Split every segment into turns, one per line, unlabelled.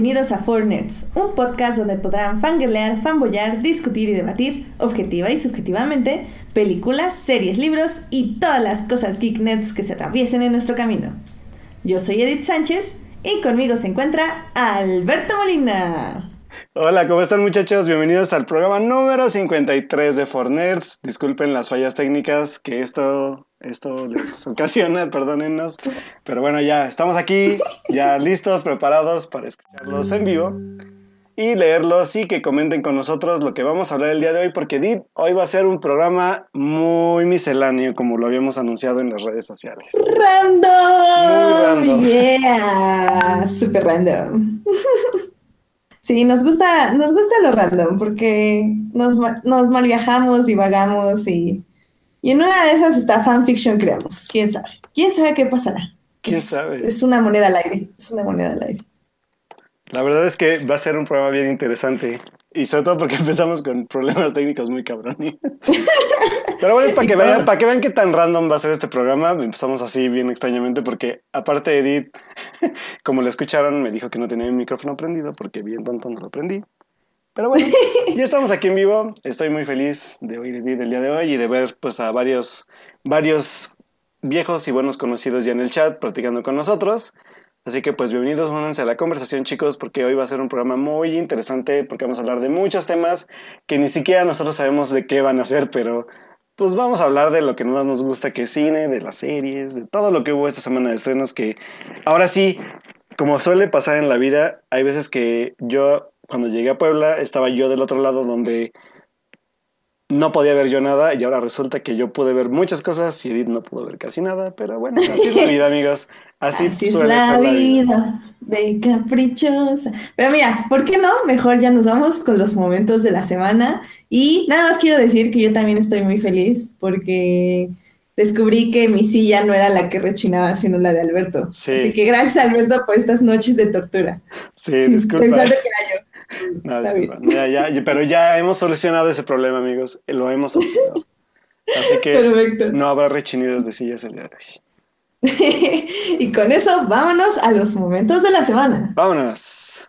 Bienvenidos a Four Nerds, un podcast donde podrán fangirlear, fanboyar, discutir y debatir, objetiva y subjetivamente, películas, series, libros y todas las cosas geek nerds que se atraviesen en nuestro camino. Yo soy Edith Sánchez y conmigo se encuentra Alberto Molina.
Hola, ¿cómo están muchachos? Bienvenidos al programa número 53 de Four Nerds. Disculpen las fallas técnicas que esto esto les ocasiona, perdónennos. Pero bueno, ya estamos aquí, ya listos, preparados para escucharlos en vivo y leerlos y que comenten con nosotros lo que vamos a hablar el día de hoy, porque Did, hoy va a ser un programa muy misceláneo, como lo habíamos anunciado en las redes sociales.
¡Random! Muy random. ¡Yeah! Super random. Sí, nos gusta, nos gusta lo random, porque nos, nos malviajamos, divagamos y y en una de esas está fanfiction, creamos. ¿Quién sabe? ¿Quién sabe qué pasará?
¿Quién sabe?
Es una moneda al aire. Es una moneda al aire.
La verdad es que va a ser un programa bien interesante. Y sobre todo porque empezamos con problemas técnicos muy cabrones. Pero bueno, para que, vean, para que vean qué tan random va a ser este programa, empezamos así bien extrañamente porque aparte Edith, como lo escucharon, me dijo que no tenía el micrófono prendido porque bien tonto no lo prendí. Pero bueno, ya estamos aquí en vivo. Estoy muy feliz de oír el día de hoy y de ver pues a varios, varios viejos y buenos conocidos ya en el chat practicando con nosotros. Así que pues bienvenidos, únanse a la conversación chicos, porque hoy va a ser un programa muy interesante, porque vamos a hablar de muchos temas que ni siquiera nosotros sabemos de qué van a ser, pero pues vamos a hablar de lo que más nos gusta que es cine, de las series, de todo lo que hubo esta semana de estrenos, que ahora sí, como suele pasar en la vida, hay veces que yo cuando llegué a Puebla estaba yo del otro lado donde no podía ver yo nada y ahora resulta que yo pude ver muchas cosas y Edith no pudo ver casi nada, pero bueno, así es la vida, amigos. Así, suele
es la
ser
la vida de caprichosa. Pero mira, ¿por qué no? Mejor ya nos vamos con los momentos de la semana y nada más quiero decir que yo también estoy muy feliz porque descubrí que mi silla no era la que rechinaba, sino la de Alberto.
Sí.
Así que gracias Alberto por estas noches de tortura.
Sí, disculpa.
Pensando que era yo.
No. Ya, ya, pero ya hemos solucionado ese problema, amigos. Lo hemos solucionado. Así que
Perfecto.
no habrá rechinidos de sillas el día de hoy.
y con eso, vámonos a los momentos de la semana.
Vámonos.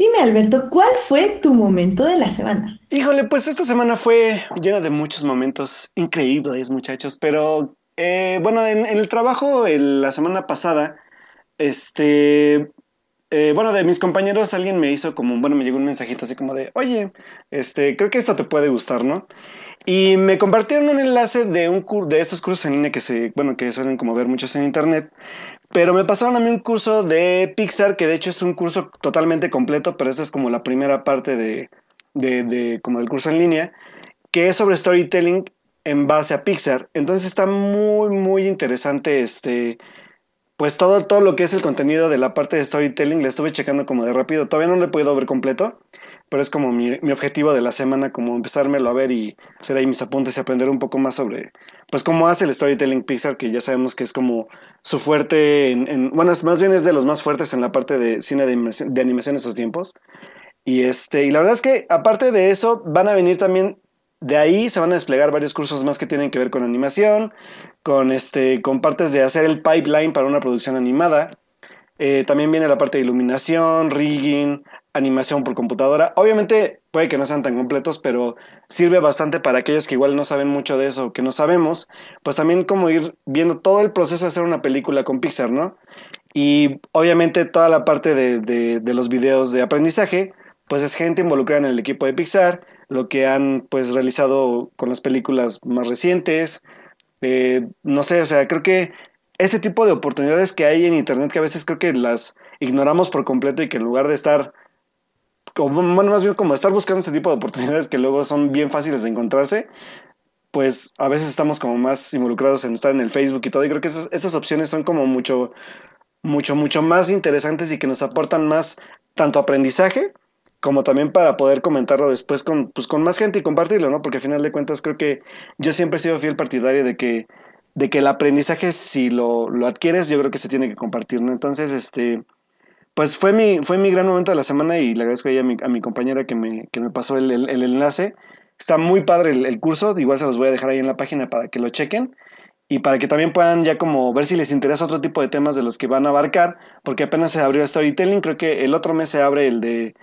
Dime, Alberto, ¿cuál fue tu momento de la semana?
Híjole, pues esta semana fue llena de muchos momentos increíbles, muchachos. Pero eh, bueno, en, el trabajo la semana pasada, este, eh, bueno, de mis compañeros alguien me hizo como, bueno, me llegó un mensajito así como de, oye, este, creo que esto te puede gustar, ¿no? Y me compartieron un enlace de un de estos cursos en línea que se, bueno, que suelen como ver muchos en internet. Pero me pasaron a mí un curso de Pixar, que de hecho es un curso totalmente completo, pero esa es como la primera parte de, de, como del curso en línea, que es sobre storytelling en base a Pixar. Entonces está muy, muy interesante este, pues todo, todo lo que es el contenido de la parte de storytelling, le estuve checando como de rápido, todavía no lo he podido ver completo, pero es como mi, objetivo de la semana, como empezármelo a ver y hacer ahí mis apuntes y aprender un poco más sobre, pues cómo hace el storytelling Pixar, que ya sabemos que es como su fuerte, en, en- bueno, es, más bien es de los más fuertes en la parte de cine de animación, de animación en estos tiempos. Y, este, y la verdad es que aparte de eso, van a venir también, de ahí se van a desplegar varios cursos más que tienen que ver con animación, con, este, con partes de hacer el pipeline para una producción animada. Eh, también viene la parte de iluminación, rigging, animación por computadora. Obviamente puede que no sean tan completos, pero sirve bastante para aquellos que igual no saben mucho de eso, que no sabemos, pues también como ir viendo todo el proceso de hacer una película con Pixar, ¿no? Y obviamente toda la parte de, de- los videos de aprendizaje, pues es gente involucrada en el equipo de Pixar, lo que han pues realizado con las películas más recientes. Eh, no sé, o sea, creo que ese tipo de oportunidades que hay en Internet que a veces creo que las ignoramos por completo y que en lugar de estar, bueno, más bien como estar buscando ese tipo de oportunidades que luego son bien fáciles de encontrarse, pues a veces estamos como más involucrados en estar en el Facebook y todo, y creo que esas, esas opciones son como mucho, mucho, mucho más interesantes y que nos aportan más tanto aprendizaje como también para poder comentarlo después con, pues, con más gente y compartirlo, ¿no? Porque al final de cuentas creo que yo siempre he sido fiel partidario de que, de que el aprendizaje, si lo, lo adquieres, yo creo que se tiene que compartir, ¿no? Entonces, este, pues fue mi, fue mi gran momento de la semana y le agradezco a, mi, a mi compañera que me, que me pasó el, el, enlace. Está muy padre el, curso, igual se los voy a dejar ahí en la página para que lo chequen y para que también puedan ya como ver si les interesa otro tipo de temas de los que van a abarcar, porque apenas se abrió storytelling, creo que el otro mes se abre el de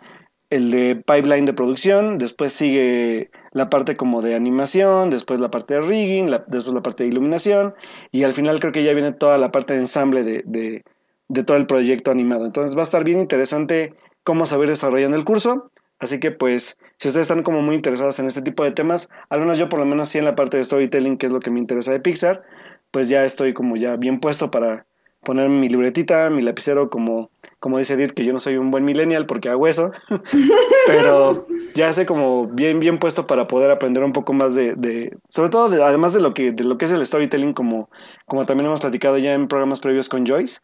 el de pipeline de producción, después sigue la parte como de animación, después la parte de rigging, después la parte de iluminación y al final creo que ya viene toda la parte de ensamble de, de todo el proyecto animado. Entonces va a estar bien interesante cómo saber desarrollando el curso. Así que pues, si ustedes están como muy interesados en este tipo de temas, al menos yo por lo menos sí en la parte de storytelling, que es lo que me interesa de Pixar, pues ya estoy como ya bien puesto para poner mi libretita, mi lapicero, como, como dice Edith, que yo no soy un buen millennial porque hago eso, pero ya sé como bien, bien puesto para poder aprender un poco más de, de sobre todo además de lo que, de lo que es el storytelling, como, como también hemos platicado ya en programas previos con Joyce,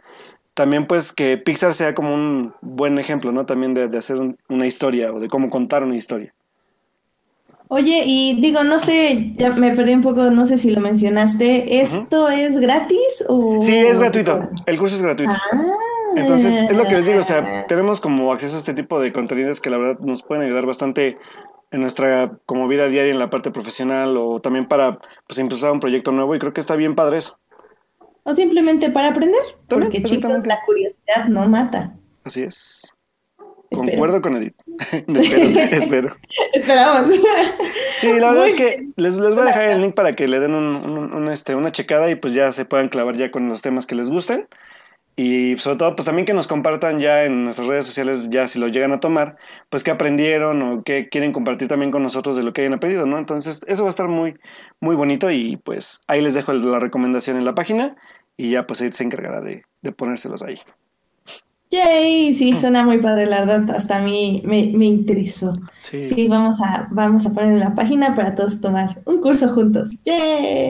también pues que Pixar sea como un buen ejemplo, ¿no? También de, hacer una historia o de cómo contar una historia.
Oye, y digo, no sé, ya me perdí un poco, no sé si lo mencionaste, ¿esto es gratis o...?
Sí, es gratuito, el curso es gratuito. Ah. Entonces, es lo que les digo, o sea, tenemos como acceso a este tipo de contenidos que la verdad nos pueden ayudar bastante en nuestra como vida diaria en la parte profesional o también para pues impulsar un proyecto nuevo y creo que está bien padre eso.
O simplemente para aprender. porque chicos, la curiosidad no mata.
Así es. Concuerdo con Edith. espero, espero.
Esperamos.
Sí, la verdad es que les, les, voy a dejar el link para que le den un, este, una checada y pues ya se puedan clavar ya con los temas que les gusten. Y sobre todo, pues también que nos compartan ya en nuestras redes sociales, ya si lo llegan a tomar, pues qué aprendieron o qué quieren compartir también con nosotros de lo que hayan aprendido, ¿no? Entonces, eso va a estar muy, muy bonito y pues ahí les dejo la recomendación en la página y ya pues Edith se encargará de, de ponérselos ahí.
Yay, sí, suena muy padre, la verdad, hasta a mí me, me interesó. Sí. sí, vamos, a, vamos a poner en la página para todos tomar un curso juntos. Yay.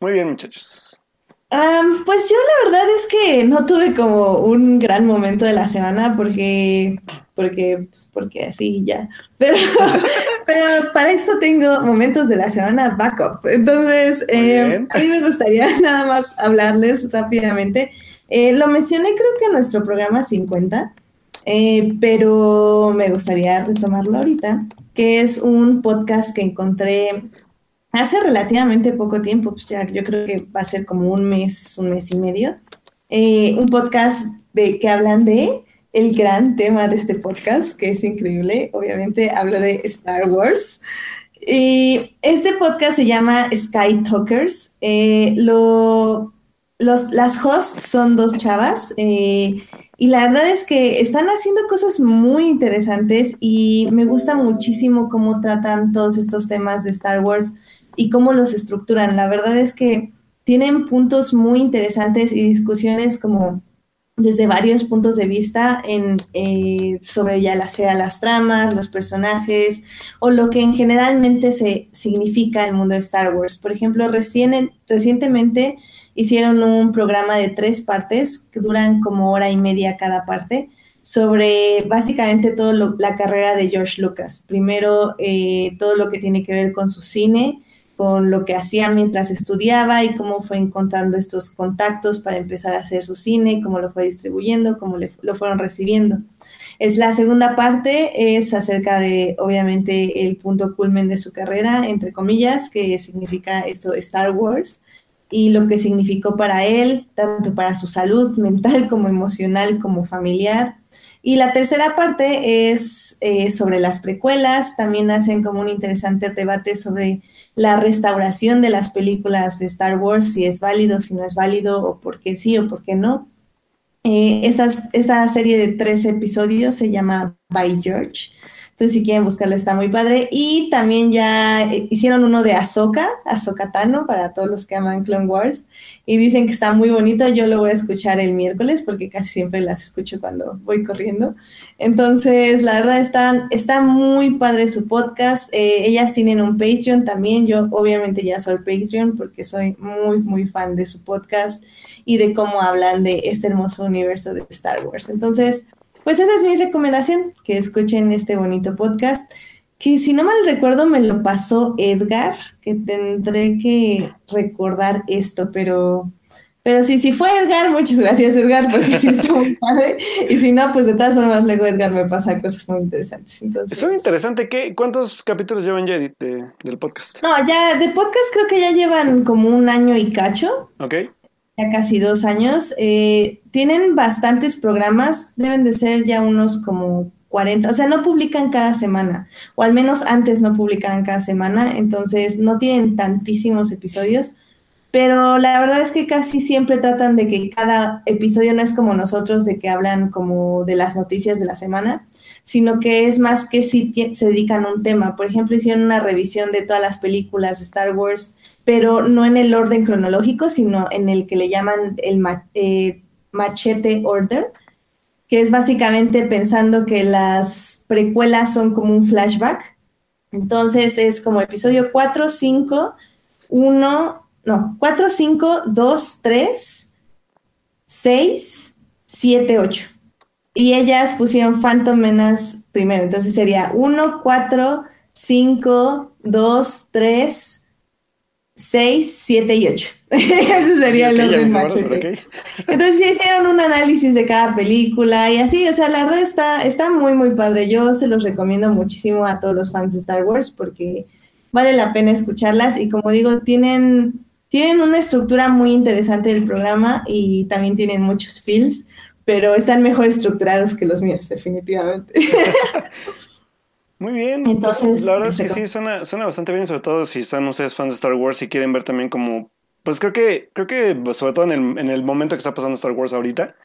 Muy bien, muchachos
pues yo la verdad es que no tuve como un gran momento de la semana porque, porque, pues porque así ya. Pero, pero para esto tengo momentos de la semana backup. Entonces, eh, a mí me gustaría nada más hablarles rápidamente. Eh, lo mencioné creo que en nuestro programa 50, eh, pero me gustaría retomarlo ahorita, que es un podcast que encontré hace relativamente poco tiempo, pues ya yo creo que va a ser como un mes, un mes y medio, eh, un podcast de que hablan de el gran tema de este podcast, que es increíble. Obviamente hablo de Star Wars. Y este podcast se llama Sky Talkers. Eh, lo, los, las hosts son dos chavas. Eh, y la verdad es que están haciendo cosas muy interesantes y me gusta muchísimo cómo tratan todos estos temas de Star Wars y cómo los estructuran. La verdad es que tienen puntos muy interesantes y discusiones como desde varios puntos de vista eh, sobre ya sea las tramas, los personajes o lo que en generalmente se significa el mundo de Star Wars. Por ejemplo, recién, recientemente hicieron un programa de tres partes que duran como hora y media cada parte sobre básicamente toda la carrera de George Lucas. Primero, eh, todo lo que tiene que ver con su cine, con lo que hacía mientras estudiaba y cómo fue encontrando estos contactos para empezar a hacer su cine, cómo lo fue distribuyendo, cómo lo fueron recibiendo. Es la segunda parte, es acerca de, obviamente, el punto culmen de su carrera, entre comillas, que significa esto Star Wars, y lo que significó para él, tanto para su salud mental como emocional, como familiar. Y la tercera parte es eh, sobre las precuelas, también hacen como un interesante debate sobre la restauración de las películas de Star Wars, si es válido, si no es válido, o por qué sí o por qué no. Eh, esta, esta serie de tres episodios se llama By George. Entonces, si quieren buscarla, está muy padre. Y también ya eh, hicieron uno de Ahsoka, Ahsoka Tano, para todos los que aman Clone Wars. Y dicen que está muy bonito. Yo lo voy a escuchar el miércoles porque casi siempre las escucho cuando voy corriendo. Entonces, la verdad, está, está muy padre su podcast. Eh, ellas tienen un Patreon también. Yo, obviamente, ya soy Patreon porque soy muy, muy fan de su podcast y de cómo hablan de este hermoso universo de Star Wars. Entonces, pues esa es mi recomendación, que escuchen este bonito podcast, que si no mal recuerdo me lo pasó Edgar, que tendré que recordar esto, pero, Pero sí, si fue Edgar, muchas gracias Edgar, porque sí estuvo muy padre. Y si no, pues de todas formas luego Edgar me pasa cosas muy interesantes. Entonces...
Es muy interesante. ¿Qué, ¿Cuántos capítulos llevan ya Edith, de, del podcast?
No, ya de podcast creo que ya llevan como un año y cacho.
Ok.
Ya casi dos años. Eh, tienen bastantes programas, deben de ser ya unos como 40, o sea, no publican cada semana, o al menos antes no publicaban cada semana, entonces no tienen tantísimos episodios pero la verdad es que casi siempre tratan de que cada episodio no es como nosotros, de que hablan como de las noticias de la semana, sino que es más que si se dedican a un tema. Por ejemplo, hicieron una revisión de todas las películas de Star Wars, pero no en el orden cronológico, sino en el que le llaman el eh, machete order, que es básicamente pensando que las precuelas son como un flashback. Entonces es como episodio 4, 5, 1, no, 4, 5, 2, 3, 6, 7, 8. Y ellas pusieron Phantom Menace primero. Entonces sería 1, 4, 5, 2, 3, 6, 7 y 8. Ese sería el orden machete. Entonces sí hicieron un análisis de cada película y así, o sea, la verdad está, está muy, muy padre. Yo se los recomiendo muchísimo a todos los fans de Star Wars porque vale la pena escucharlas y como digo, tienen tienen una estructura muy interesante del programa y también tienen muchos feels, pero están mejor estructurados que los míos, definitivamente.
Muy bien. Pues, Entonces, la verdad es que sí, suena, bastante bien, sobre todo si están ustedes fans de Star Wars y quieren ver también como, pues creo que, creo que pues, sobre todo en el, en el momento que está pasando Star Wars ahorita,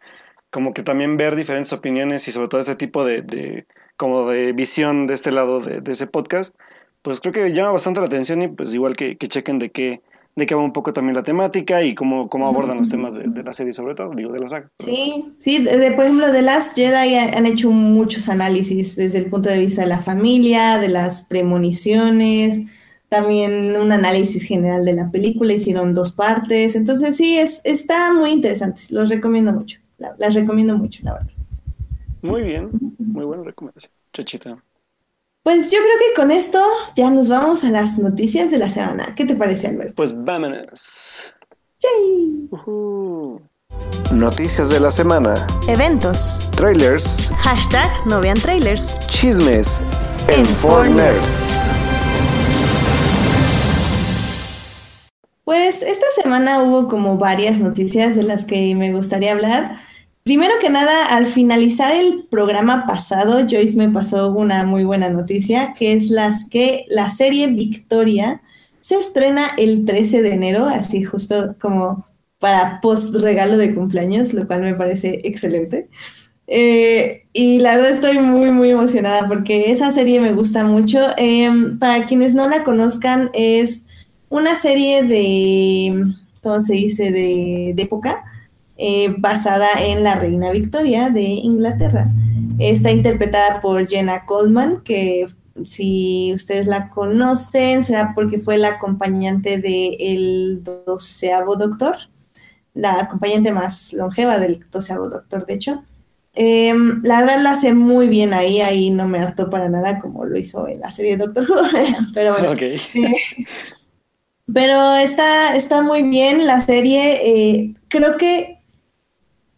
como que también ver diferentes opiniones y sobre todo ese tipo de, de como de visión de este lado de, de, ese podcast, pues creo que llama bastante la atención y pues igual que, que chequen de qué, de qué va un poco también la temática y cómo, cómo abordan los temas de, la serie, sobre todo, digo, de la saga.
Sí, sí, de, por ejemplo, de Last Jedi han hecho muchos análisis desde el punto de vista de la familia, de las premoniciones, también un análisis general de la película, hicieron dos partes, entonces sí, es, está muy interesante, los recomiendo mucho, las recomiendo mucho, la verdad.
Muy bien, muy buena recomendación, Chachita.
Pues yo creo que con esto ya nos vamos a las noticias de la semana. ¿Qué te parece, Alberto?
Pues vámonos.
¡Yay!
Noticias de la semana.
Eventos.
Trailers.
Hashtag no vean trailers.
Chismes. En, Nerds.
Pues esta semana hubo como varias noticias de las que me gustaría hablar. Primero que nada, al finalizar el programa pasado, Joyce me pasó una muy buena noticia, que es las que la serie Victoria se estrena el 13 de enero, así justo como para post regalo de cumpleaños, lo cual me parece excelente. Eh, y la verdad estoy muy, muy emocionada porque esa serie me gusta mucho. Em, para quienes no la conozcan, es una serie de, ¿cómo se dice?, de, de época eh, basada en la reina Victoria de Inglaterra. Está interpretada por Jenna Coleman, que si ustedes la conocen, será porque fue la acompañante del doceavo doctor, la acompañante más longeva del doceavo doctor, de hecho. Em, la verdad la hace muy bien ahí, ahí no me hartó para nada como lo hizo en la serie Doctor Who, pero bueno. Eh, pero está, está muy bien la serie, eh, creo que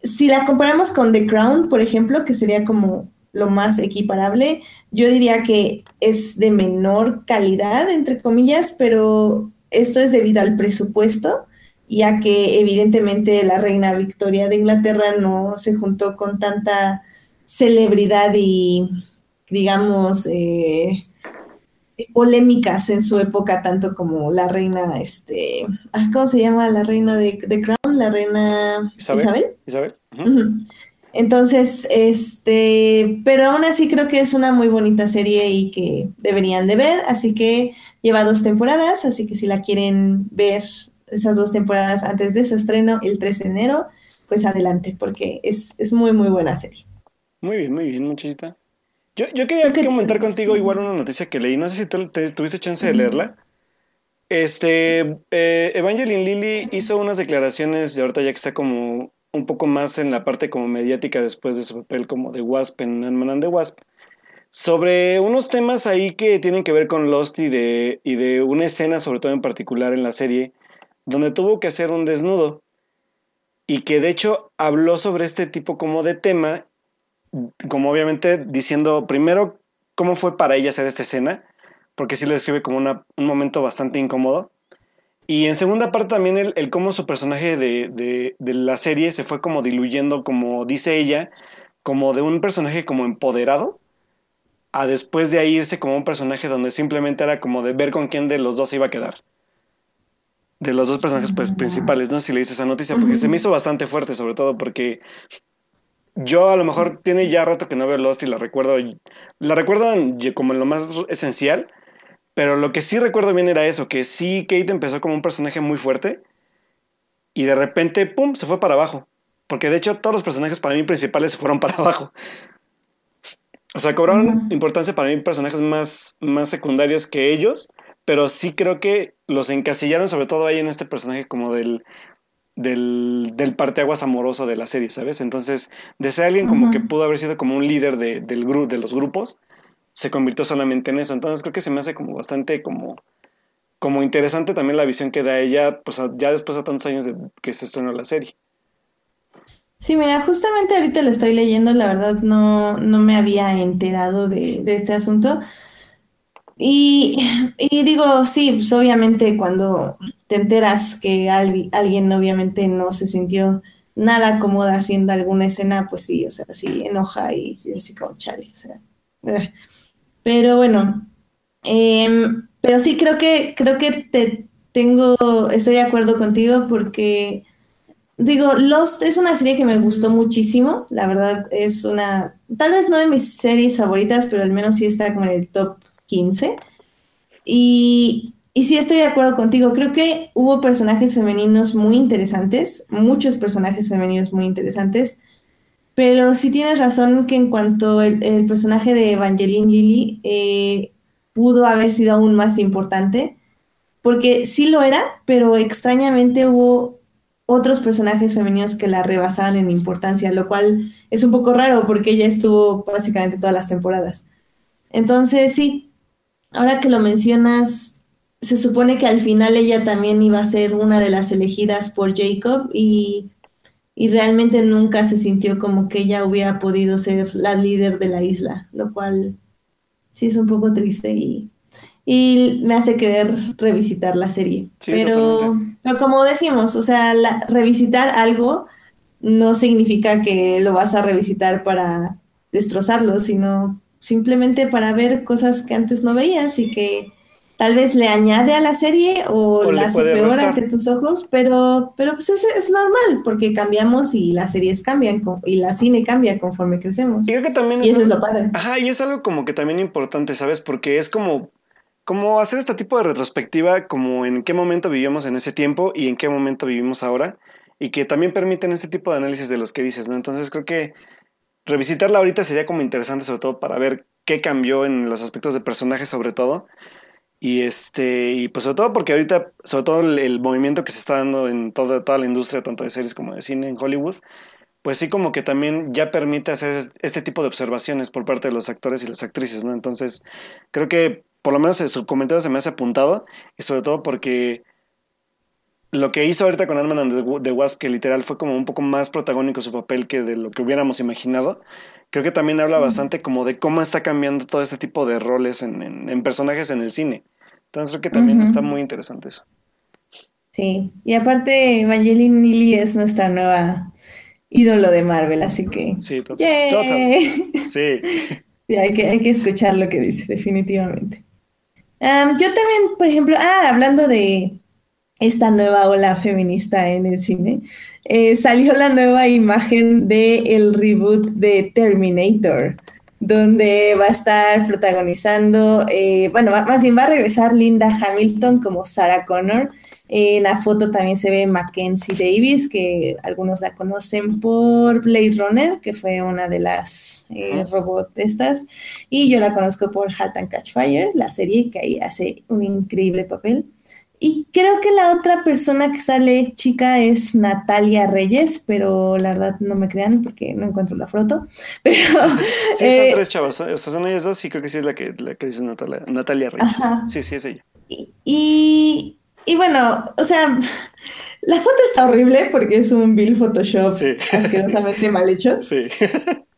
si la comparamos con The Crown, por ejemplo, que sería como lo más equiparable, yo diría que es de menor calidad, entre comillas, pero esto es debido al presupuesto, ya que evidentemente la reina Victoria de Inglaterra no se juntó con tanta celebridad y, digamos, eh, polémicas en su época, tanto como la reina, este, ¿cómo se llama la reina de, de Crown? La reina Isabel.
Isabel.
Entonces, este, pero aún así creo que es una muy bonita serie y que deberían de ver, así que lleva dos temporadas, así que si la quieren ver esas dos temporadas antes de su estreno, el 3 de enero, pues adelante, porque es, es muy, muy buena serie.
Muy bien, muy bien, muchachita. Yo, yo quería comentar contigo igual una noticia que leí, no sé si tú tuviste chance de leerla. Este, eh, Evangeline Lilly hizo unas declaraciones, y ahorita ya que está como un poco más en la parte como mediática después de su papel como de Wasp en Ant-Man and the Wasp, sobre unos temas ahí que tienen que ver con Lost y de, y de una escena, sobre todo en particular en la serie, donde tuvo que hacer un desnudo. y que de hecho habló sobre este tipo como de tema, como obviamente diciendo primero cómo fue para ella hacer esta escena, porque sí lo describe como una, un momento bastante incómodo. Y en segunda parte también el, el cómo su personaje de, de, de, la serie se fue como diluyendo, como dice ella, como de un personaje como empoderado, a después de ahí irse como un personaje donde simplemente era como de ver con quién de los dos se iba a quedar. De los dos personajes pues, principales, no sé si le dices esa noticia, porque se me hizo bastante fuerte, sobre todo porque yo a lo mejor tiene ya rato que no veo Lost y la recuerdo, la recuerdo como en lo más esencial, pero lo que sí recuerdo bien era eso, que sí Kate empezó como un personaje muy fuerte y de repente, ¡pum!, se fue para abajo. Porque de hecho todos los personajes para mí principales se fueron para abajo. O sea, cobraron importancia para mí personajes más, más secundarios que ellos, pero sí creo que los encasillaron sobre todo ahí en este personaje como del, del, del parteaguas amoroso de la serie, ¿sabes? Entonces, de ser alguien como que pudo haber sido como un líder de, del grupo de los grupos, se convirtió solamente en eso. Entonces creo que se me hace como bastante como, como interesante también la visión que da ella, pues ya después de tantos años de que se estrenó la serie.
Sí, mira, justamente ahorita lo estoy leyendo, la verdad no, no me había enterado de, de este asunto. Y, digo, sí, pues obviamente cuando te enteras que alguien obviamente no se sintió nada cómoda haciendo alguna escena, pues sí, o sea, sí enoja y sí, así como chale, o sea. Pero bueno, eh, pero sí creo que, creo que te tengo, estoy de acuerdo contigo porque Digo, Lost es una serie que me gustó muchísimo, la verdad es una, tal vez no de mis series favoritas, pero al menos sí está como en el top 15. Y, y sí estoy de acuerdo contigo, creo que hubo personajes femeninos muy interesantes, muchos personajes femeninos muy interesantes, pero sí tienes razón que en cuanto el, personaje de Evangeline Lilly eh, pudo haber sido aún más importante, porque sí lo era, pero extrañamente hubo otros personajes femeninos que la rebasaban en importancia, lo cual es un poco raro porque ella estuvo básicamente todas las temporadas. Entonces, sí, ahora que lo mencionas, se supone que al final ella también iba a ser una de las elegidas por Jacob y, y realmente nunca se sintió como que ella hubiera podido ser la líder de la isla, lo cual sí es un poco triste y y me hace querer revisitar la serie. pero, pero como decimos, o sea, revisitar algo no significa que lo vas a revisitar para destrozarlo, sino simplemente para ver cosas que antes no veías y que tal vez le añade a la serie o, la hace peor ante tus ojos, pero, pero pues es, es, normal porque cambiamos y las series cambian y la cine cambia conforme crecemos.
Y creo que también
y eso es lo padre.
Ajá, y es algo como que también importante, ¿sabes? Porque es como como hacer este tipo de retrospectiva, como en qué momento vivimos en ese tiempo y en qué momento vivimos ahora, y que también permiten este tipo de análisis de los que dices, ¿no? Entonces creo que revisitarla ahorita sería como interesante, sobre todo para ver qué cambió en los aspectos de personajes, sobre todo. Y este, y pues sobre todo porque ahorita, sobre todo el, movimiento que se está dando en toda, toda la industria, tanto de series como de cine en Hollywood, pues sí como que también ya permite hacer este tipo de observaciones por parte de los actores y las actrices, ¿no? Entonces, creo que por lo menos su comentario se me hace apuntado, y sobre todo porque lo que hizo ahorita con Ant-Man and the Wasp, que literal fue como un poco más protagónico su papel que de lo que hubiéramos imaginado, creo que también habla bastante como de cómo está cambiando todo este tipo de roles en, personajes en el cine. Entonces creo que también está muy interesante eso.
Sí, y aparte Evangeline Lilly es nuestra nueva ídolo de Marvel, así que...
Sí, total. Sí.
sí hay, que, hay que escuchar lo que dice, definitivamente yo también, por ejemplo, ah, hablando de esta nueva ola feminista en el cine, eh, salió la nueva imagen del el reboot de Terminator, donde va a estar protagonizando, eh, bueno, más bien va a regresar Linda Hamilton como Sarah Connor. En la foto también se ve Mackenzie Davis, que algunos la conocen por Blade Runner, que fue una de las eh, robots estas, y yo la conozco por Halt and Catch Fire, la serie que ahí hace un increíble papel. Y creo que la otra persona que sale chica es Natalia Reyes, pero la verdad no me crean porque no encuentro la foto. Pero,
sí, son eh, tres chavas, o sea, son ellas dos y creo que sí es la que, la que dice Natalia, Natalia Reyes. Sí, sí, es ella.
y Y bueno, o sea, la foto está horrible porque es un Bill Photoshop asquerosamente mal hecho.
Sí.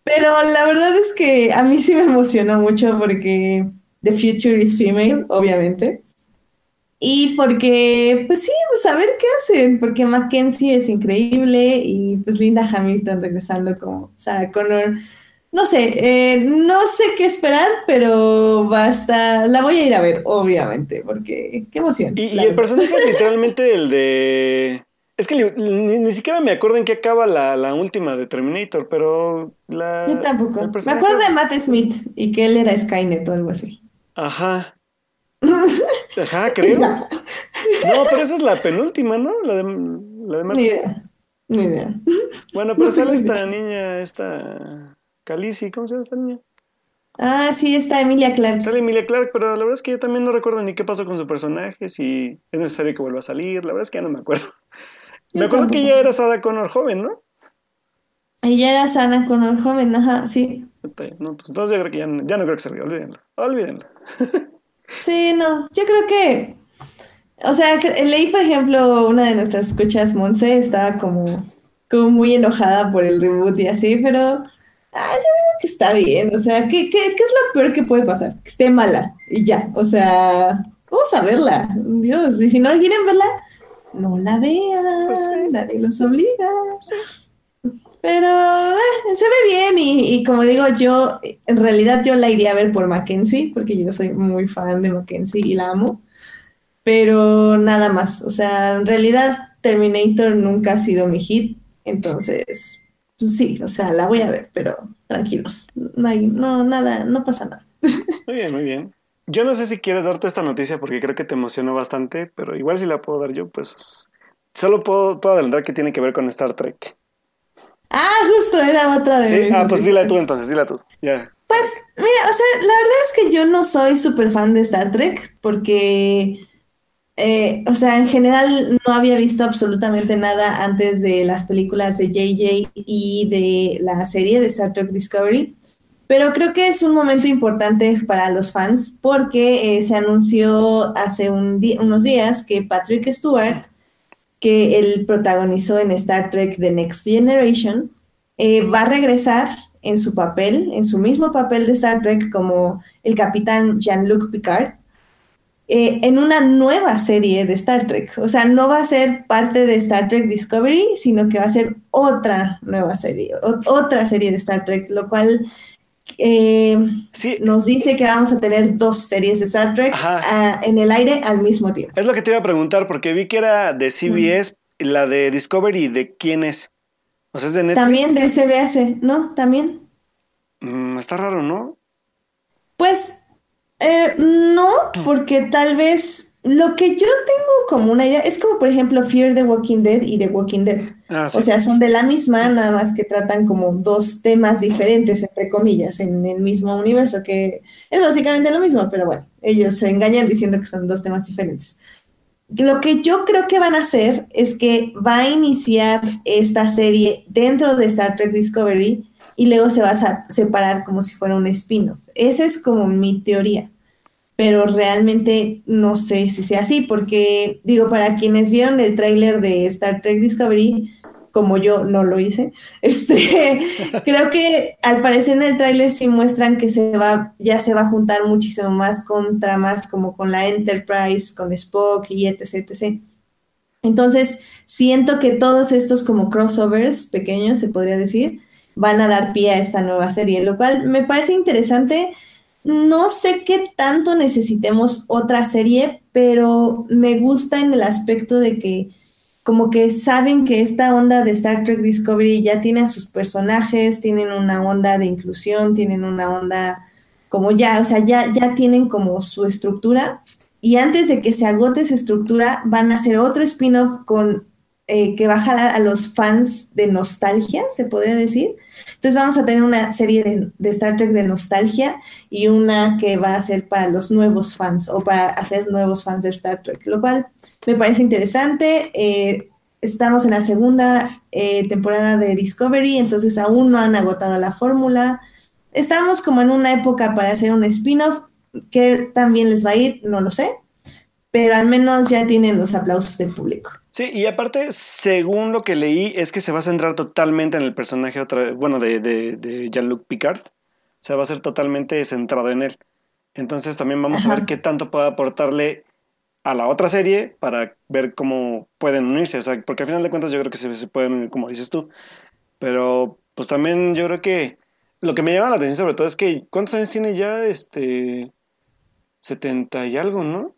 Pero la verdad es que a mí sí me emocionó mucho porque The Future is Female, obviamente. Y porque, pues sí, pues a ver qué hacen, porque Mackenzie es increíble y pues Linda Hamilton regresando como Sarah Connor. No sé, eh, no sé qué esperar, pero basta, la voy a ir a ver, obviamente, porque qué emoción.
Y, el personaje es literalmente el de... Es que ni, siquiera me acuerdo en qué acaba la, última de Terminator, pero la...
Yo tampoco. Me acuerdo de Matt Smith y que él era Skynet o algo así.
Ajá. Ajá, creo. No, pero esa es la penúltima, ¿no? La de, la de
Ni idea. Ni idea.
Bueno, pero sale esta niña, esta Calici, ¿cómo se llama esta niña?
Ah, sí, está Emilia Clark.
Sale Emilia Clark, pero la verdad es que yo también no recuerdo ni qué pasó con su personaje, si es necesario que vuelva a salir, la verdad es que ya no me acuerdo. Me acuerdo que ella era Sarah Connor joven, ¿no?
Ella era Sarah Connor joven, ajá, sí.
No, pues entonces yo creo que ya, ya no creo que salga, olvídenlo, olvídenlo.
Sí, no, yo creo que, o sea, leí, por ejemplo, una de nuestras escuchas, Monse, estaba como, como muy enojada por el reboot y así, pero ah, yo creo que está bien, o sea, ¿qué, qué, qué es lo peor que puede pasar? Que esté mala y ya, o sea, vamos a verla, Dios, y si no quieren verla, no la vean, pues nadie los obliga. Pero eh, se ve bien y, como digo, yo en realidad yo la iría a ver por Mackenzie, porque yo soy muy fan de Mackenzie y la amo. Pero nada más, o sea, en realidad Terminator nunca ha sido mi hit, entonces, pues sí, o sea, la voy a ver, pero tranquilos, no hay, no, nada, no pasa nada.
Muy bien, muy bien. Yo no sé si quieres darte esta noticia porque creo que te emocionó bastante, pero igual si la puedo dar yo, pues solo puedo, puedo adelantar que tiene que ver con Star Trek.
Ah, justo, era otra de.
Sí, ah, pues dila tú entonces, dila tú. Ya.
Pues, mira, o sea, la verdad es que yo no soy súper fan de Star Trek porque, eh, o sea, en general no había visto absolutamente nada antes de las películas de JJ y de la serie de Star Trek Discovery. Pero creo que es un momento importante para los fans porque eh, se anunció hace un unos días que Patrick Stewart que él protagonizó en Star Trek The Next Generation, eh, va a regresar en su papel, en su mismo papel de Star Trek como el capitán Jean-Luc Picard, eh, en una nueva serie de Star Trek. O sea, no va a ser parte de Star Trek Discovery, sino que va a ser otra nueva serie, otra serie de Star Trek, lo cual eh, nos dice que vamos a tener dos series de Star Trek ah, en el aire al mismo tiempo.
Es lo que te iba a preguntar, porque vi que era de CBS, la de Discovery, ¿de quién es? O sea, es de Netflix.
También de CBS, ¿no? También.
Mm, está raro, ¿no?
Pues eh, no, porque tal vez lo que yo tengo como una idea es como, por ejemplo, Fear the Walking Dead y The Walking Dead. Ah, o sea, son de la misma, nada más que tratan como dos temas diferentes, entre comillas, en el mismo universo, que es básicamente lo mismo, pero bueno, ellos se engañan diciendo que son dos temas diferentes. Lo que yo creo que van a hacer es que va a iniciar esta serie dentro de Star Trek Discovery y luego se va a separar como si fuera un spin-off. Esa es como mi teoría pero realmente no sé si sea así, porque digo, para quienes vieron el tráiler de Star Trek Discovery, como yo no lo hice, este, creo que al parecer en el tráiler sí muestran que se va, ya se va a juntar muchísimo más con tramas como con la Enterprise, con Spock y etc, etc. Entonces, siento que todos estos como crossovers pequeños, se podría decir, van a dar pie a esta nueva serie, lo cual me parece interesante no sé qué tanto necesitemos otra serie, pero me gusta en el aspecto de que como que saben que esta onda de Star Trek Discovery ya tiene a sus personajes, tienen una onda de inclusión, tienen una onda como ya, o sea, ya, ya tienen como su estructura. Y antes de que se agote esa estructura, van a hacer otro spin-off con eh, que va a jalar a los fans de nostalgia, se podría decir, entonces vamos a tener una serie de, Star Trek de nostalgia y una que va a ser para los nuevos fans o para hacer nuevos fans de Star Trek, lo cual me parece interesante. Eh, estamos en la segunda eh, temporada de Discovery, entonces aún no han agotado la fórmula. Estamos como en una época para hacer un spin-off que también les va a ir, no lo sé, pero al menos ya tienen los aplausos del público.
Sí, y aparte, según lo que leí, es que se va a centrar totalmente en el personaje otra bueno, de, de, de Jean-Luc Picard. O sea, va a ser totalmente centrado en él. Entonces también vamos a ver qué tanto puede aportarle a la otra serie para ver cómo pueden unirse. O sea, porque al final de cuentas yo creo que se, se pueden unir, como dices tú. Pero pues también yo creo que lo que me llama la atención sobre todo es que ¿cuántos años tiene ya este 70 y algo, ¿no?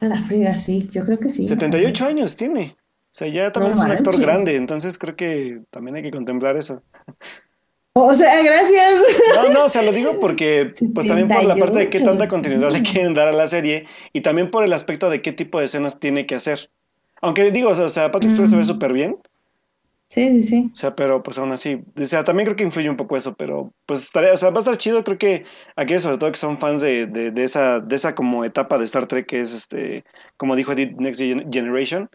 La fría, sí, yo creo que sí.
78 años tiene. O sea, ya también es un actor grande, entonces creo que también hay que contemplar eso.
O sea, gracias.
No, no, o sea, lo digo porque, pues también por la parte de qué tanta continuidad le quieren dar a la serie y también por el aspecto de qué tipo de escenas tiene que hacer. Aunque digo, o sea, Patrick Stewart se ve súper bien.
Sí, sí, sí.
O sea, pero pues aún así, o sea, también creo que influye un poco eso, pero pues estaría, o sea, va a estar chido, creo que aquellos sobre todo que son fans de, de, de esa, de esa como etapa de Star Trek que es este, como dijo Edith, Next Generation,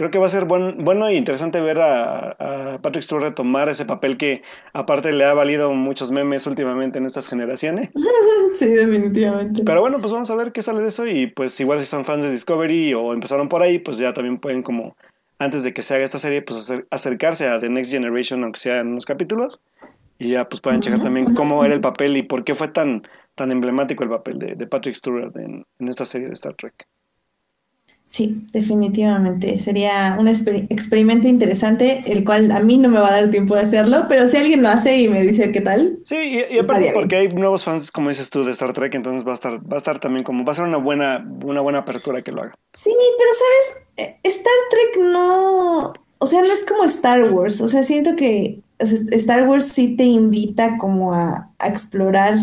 creo que va a ser buen, bueno e interesante ver a, Patrick Stewart retomar ese papel que aparte le ha valido muchos memes últimamente en estas generaciones.
Sí, definitivamente.
Pero bueno, pues vamos a ver qué sale de eso y pues igual si son fans de Discovery o empezaron por ahí, pues ya también pueden como antes de que se haga esta serie, pues acercarse a The Next Generation, aunque sea en unos capítulos, y ya pues pueden checar también cómo era el papel y por qué fue tan, tan emblemático el papel de, Patrick Stewart en, en esta serie de Star Trek.
Sí, definitivamente. Sería un experimento interesante, el cual a mí no me va a dar tiempo de hacerlo, pero si alguien lo hace y me dice qué tal.
Sí, y, aparte porque hay nuevos fans, como dices tú, de Star Trek, entonces va a estar, va a estar también como, va a ser una buena, una buena apertura que lo haga.
Sí, pero sabes, eh, Star Trek no, o sea, no es como Star Wars, o sea, siento que Star Wars sí te invita como a, a explorar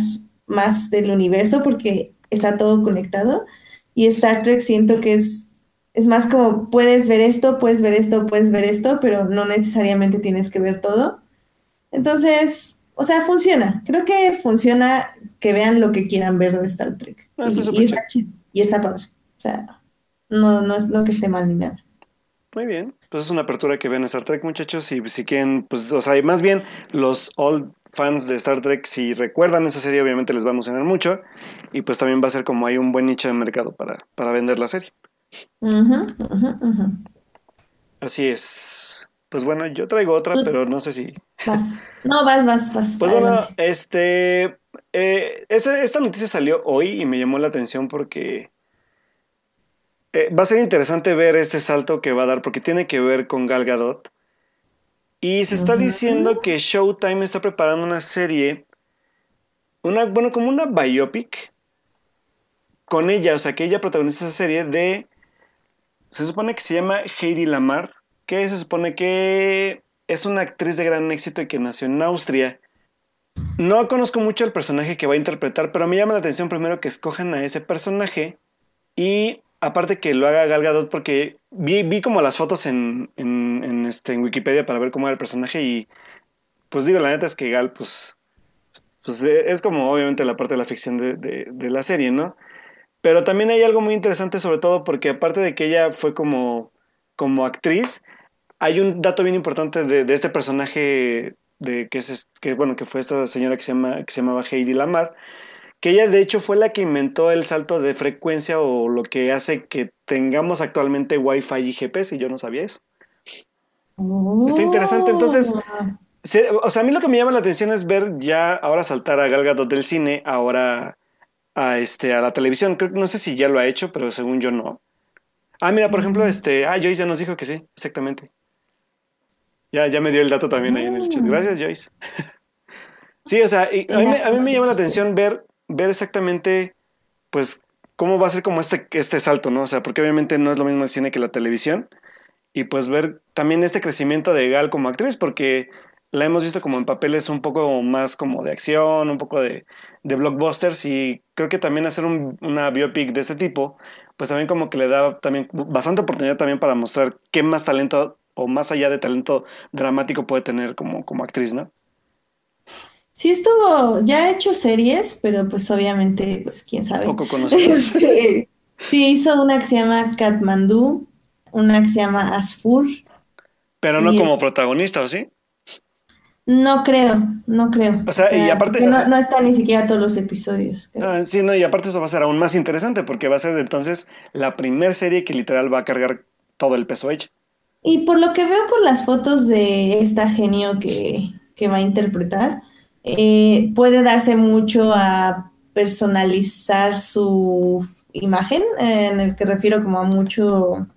más del universo porque está todo conectado. Y Star Trek siento que es es más como puedes ver esto, puedes ver esto, puedes ver esto, pero no necesariamente tienes que ver todo. Entonces, o sea, funciona. Creo que funciona que vean lo que quieran ver de Star Trek. Ah, y, está chido, y está padre. O sea, no, no es lo que esté mal ni nada.
Muy bien. Pues es una apertura que ven Star Trek, muchachos. Y si quieren, pues, o sea, más bien los old fans de Star Trek, si recuerdan esa serie, obviamente les va a emocionar mucho. Y pues también va a ser como hay un buen nicho de mercado para, para vender la serie. Así es. Pues bueno, yo traigo otra, pero no sé si.
Vas. No, vas, vas, vas.
Pues bueno, este. Eh, esta noticia salió hoy y me llamó la atención porque. Eh, va a ser interesante ver este salto que va a dar porque tiene que ver con Gal Gadot. Y se está diciendo que Showtime está preparando una serie. Una, bueno, como una biopic. Con ella, o sea, que ella protagoniza esa serie de se supone que se llama Heidi Lamar, que se supone que es una actriz de gran éxito y que nació en Austria. No conozco mucho el personaje que va a interpretar, pero me llama la atención primero que escojan a ese personaje y aparte que lo haga Gal Gadot porque vi, vi como las fotos en, en, este, en Wikipedia para ver cómo era el personaje y pues digo, la neta es que Gal pues, pues es como obviamente la parte de la ficción de, de la serie, ¿no? Pero también hay algo muy interesante, sobre todo porque aparte de que ella fue como, como actriz, hay un dato bien importante de, este personaje de que es que bueno que fue esta señora que se llama que se llamaba Heidi Lamar que ella de hecho fue la que inventó el salto de frecuencia o lo que hace que tengamos actualmente Wi-Fi y GPS y yo no sabía eso. Está interesante, entonces, o sea, a mí lo que me llama la atención es ver ya ahora saltar a Gal Gadot del cine, ahora a, este, a la televisión. Creo, no sé si ya lo ha hecho, pero según yo no. Ah, mira, por ejemplo, este, ah, Joyce ya nos dijo que sí, exactamente. Ya, ya me dio el dato también ahí en el chat. Ah. Gracias, Joyce. sí, o sea, a, mí, me llama la atención ver, ver exactamente, pues, cómo va a ser como este, este salto, ¿no? O sea, porque obviamente no es lo mismo el cine que la televisión. Y pues ver también este crecimiento de Gal como actriz, porque la hemos visto como en papeles un poco más como de acción, un poco de, de blockbusters y creo que también hacer una biopic de este tipo, pues también como que le da también bastante oportunidad también para mostrar qué más talento o más allá de talento dramático puede tener como, como actriz, ¿no?
Sí estuvo, ya ha hecho series, pero pues obviamente, pues quién sabe.
Poco conocidas.
sí, hizo una que se llama Katmandú, una que se llama Asfur.
Pero no como protagonista, ¿o sí?
No creo, no creo.
O sea, y aparte-
No, no están ni siquiera todos los episodios. creo.
Ah, sí, no, y aparte eso va a ser aún más interesante porque va a ser entonces la primera serie que literal va a cargar todo el peso ella.
Y por lo que veo por las fotos de esta genio que, que va a interpretar, eh, puede darse mucho a personalizar su imagen, eh, en el que refiero como a mucho,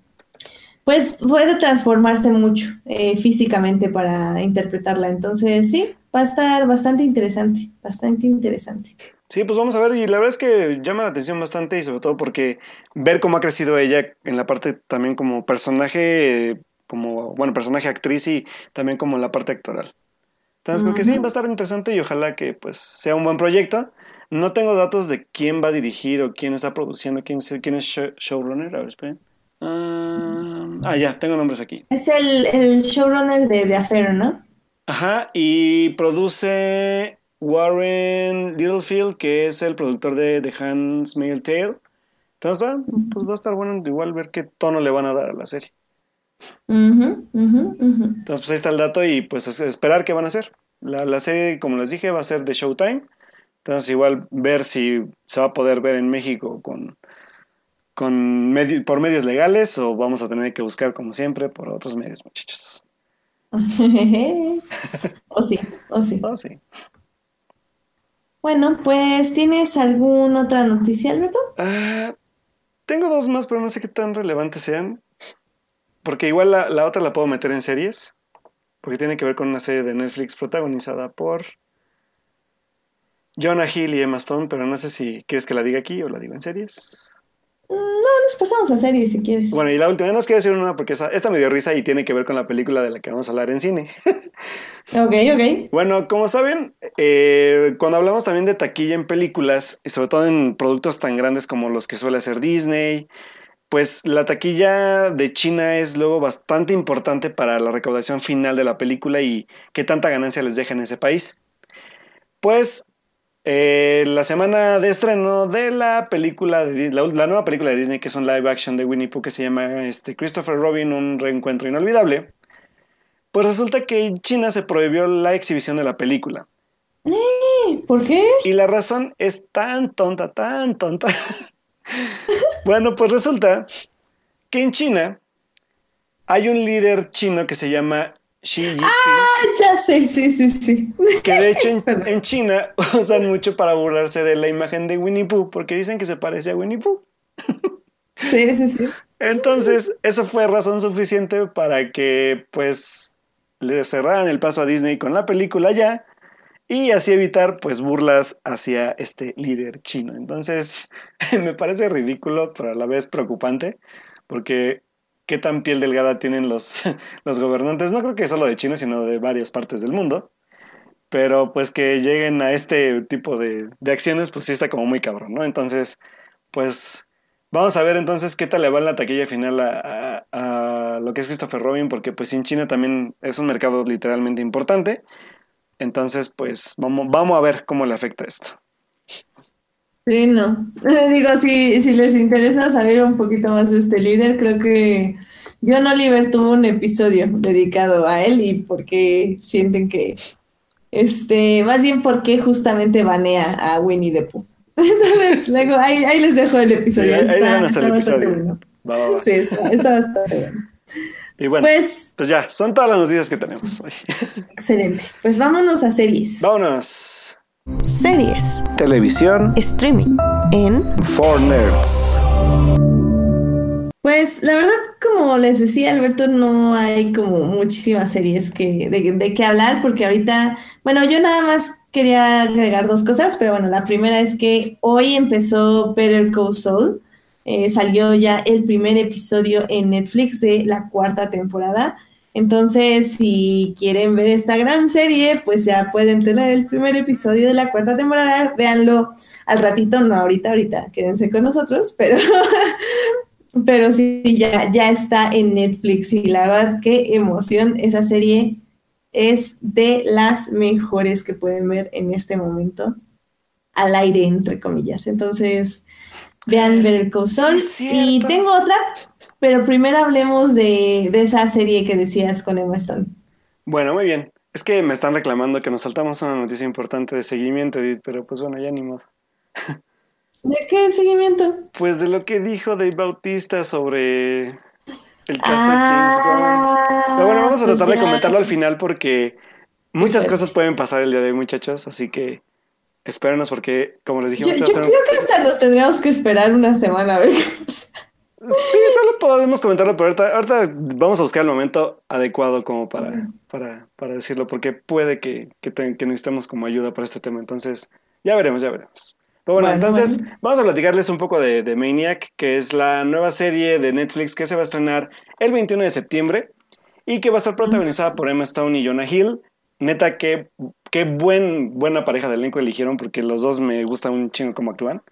pues puede transformarse mucho eh, físicamente para interpretarla. Entonces, sí, va a estar bastante interesante, bastante interesante.
Sí, pues vamos a ver, y la verdad es que llama la atención bastante y sobre todo porque ver cómo ha crecido ella en la parte también como personaje, como, bueno, personaje actriz y también como en la parte actoral. Entonces creo que sí, va a estar interesante y ojalá que pues sea un buen proyecto. No tengo datos de quién va a dirigir o quién está produciendo, quién es, quién es show- showrunner, a ver, esperen. Ah, ah, ya, tengo nombres aquí.
Es el, el showrunner de The Affair, ¿no?
Ajá, y produce Warren Littlefield, que es el productor de The Handmaid's Tale. Entonces, ah, pues va a estar bueno igual ver qué tono le van a dar a la serie. Entonces, pues ahí está el dato y pues es- esperar qué van a hacer. La, la serie, como les dije, va a ser de Showtime. Entonces, igual ver si se va a poder ver en México con, con por medios legales o vamos a tener que buscar, como siempre, por otros medios, muchachos.
o sí, o sí.
Oh, sí.
Bueno, pues ¿tienes alguna otra noticia, Alberto?
Ah, tengo dos más, pero no sé qué tan relevantes sean. Porque igual la, la otra la puedo meter en series. Porque tiene que ver con una serie de Netflix protagonizada por Jonah Hill y Emma Stone, pero no sé si quieres que la diga aquí o la digo en series.
No, nos pasamos a series si quieres.
Bueno, y la última, no os quiero decir una porque esa- esta me dio risa y tiene que ver con la película de la que vamos a hablar en cine.
Ok, ok.
Bueno, como saben, eh, cuando hablamos también de taquilla en películas, y sobre todo en productos tan grandes como los que suele hacer Disney, pues la taquilla de China es luego bastante importante para la recaudación final de la película y qué tanta ganancia les deja en ese país. Pues eh, la semana de estreno de la película, de, la, la nueva película de Disney, que es un live action de Winnie Pooh que se llama este, Christopher Robin, un reencuentro inolvidable, pues resulta que en China se prohibió la exhibición de la película.
Eh, ¿Por qué?
Y la razón es tan tonta, tan tonta. bueno, pues resulta que en China hay un líder chino que se llama
Ah, ya sé, sí, sí, sí.
que de hecho en, en China usan mucho para burlarse de la imagen de Winnie Pooh, porque dicen que se parece a Winnie Pooh.
Sí, sí, sí.
Entonces, eso fue razón suficiente para que, pues, le cerraran el paso a Disney con la película ya y así evitar, pues, burlas hacia este líder chino. Entonces, me parece ridículo, pero a la vez preocupante, porque qué tan piel delgada tienen los, los gobernantes, no creo que solo de China, sino de varias partes del mundo. Pero pues que lleguen a este tipo de, de acciones, pues sí está como muy cabrón, ¿no? Entonces, pues Vamos a ver entonces qué tal le va en la taquilla final a, a- a lo que es Christopher Robin, porque pues en China también es un mercado literalmente importante. Entonces, pues vamos, vamos a ver cómo le afecta esto.
Sí, no. Digo, si, si les interesa saber un poquito más de este líder, creo que John Oliver tuvo un episodio dedicado a él y por qué sienten que, este, más bien por qué justamente banea a Winnie the Pooh. Entonces, luego ahí, ahí les dejo el
Sí,
episodio.
ahí, ahí
Está,
el episodio.
bueno.
Va, va, va.
Sí, está, está bastante bueno.
Y bueno, pues,
Pues,
ya, son todas las noticias que tenemos hoy.
excelente. Pues vámonos a series.
Vámonos.
Series.
Televisión
Streaming. En
for Nerds.
Pues la verdad, como les decía Alberto, no hay como muchísimas series que, de, de qué hablar, porque ahorita, bueno, yo nada más quería agregar dos cosas, pero bueno, la primera es que hoy empezó Better Call Saul, eh, salió ya el primer episodio en Netflix de la cuarta temporada, entonces si quieren ver esta gran serie, pues ya pueden tener el primer episodio de la cuarta temporada, véanlo al ratito, no ahorita, ahorita, quédense con nosotros, pero... Pero sí, ya, ya está en Netflix y la verdad, qué emoción. Esa serie es de las mejores que pueden ver en este momento al aire, entre comillas. Entonces, vean Call
Sí,
y tengo otra, pero primero hablemos de, de esa serie que decías con Emma Stone.
Bueno, muy bien. Es que me están reclamando que nos saltamos una noticia importante de seguimiento, Edith, pero pues bueno, ya ni modo.
¿De qué seguimiento?
Pues de lo que dijo Dave Bautista sobre el caso
Ah,
James Gunn. Pero bueno, vamos a
pues
tratar de comentarlo al final porque muchas cosas pueden pasar el día de hoy, muchachos, así que espérenos porque, como les
Yo,
dijimos,
yo
un-
creo que hasta nos tendríamos que esperar una semana a ver qué pasa.
Sí, solo podemos comentarlo, pero ahorita, ahorita vamos a buscar el momento adecuado como para, para, para decirlo, porque puede que, que, te- que necesitemos como ayuda para este tema. Entonces, ya veremos, ya veremos. Pero bueno,
Bueno,
entonces
bueno.
vamos a platicarles un poco de, de Maniac, que es la nueva serie de Netflix que se va a estrenar el 21 de septiembre y que va a estar protagonizada por Emma Stone y Jonah Hill. Neta, qué, qué buen, buena pareja de elenco eligieron, porque los dos me gustan un chingo cómo actúan.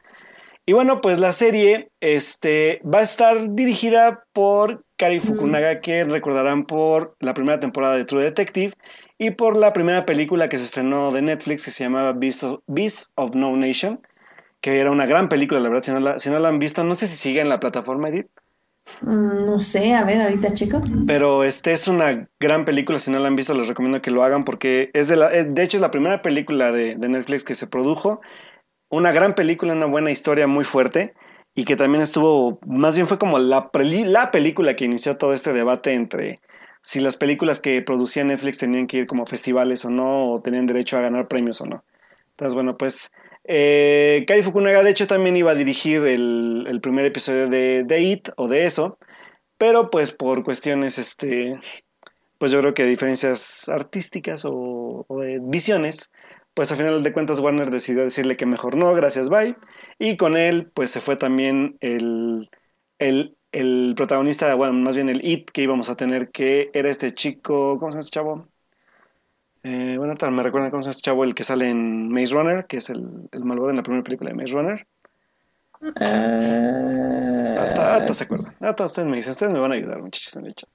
Y bueno, pues la serie este, va a estar dirigida por Kari Fukunaga, que recordarán por la primera temporada de True Detective y por la primera película que se estrenó de Netflix que se llamaba Beast of, Beast of No Nation, que era una gran película, la verdad, si no la, si no la han visto, no sé si sigue en la plataforma, Edith,
Mm, No sé, a ver, ahorita checo.
pero este es una gran película, si no la han visto les recomiendo que lo hagan porque es de la, de hecho es la primera película de, de Netflix que se produjo, una gran película, una buena historia muy fuerte y que también estuvo, más bien fue como la, la película que inició todo este debate entre si las películas que producía Netflix tenían que ir como festivales o no, o tenían derecho a ganar premios o no. Entonces, bueno, pues eh, Kari Fukunaga de hecho también iba a dirigir el, el primer episodio de, de It o de eso, pero pues por cuestiones, este, pues yo creo que diferencias artísticas o, o de visiones, pues al final de cuentas Warner decidió decirle que mejor no, gracias, bye. Y con él, pues se fue también el, el, el protagonista, bueno, más bien el It que íbamos a tener, que era este chico, ¿cómo se llama este chavo? Eh, bueno, ahorita me recuerda cómo se llama este chavo, el que sale en Maze Runner, que es el, el malvado en la primera película de Maze Runner. Hasta, hasta se acuerdan. Hasta ustedes me dicen, ustedes me van a ayudar, muchachos, en el chat.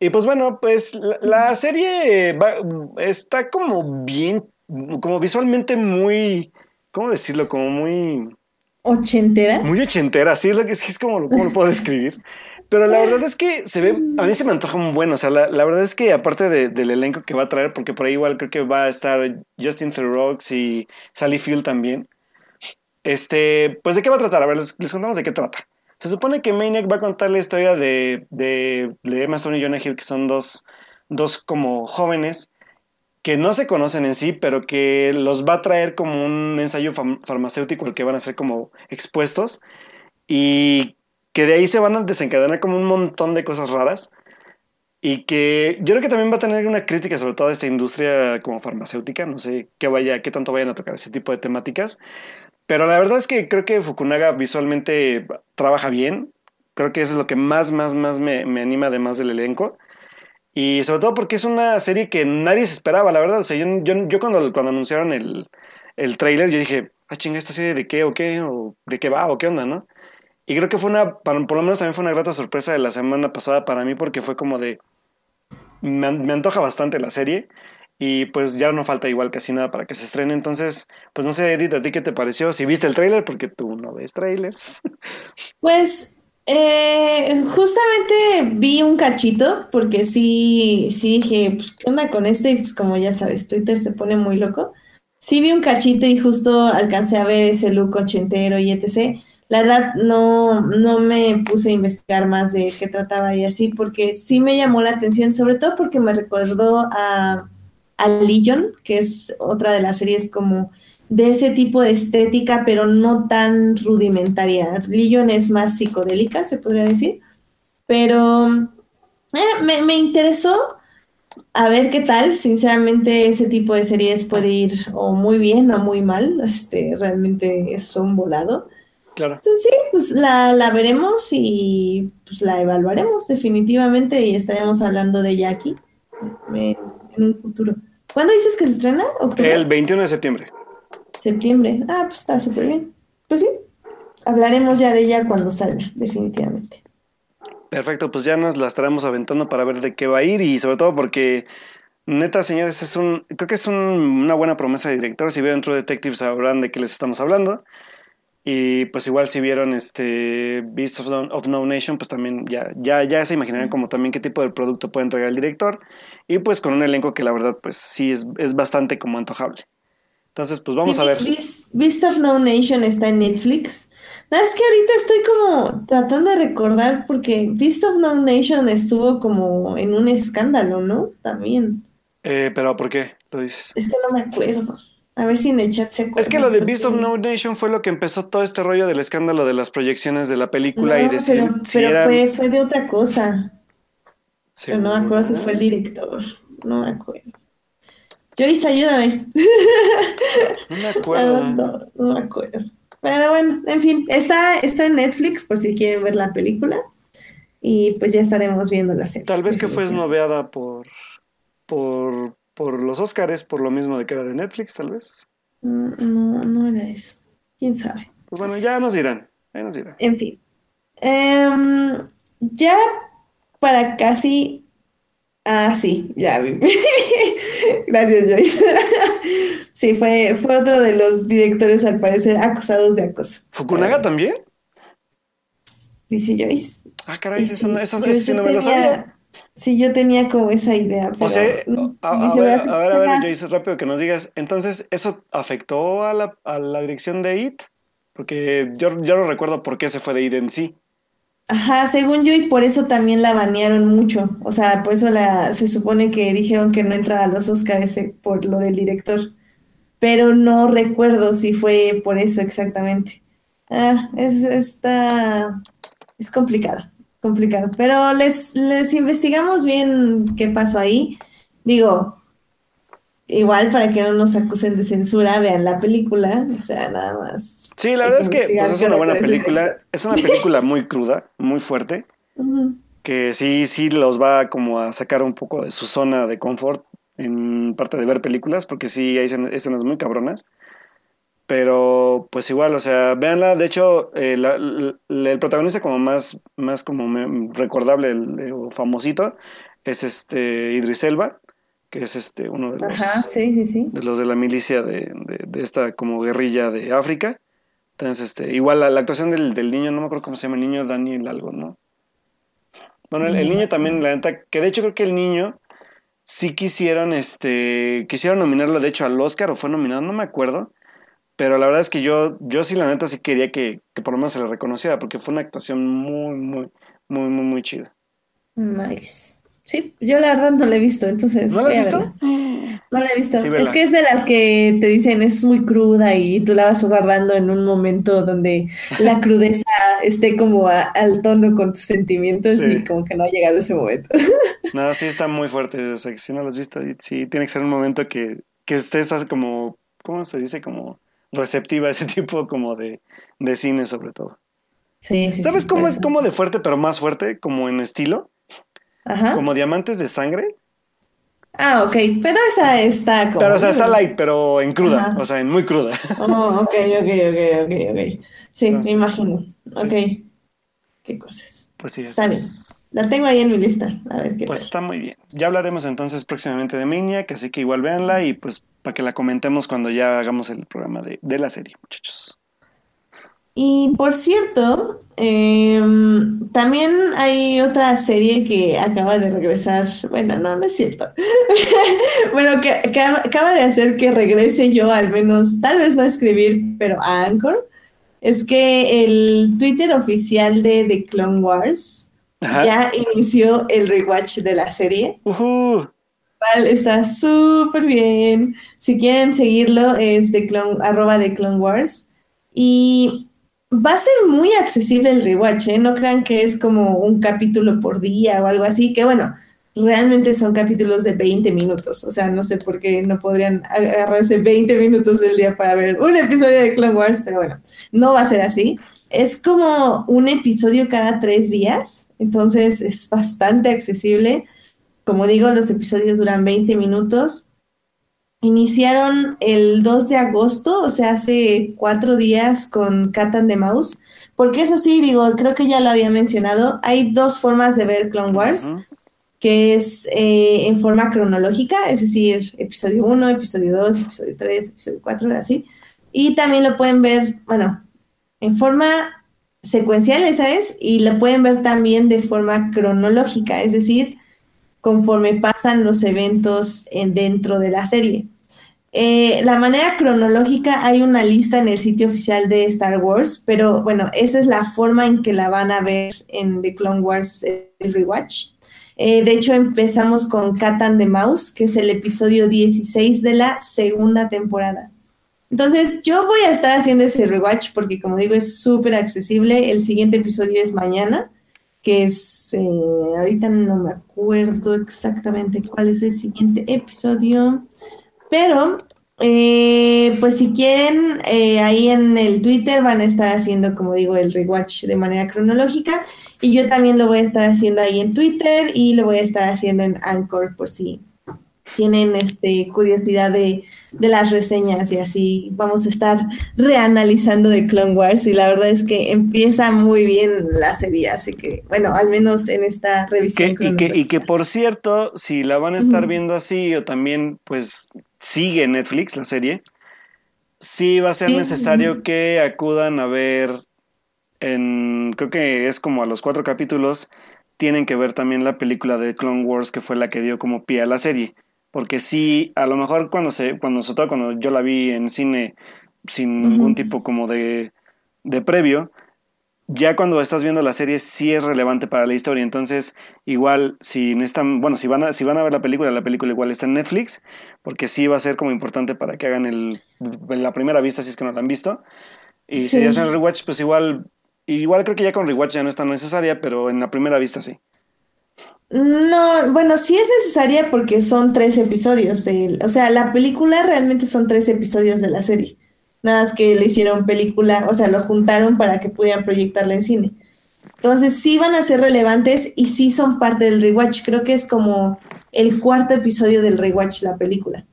Y pues bueno, pues la, la serie va- está como bien, como visualmente muy, ¿cómo decirlo? Como muy,
¿Ochentera?
muy ochentera, sí, es lo que es, es como, ¿cómo lo puedo describir? Pero la verdad es que se ve, a mí se me antoja un buen, o sea, la, la verdad es que aparte de- del elenco que va a traer, porque por ahí igual creo que va a estar Justin Theroux y Sally Field también, este, pues de qué va a tratar, a ver, les, les contamos de qué trata. Se supone que Maniac va a contar la historia de, de, de Emma Stone y Jonah Hill, que son dos, dos como jóvenes que no se conocen en sí, pero que los va a traer como un ensayo farmacéutico al que van a ser como expuestos y que de ahí se van a desencadenar como un montón de cosas raras y que yo creo que también va a tener una crítica sobre toda esta industria como farmacéutica, no sé qué vaya, qué tanto vayan a tocar ese tipo de temáticas, pero la verdad es que creo que Fukunaga visualmente trabaja bien, creo que eso es lo que más, más, más me, me anima además del elenco. Y sobre todo porque es una serie que nadie se esperaba, la verdad. O sea, yo, yo, yo cuando, cuando anunciaron el, el trailer, yo dije, ah, chinga, ¿esta serie de qué o qué? ¿O de qué va o qué onda, no? Y creo que fue una, para- por lo menos también fue una grata sorpresa de la semana pasada para mí porque fue como de, me, me antoja bastante la serie y pues ya no falta igual casi nada para que se estrene. Entonces, pues no sé, Edith, ¿a ti qué te pareció? Si viste el trailer, porque tú no ves trailers.
Pues eh, justamente vi un cachito porque sí, sí dije, pues, ¿qué onda con esto? Y pues como ya sabes, Twitter se pone muy loco. Sí vi un cachito y justo alcancé a ver ese look ochentero y etc. La verdad no, no me puse a investigar más de qué trataba y así porque sí me llamó la atención, sobre todo porque me recordó a, a Legion, que es otra de las series como de ese tipo de estética, pero no tan rudimentaria. Legion es más psicodélica, se podría decir. Pero eh, me, me interesó a ver qué tal. Sinceramente, ese tipo de series puede ir o muy bien o muy mal. Este, realmente es un volado.
Claro.
Entonces sí, pues la, la veremos y pues la evaluaremos definitivamente y estaremos hablando de ella aquí eh, en un futuro. ¿Cuándo dices que se estrena? ¿Octubre?
El 21 de septiembre.
Septiembre. Ah, pues está súper bien. Pues sí, hablaremos ya de ella cuando salga, definitivamente.
Perfecto, pues ya nos la estaremos aventando para ver de qué va a ir y sobre todo porque, neta, señores, es un, creo que es un- una buena promesa de director. Si veo True Detective sabrán de qué les estamos hablando. Y pues igual si vieron este Beast of No, of no Nation, pues también ya, ya, ya se imaginarán como también qué tipo de producto puede entregar el director. Y pues con un elenco que la verdad pues sí es, es bastante como antojable. Entonces pues vamos a ver.
Beast, of No Nation está en Netflix. Nada, es que ahorita estoy como tratando de recordar porque Beast of No Nation estuvo como en un escándalo, ¿no? También.
Eh, pero ¿por qué lo dices?
Es que no me acuerdo. A ver si en el chat se acuerda.
Es que lo de Beast of No Nation fue lo que empezó todo este rollo del escándalo de las proyecciones de la película y de si,
pero,
si
pero
era...
fue, fue de otra cosa. Pero no me acuerdo si fue el director. No me acuerdo. Joyce, ayúdame.
No me acuerdo.
No, no me acuerdo. Pero bueno, en fin, está, está en Netflix por si quieren ver la película. Y pues ya estaremos viendo la serie.
Tal vez que fue esnoveada por, por, por los Óscares, por lo mismo de que era de Netflix, tal vez.
Mm, No, no era eso. ¿Quién sabe?
Pues bueno, ya nos dirán. Ya nos dirán.
En fin. Em, ya para casi. Ah, sí, ya vi. Gracias, Joyce. Sí, fue, fue otro de los directores, al parecer, acusados de acoso.
¿Fukunaga también?
Dice Joyce.
Ah, caray, eso, no- eso, sí no me lo sabía.
Sí, yo tenía como esa idea,
O sea, a, ver, a ver, a ver. Joyce, rápido que nos digas. Entonces, ¿eso afectó a la, a la dirección de IT? Porque yo, yo no recuerdo por qué se fue de IT en sí.
Ajá, según yo, y por eso también la banearon mucho. O sea, por eso la, se supone que dijeron que no entraba a los Oscars por lo del director. Pero no recuerdo si fue por eso exactamente. Ah, es, está, es complicado, complicado. Pero les, les investigamos bien qué pasó ahí. Digo, igual para que no nos acusen de censura, vean la película. O sea, nada más.
Sí, la verdad es que pues, es una buena película. Es una película muy cruda, muy fuerte. Que sí, sí los va como a sacar un poco de su zona de confort en parte de ver películas, porque sí hay escen- escenas muy cabronas. Pero pues igual, o sea, véanla. De hecho, eh, la- la- el protagonista como más, más como recordable o famosito es este Idris Elba, que es este uno de los,
Ajá, sí, sí, sí.
de los de la milicia de, de- de esta como guerrilla de África. Entonces, este, igual la, la actuación del, del niño, no me acuerdo cómo se llama el niño, Daniel algo, ¿no? Bueno, el, el niño también, la neta, que de hecho creo que el niño sí quisieron, este, quisieron nominarlo de hecho al Oscar o fue nominado, no me acuerdo, pero la verdad es que yo, yo sí la neta sí quería que, que por lo menos se le reconociera porque fue una actuación muy, muy, muy, muy, muy chida.
Nice. Sí, yo la verdad no la he visto, entonces
¿No la has visto?
No la he visto.
Sí,
Es que es de las que te dicen es muy cruda y tú la vas guardando en un momento donde la crudeza esté como a- al tono con tus sentimientos
Sí.
y como que no ha llegado ese momento.
No, sí está muy fuerte, o sea, que si no lo has visto, sí, tiene que ser un momento que, que estés como, ¿cómo se dice? Como receptiva a ese tipo como de, de cine sobre todo.
Sí, sí,
¿Sabes cómo es como de fuerte pero más fuerte, como en estilo?
Ajá.
Como diamantes de sangre.
Ah, ok, pero esa está como...
Pero, o sea, está light, pero en cruda,
Ajá.
o sea, en muy cruda.
Oh, ok, ok, ok, ok, ok. Sí,
Entonces,
me imagino.
sí.
Ok. Qué cosas.
Pues sí,
Está
eso
bien.
es-
La tengo ahí en mi lista. A ver qué
Pues
tal.
está muy bien. Ya hablaremos entonces próximamente de Maniac, así que igual véanla y pues para que la comentemos cuando ya hagamos el programa de, de la serie, muchachos.
Y por cierto, em, también hay otra serie que acaba de regresar. Bueno, no, no es cierto. Bueno, que, que acaba de hacer que regrese yo, al menos, tal vez no a escribir, pero a Anchor. Es que el Twitter oficial de The Clone Wars
Ajá.
ya inició el rewatch de la serie.
Ujú.
cual está súper bien. Si quieren seguirlo, es de clone, arroba de Clone Wars. Y va a ser muy accesible el rewatch, ¿eh? No crean que es como un capítulo por día o algo así, que bueno, realmente son capítulos de 20 minutos. O sea, no sé por qué no podrían agarrarse 20 minutos del día para ver un episodio de Clone Wars, pero bueno, no va a ser así. Es como un episodio cada tres días, entonces es bastante accesible. Como digo, los episodios duran 20 minutos. Iniciaron el 2 de agosto, o sea, hace cuatro días con Cat and the Mouse. Porque eso sí, digo, creo que ya lo había mencionado, hay dos formas de ver Clone Wars, que es eh, en forma cronológica, es decir, episodio 1, episodio 2, episodio 3, episodio 4, así. Y también lo pueden ver, bueno, en forma secuencial, esa es, y la pueden ver también de forma cronológica, es decir, conforme pasan los eventos en, dentro de la serie. Eh, la manera cronológica hay una lista en el sitio oficial de Star Wars, pero bueno, esa es la forma en que la van a ver en The Clone Wars el rewatch. Eh, de hecho, empezamos con Cat and the Mouse, que es el episodio 16 de la segunda temporada. Entonces, yo voy a estar haciendo ese rewatch porque, como digo, es súper accesible. El siguiente episodio es mañana, que es, eh, ahorita no me acuerdo exactamente cuál es el siguiente episodio. Pero, eh, pues si quieren, eh, ahí en el Twitter van a estar haciendo, como digo, el rewatch de manera cronológica. Y yo también lo voy a estar haciendo ahí en Twitter y lo voy a estar haciendo en Anchor por si tienen este, curiosidad de, de, las reseñas y así vamos a estar reanalizando de Clone Wars y la verdad es que empieza muy bien la serie, así que bueno, al menos en esta revisión.
y, que, y que por cierto, si la van a estar viendo así o también pues sigue Netflix la serie, sí va a ser necesario que acudan a ver en, creo que es como a los cuatro capítulos, tienen que ver también la película de Clone Wars que fue la que dio como pie a la serie. Porque sí, a lo mejor cuando se, cuando sobre todo cuando yo la vi en cine sin ningún tipo como de, de previo, ya cuando estás viendo la serie sí es relevante para la historia. Entonces, igual, si necesitan, bueno, si van a, si van a ver la película, la película igual está en Netflix, porque sí va a ser como importante para que hagan el, la primera vista si es que no la han visto. Y si hacen el rewatch, pues igual, igual creo que ya con rewatch ya no es tan necesaria, pero en la primera vista sí.
No, bueno, sí es necesaria porque son tres episodios. De, o sea, la película realmente son tres episodios de la serie. Nada más que le hicieron película, o sea, lo juntaron para que pudieran proyectarla en cine. Entonces sí van a ser relevantes y sí son parte del rewatch. Creo que es como el cuarto episodio del rewatch la película.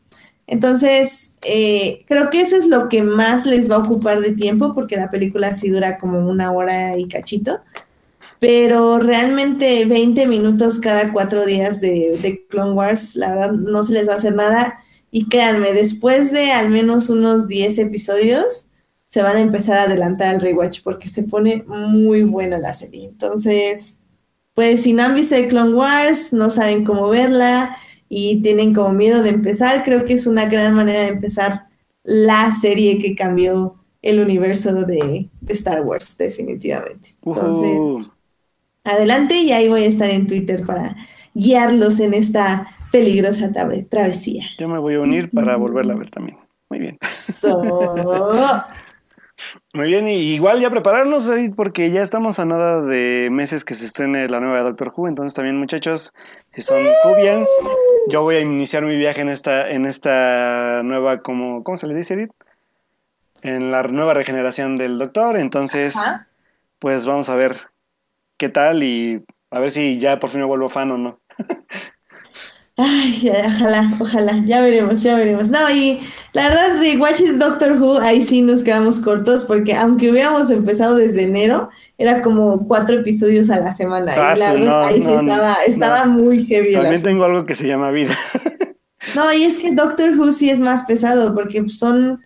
Entonces, eh, creo que eso es lo que más les va a ocupar de tiempo, porque la película sí dura como una hora y cachito. Pero realmente 20 minutos cada cuatro días de, de Clone Wars, la verdad, no se les va a hacer nada. Y créanme, después de al menos unos 10 episodios, se van a empezar a adelantar al rewatch porque se pone muy buena la serie. Entonces, pues si no han visto Clone Wars, no saben cómo verla y tienen como miedo de empezar, creo que es una gran manera de empezar la serie que cambió el universo de, Star Wars, definitivamente. Entonces, adelante y ahí voy a estar en Twitter para guiarlos en esta peligrosa travesía.
Yo me voy a unir para volverla a ver también. Muy bien. Muy bien, y igual ya prepararnos porque ya estamos a nada de meses que se estrene la nueva Doctor Who, entonces también muchachos, si son Whovians, yo voy a iniciar mi viaje en esta, en esta nueva, como, ¿cómo se le dice, Edith? En la nueva regeneración del Doctor, entonces, pues vamos a ver qué tal y a ver si ya por fin me vuelvo fan o no.
Ay, ojalá, ojalá, ya veremos, ya veremos. No, y la verdad, Rewatch Doctor Who, ahí sí nos quedamos cortos, porque aunque hubiéramos empezado desde enero, era como cuatro episodios a la semana. y ah, la verdad, ahí sí estaba, estaba muy heavy.
También tengo algo que se llama vida.
no, y es que Doctor Who sí es más pesado, porque son,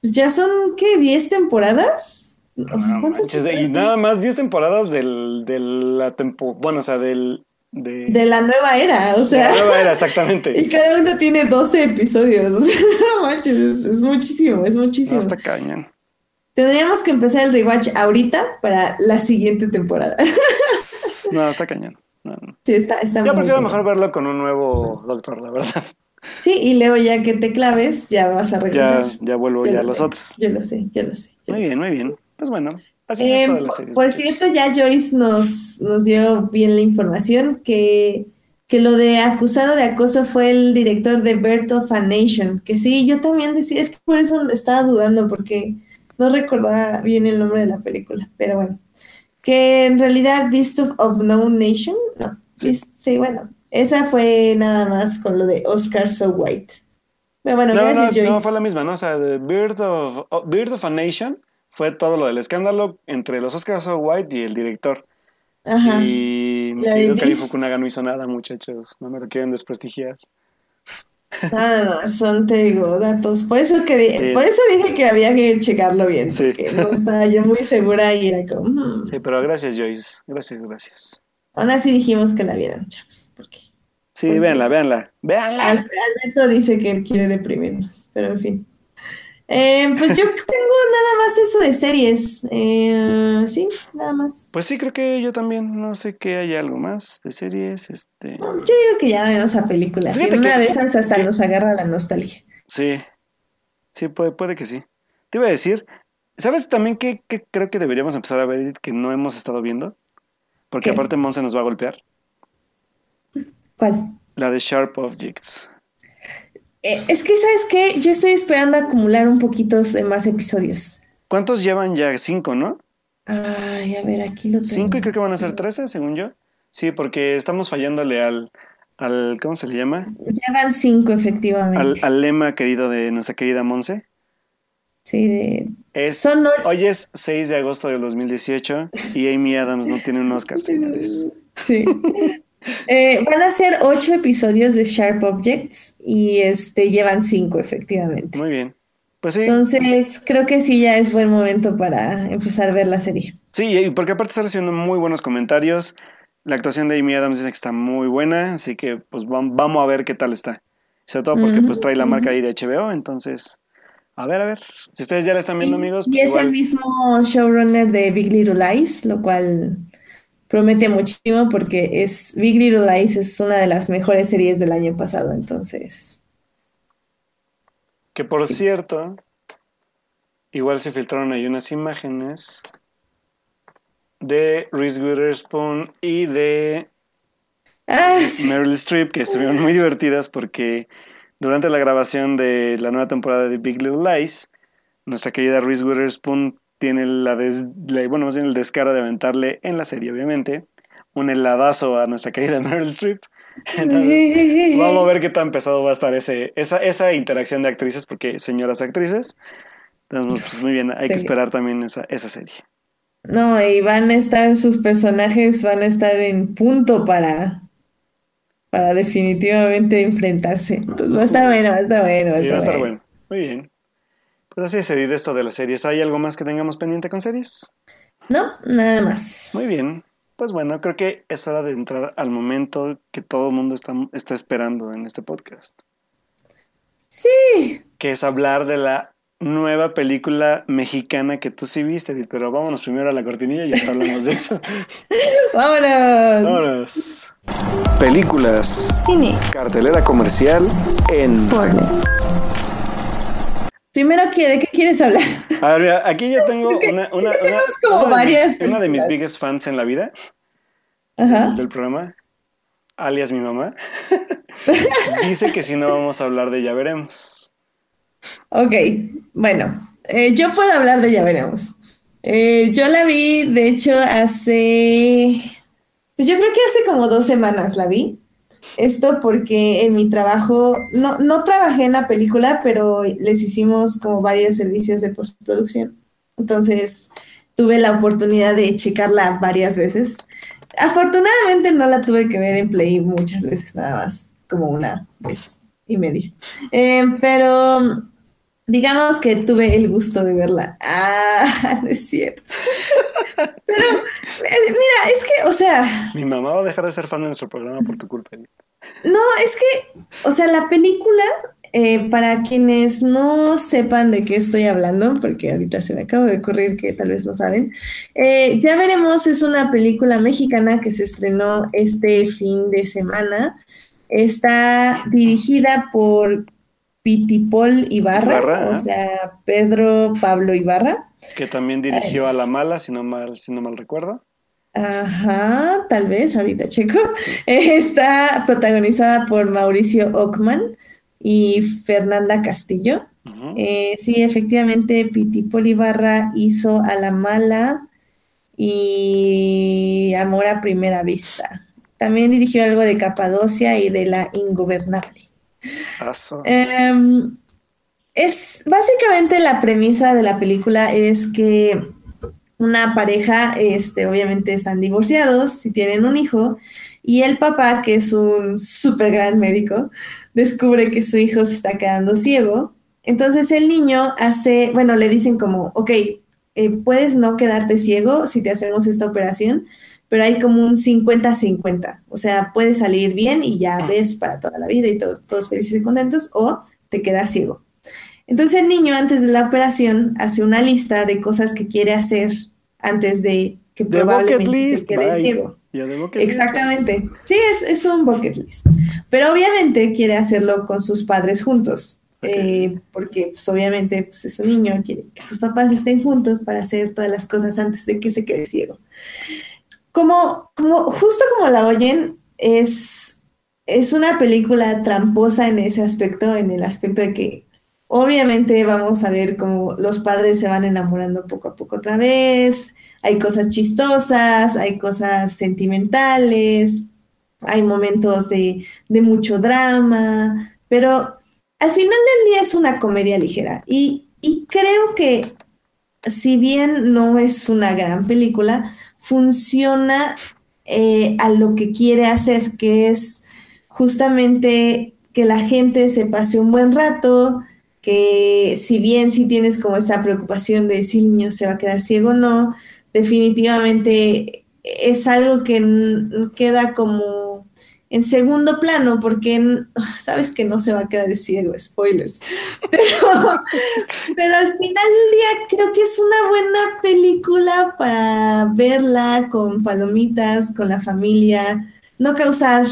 pues ya son, ¿qué? ¿10 temporadas?
y nada más 10 temporadas del, de la tempo, bueno, o sea, del
de... la nueva era, o sea.
De la nueva era, exactamente.
y cada uno tiene 12 episodios. O sea, no manches, es, muchísimo, es muchísimo.
No, cañón.
Tendríamos que empezar el rewatch ahorita para la siguiente temporada.
no, está cañón.
Sí, está, está
Yo prefiero mejor verlo con un nuevo doctor, la verdad.
Sí, y luego ya que te claves, ya vas a regresar.
Ya, ya vuelvo ya a los otros.
Yo lo sé, yo lo sé.
muy bien, muy bien. Pues bueno,
eh, por cierto, ya Joyce nos, nos dio bien la información que, que lo de acusado de acoso fue el director de Birth of a Nation. Que sí, yo también decía, es que por eso estaba dudando, porque no recordaba bien el nombre de la película, pero bueno. Que en realidad Beast of, No Nation, no, sí. bueno, esa fue nada más con lo de Oscar So White. Pero bueno,
no, gracias, no, no, fue la misma, ¿no? O sea, Birth of, Birth of a Nation fue todo lo del escándalo entre los Oscars White y el director. Ajá. Y Hideo Kari Fukunaga no hizo nada, muchachos. No me lo quieren desprestigiar.
No, no, son, te digo, datos. Por eso que
Sí.
por eso dije que había que checarlo bien,
Sí.
porque no estaba yo muy segura y era como.
Sí, pero gracias, Joyce. Gracias, gracias.
Aún así dijimos que la vieran, chavos, porque
Sí, véanla, véanla. Véanla.
Al- Alberto dice que él quiere deprimirnos, pero en fin. Eh, pues yo tengo nada más eso de series. Eh, sí, nada más.
Pues sí, creo que yo también. No sé que haya algo más de series. Este.
Yo digo que ya vemos a películas. En una
que-
de esas hasta
que-
nos agarra la nostalgia.
Sí. Sí, puede, puede que sí. Te iba a decir. ¿Sabes también qué, qué creo que deberíamos empezar a ver que no hemos estado viendo? Porque
¿Qué?
aparte Monse nos va a golpear.
¿Cuál?
La de Sharp Objects.
Eh, es que, ¿sabes qué? Yo estoy esperando acumular un poquito de más episodios.
¿Cuántos llevan ya? Cinco, ¿no?
Ay, a ver, aquí lo tengo.
Cinco y creo que van a ser trece, según yo. Sí, porque estamos fallándole al, al ¿cómo se le llama?
Ya van cinco, efectivamente.
Al, al lema querido de nuestra querida Monse.
Sí, de...
Es,
Son
hoy es 6 de agosto del 2018 y Amy Adams no tiene un Oscar, señores.
Sí. Eh, van a ser ocho episodios de Sharp Objects y este llevan cinco, efectivamente.
Muy bien. Pues sí,
Entonces, creo que sí ya es buen momento para empezar a ver la serie.
sí, y porque aparte está recibiendo muy buenos comentarios. La actuación de Amy Adams dice que está muy buena, así que pues vam- vamos a ver qué tal está. Sobre todo porque pues trae la marca ahí de HBO, entonces, a ver, a ver. Si ustedes ya la están viendo, amigos,
Y
pues
es el mismo showrunner de Big Little Lies, lo cual promete muchísimo porque es Big Little Lies es una de las mejores series del año pasado, entonces.
Que por cierto, igual se filtraron ahí unas imágenes de Reese Witherspoon y de
Ah, sí.
Meryl Streep que estuvieron muy divertidas porque durante la grabación de la nueva temporada de Big Little Lies, nuestra querida Reese Witherspoon tiene la, des- la- bueno, más bien el descaro de aventarle en la serie, obviamente, un heladazo a nuestra querida Meryl Streep. Entonces, vamos a ver qué tan pesado va a estar ese, esa, esa interacción de actrices, porque señoras actrices, entonces, pues muy bien, hay que esperar también esa, esa serie.
No, y van a estar sus personajes, van a estar en punto para, para definitivamente enfrentarse. Entonces, va a estar bueno, va a estar bueno, va a
Sí, va a
estar
estar
bueno.
bueno. Muy bien. Pues así es Edith, esto de las series. ¿Hay algo más que tengamos pendiente con series?
No, nada más.
Muy bien. Pues bueno, creo que es hora de entrar al momento que todo el mundo está, está esperando en este podcast,
Sí,
que es hablar de la nueva película mexicana que tú sí viste, Edith, pero vámonos primero a la cortinilla y ya hablamos de eso.
vámonos.
Vámonos. Películas,
Cine.
cartelera comercial en...
Fortnite. Primero, ¿qué- ¿de qué quieres hablar?
A ver, aquí yo tengo una, una,
como
de mis, una de mis
películas.
biggest fans en la vida.
Ajá.
del programa, alias mi mamá, dice que si no vamos a hablar de ya veremos.
Ok, bueno, eh, yo puedo hablar de ya veremos. Eh, yo la vi, de hecho, hace, pues yo creo que hace como dos semanas la vi. Esto porque en mi trabajo, no, no trabajé en la película, pero les hicimos como varios servicios de postproducción. Entonces tuve la oportunidad de checarla varias veces. Afortunadamente no la tuve que ver en Play muchas veces, nada más, como una vez y media. Eh, pero digamos que tuve el gusto de verla. Ah, no es cierto. Pero, eh, mira, es que, o sea,
Mi mamá va a dejar de ser fan de nuestro programa por tu culpa.
No, es que, o sea, la película, eh, para quienes no sepan de qué estoy hablando, porque ahorita se me acaba de ocurrir que tal vez no saben, eh, ya veremos, es una película mexicana que se estrenó este fin de semana. Está dirigida por Pitipol Ibarra,
Ibarra,
o sea, Pedro Pablo Ibarra.
Que también dirigió a La Mala, si no mal, si no mal recuerdo.
Ajá, tal vez, ahorita checo. Está protagonizada por Mauricio Ockman y Fernanda Castillo. Eh, sí, efectivamente, Piti Polibarra hizo A la Mala y Amor a Primera Vista. También dirigió algo de Capadocia y de La Ingobernable. Em, es básicamente la premisa de la película es que una pareja, este, obviamente están divorciados y tienen un hijo Y el papá, que es un súper gran médico, descubre que su hijo se está quedando ciego. Entonces el niño hace, bueno, le dicen como, ok, eh, puedes no quedarte ciego si te hacemos esta operación, pero hay como un 50-50. O sea, puedes salir bien y ya ah. ves para toda la vida y todos felices y contentos, o te quedas ciego. Entonces el niño antes de la operación hace una lista de cosas que quiere hacer antes de que probablemente se quede ciego. Exactamente. Sí, es, es, un bucket list. Pero obviamente quiere hacerlo con sus padres juntos. Eh, porque pues, obviamente pues, es un niño, quiere que sus papás estén juntos para hacer todas las cosas antes de que se quede ciego. Como, como justo como la oyen, es, es una película tramposa en ese aspecto, en el aspecto de que obviamente vamos a ver cómo los padres se van enamorando poco a poco otra vez, hay cosas chistosas, hay cosas sentimentales, hay momentos de, mucho drama, pero al final del día es una comedia ligera y, creo que si bien no es una gran película, funciona eh, a lo que quiere hacer, que es justamente que la gente se pase un buen rato, que si bien si tienes como esta preocupación de si el niño se va a quedar ciego o no, definitivamente es algo que queda como en segundo plano porque sabes que no se va a quedar ciego, spoilers. Pero, pero al final del día creo que es una buena película para verla con palomitas, con la familia, no causar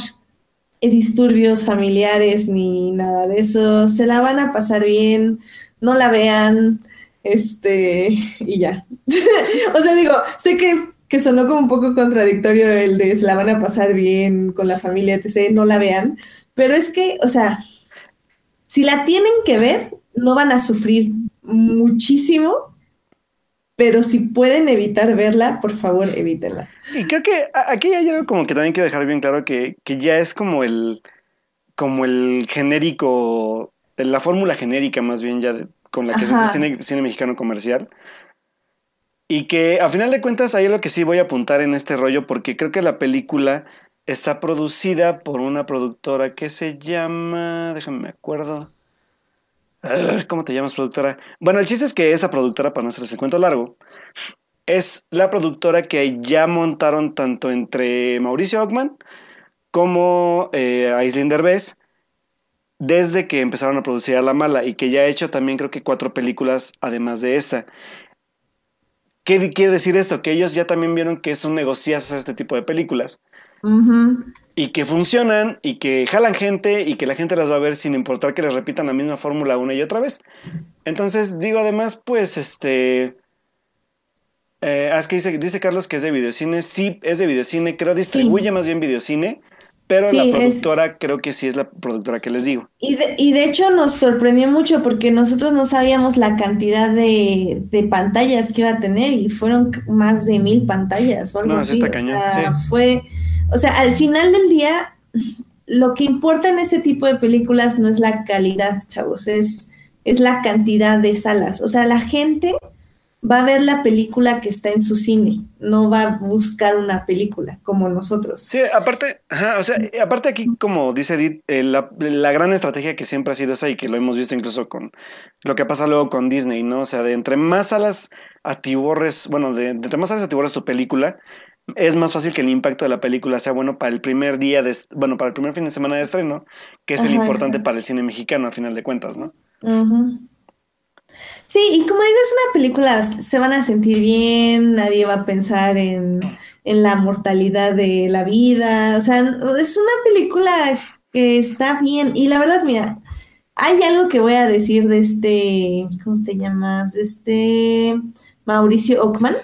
disturbios familiares ni nada de eso. Se la van a pasar bien, no la vean este, y ya. o sea, digo, sé que, que, sonó como un poco contradictorio el de se la van a pasar bien con la familia, etc., no la vean, pero es que, o sea, si la tienen que ver, no van a sufrir muchísimo, pero si pueden evitar verla, por favor, evítenla.
Y creo que aquí hay algo como que también quiero dejar bien claro que, que ya es como el, como el genérico, la fórmula genérica más bien ya de con la que se hace cine, mexicano comercial. Y que a final de cuentas hay algo que sí voy a apuntar en este rollo porque creo que la película está producida por una productora que se llama, déjame me acuerdo. ¿Cómo te llamas productora? Bueno, el chiste es que esa productora, para no hacerles el cuento largo, es la productora que ya montaron tanto entre Mauricio Ockman como eh, Aislinn desde que empezaron a producir a La Mala y que ya ha hecho también creo que cuatro películas además de esta. ¿Qué quiere decir esto? Que ellos ya también vieron que es un negociazo este tipo de películas. Y que funcionan y que jalan gente y que la gente las va a ver sin importar que les repitan la misma fórmula una y otra vez. Entonces, digo además, pues, este... Eh, ah, es que dice, dice Carlos que es de videocine. Sí, es de videocine. Creo distribuye más bien videocine. Pero la productora creo que sí es la productora que les digo.
Y de, y de hecho nos sorprendió mucho porque nosotros no sabíamos la cantidad de, pantallas que iba a tener y fueron más de mil pantallas o algo no, así. Está cañón, o sea, fue, o sea, al final del día, lo que importa en este tipo de películas no es la calidad, chavos, es, es la cantidad de salas. O sea, la gente va a ver la película que está en su cine, no va a buscar una película como nosotros.
Sí, aparte, o sea, aparte aquí, como dice Edith, eh, la, gran estrategia que siempre ha sido esa y que lo hemos visto incluso con lo que pasa luego con Disney, ¿no? O sea, de entre más salas atiborres, bueno, de, entre más salas atiborres tu película, es más fácil que el impacto de la película sea bueno para el primer día de, bueno, para el primer fin de semana de estreno, que es el importante para el cine mexicano, a final de cuentas, ¿no? Ajá.
Sí, y como digo, es una película, se van a sentir bien, nadie va a pensar en, la mortalidad de la vida, o sea, es una película que está bien, y la verdad, mira, hay algo que voy a decir de este, ¿cómo te llamas? este Mauricio Ockman,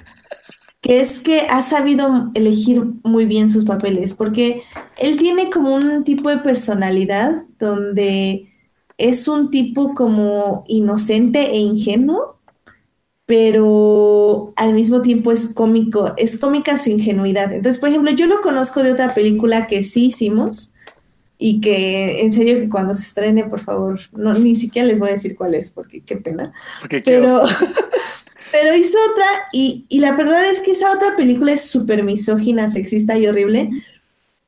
que es que ha sabido elegir muy bien sus papeles, porque él tiene como un tipo de personalidad donde es un tipo como inocente e ingenuo, pero al mismo tiempo es cómico, es cómica su ingenuidad. Entonces, por ejemplo, yo lo conozco de otra película que sí hicimos y que en serio que cuando se estrene, por favor, no, ni siquiera les voy a decir cuál es, porque qué pena. pero, pero hizo otra y, y la verdad es que esa otra película es súper misógina, sexista y horrible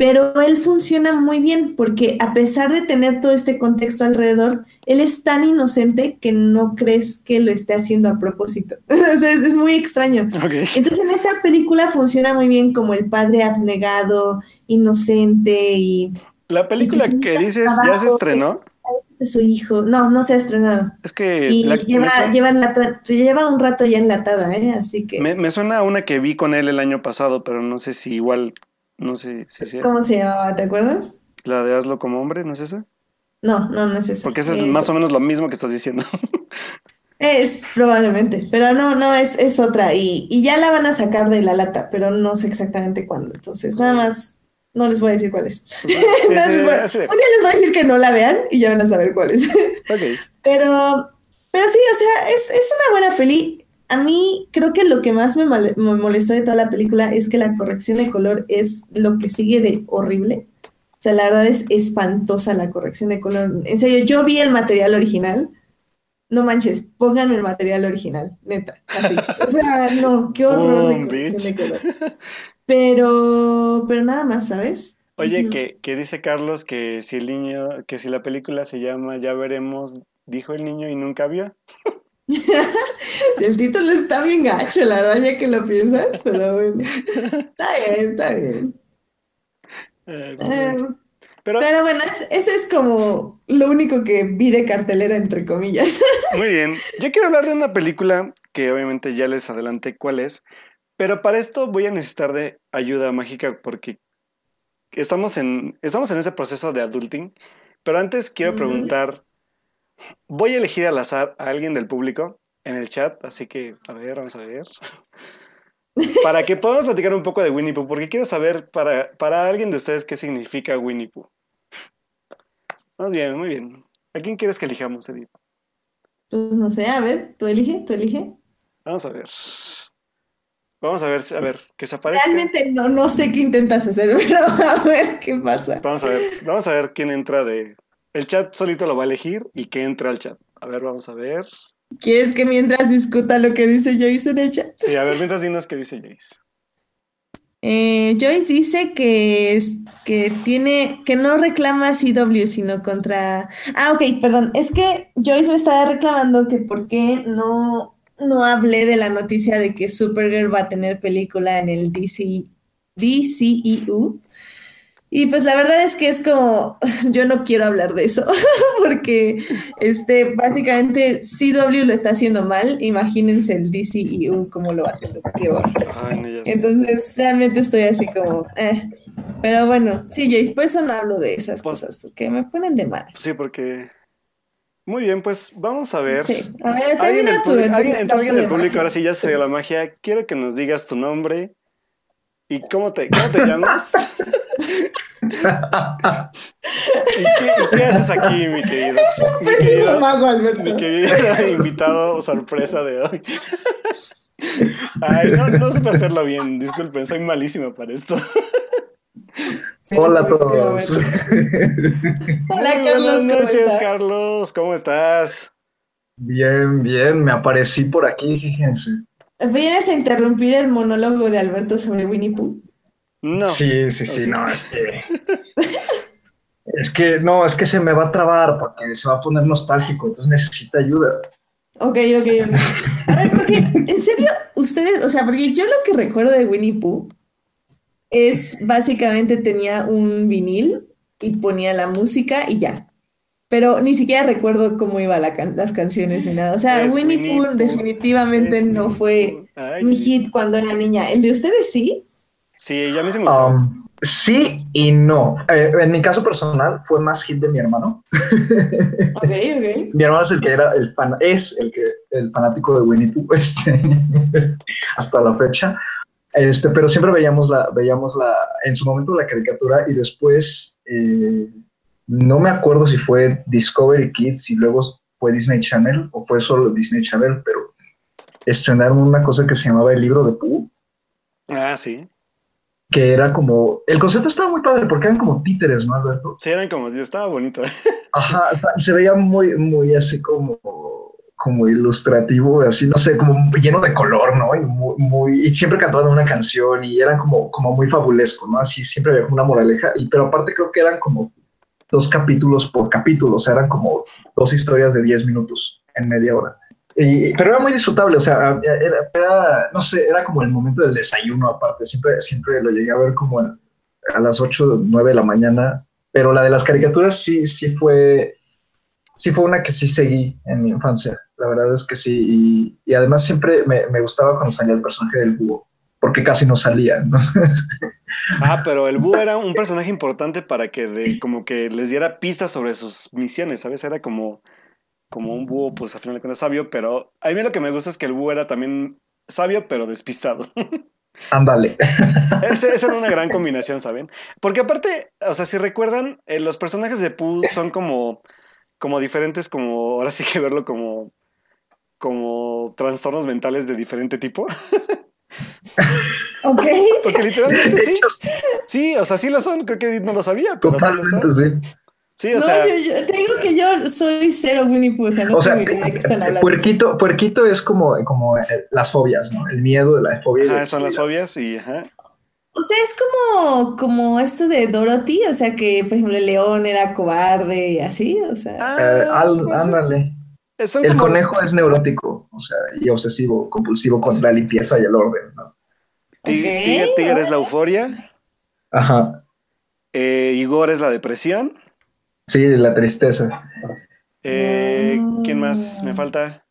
pero él funciona muy bien porque a pesar de tener todo este contexto alrededor, él es tan inocente que no crees que lo esté haciendo a propósito. o sea, es, muy extraño. Entonces en esta película funciona muy bien como el padre abnegado, inocente y...
La película que, dices ya se estrenó.
De su hijo. No, no se ha estrenado.
Es que...
Y lleva, lleva, un rato ya enlatada, ¿eh? Así que...
Me, me suena a una que vi con él el año pasado, pero no sé si igual no sé si
es ¿Cómo se llamaba? ¿Te acuerdas?
La de Hazlo como hombre, ¿no es esa?
No, no, no es esa.
Porque esa es, más o menos lo mismo que estás diciendo.
Es probablemente, pero no, no, es, es otra. Y, y, ya la van a sacar de la lata, pero no sé exactamente cuándo. Entonces, nada más, no les voy a decir cuál es. un día les voy a decir que no la vean y ya van a saber cuál es. Pero, pero sí, o sea, es, es una buena peli a mí creo que lo que más me, molestó de toda la película es que la corrección de color es lo que sigue de horrible. O sea, la verdad es espantosa la corrección de color. En serio, yo vi el material original. No manches, pónganme el material original, neta. Así. O sea, no, qué horror de corrección de color. Pero, pero nada más, ¿sabes?
Oye, que, que dice Carlos que si el niño, que si la película se llama Ya veremos, dijo el niño y nunca vio.
el título está bien gacho, la verdad, ya que lo piensas, pero bueno. Está bien, está bien. Eh, em, pero, bueno, ese es como lo único que vi de cartelera, entre comillas.
Muy bien. Yo quiero hablar de una película que obviamente ya les adelanté cuál es, pero para esto voy a necesitar de ayuda mágica porque estamos en, estamos en ese proceso de adulting. Pero antes quiero preguntar, Voy a elegir al azar a alguien del público en el chat, así que, a ver, vamos a ver. Para que podamos platicar un poco de Winnie Pooh, porque quiero saber para, para alguien de ustedes qué significa Winnie Pooh. Muy bien, muy bien. ¿A quién quieres que elijamos, Edith?
Pues no sé, a ver, tú elige, tú elige.
Vamos a ver. Vamos a ver, a ver, que se aparezca.
Realmente no, no sé qué intentas hacer, pero a ver qué pasa.
Vamos a ver, vamos a ver quién entra de, el chat solito lo va a elegir y que entre al chat. A ver, vamos a ver.
¿Quieres que mientras discuta lo que dice Joyce en el chat?
Sí, a ver, mientras dinos qué dice Joyce.
Eh, Joyce dice que, es, que tiene, que no reclama CW, sino contra. Ah, ok, perdón. Es que Joyce me estaba reclamando que por qué no, no hablé de la noticia de que Supergirl va a tener película en el DC, DCEU. Y pues la verdad es que es como, yo no quiero hablar de eso, porque este, básicamente CW lo está haciendo mal, imagínense el DCEU como lo va haciendo peor. Entonces realmente estoy así como, eh. Pero bueno, sí, Jace, por eso no hablo de esas pues cosas, porque me ponen de mal.
Sí, porque... Muy bien, pues vamos a ver.
Sí. A ver,
¿Alguien, del, público, ¿alguien, alguien del público, ahora sí ya se dio la magia. Quiero que nos digas tu nombre y cómo te, cómo te llamas. ¿Y, qué, haces aquí, mi querido?
mi querido, mago, Alberto.
Mi querido invitado sorpresa de hoy. Ay, no, no supe hacerlo bien, disculpen, soy malísima para esto.
Hola a todos.
Hola, Carlos.
Buenas noches, Carlos, ¿cómo estás?
Bien, bien, me aparecí por aquí, fíjense.
¿Vienes a interrumpir el monólogo de Alberto sobre Winnie Pooh?
No.
Sí, sí, sí, no, es que. es que, no, es que se me va a trabar porque se va a poner nostálgico, entonces necesita ayuda.
Ok, ok, ok. A ver, porque, en serio, ustedes, o sea, porque yo lo que recuerdo de Winnie Pooh es básicamente tenía un vinil y ponía la música y ya. Pero ni siquiera recuerdo cómo iban las canciones ni nada. O sea, Winnie, Pooh, definitivamente no fue mi hit cuando era niña. ¿El de ustedes sí?
Sí, ya me me um,
sí y no. Eh, en mi caso personal fue más hit de mi hermano.
Ok, ok.
mi hermano es el que era el fan, es el que el fanático de Winnie Pooh este, hasta la fecha. Este, pero siempre veíamos la, veíamos la, en su momento la caricatura y después eh, no me acuerdo si fue Discovery Kids y luego fue Disney Channel o fue solo Disney Channel, pero estrenaron una cosa que se llamaba el libro de Pooh.
Ah, sí
que era como, el concepto estaba muy padre porque eran como títeres, ¿no, Alberto?
Sí, eran como, estaba bonito.
Ajá, se veía muy, muy así como, como ilustrativo, así, no sé, como lleno de color, ¿no? Y, muy, muy- y siempre cantaban una canción y eran como, como muy fabulesco, ¿no? Así siempre había una moraleja, y, pero aparte creo que eran como dos capítulos por capítulo, o sea, eran como dos historias de 10 minutos en media hora. Y- pero era muy disfrutable, o sea, era, no sé, era como el momento del desayuno aparte, siempre, siempre lo llegué a ver como en- a las 8, 9 de la mañana, pero la de las caricaturas sí, sí fue, sí fue una que sí seguí en mi infancia, la verdad es que sí, y, y además siempre me, me gustaba cuando salía el personaje del búho, porque casi no salía, ¿no?
Ah, pero el búho era un personaje importante para que de, como que les diera pistas sobre sus misiones, ¿sabes? Era como, como un búho, pues al final de cuentas sabio, pero a mí lo que me gusta es que el búho era también sabio, pero despistado.
Ándale.
Esa era una gran combinación, ¿saben? Porque aparte, o sea, si recuerdan, eh, los personajes de Pooh son como, como diferentes, como, ahora sí que verlo como, como trastornos mentales de diferente tipo.
Ok.
Porque literalmente sí, sí, o sea, sí lo son, creo que no lo sabía, pero
totalmente sí.
Sí, o
no,
sea,
yo, yo te digo que yo soy cero Winnie Pooh, o sea, no
O sea,
qué están hablando.
puerquito, puerquito es como, como eh, las fobias, ¿no? El miedo, la fobia.
ajá, son las fobias y ajá.
O sea, es como, como esto de Dorothy, o sea, que, por ejemplo, el león era cobarde y así, o sea.
Eh,
Ah, pues,
ándale. El
como-
conejo es neurótico, o sea, y obsesivo, compulsivo con la limpieza y el orden, ¿no?
Tigre, Tigre es la euforia,
Ajá.
eh, Igor es la depresión.
Sí, la tristeza.
Eh,
Mm.
¿Quién más me falta?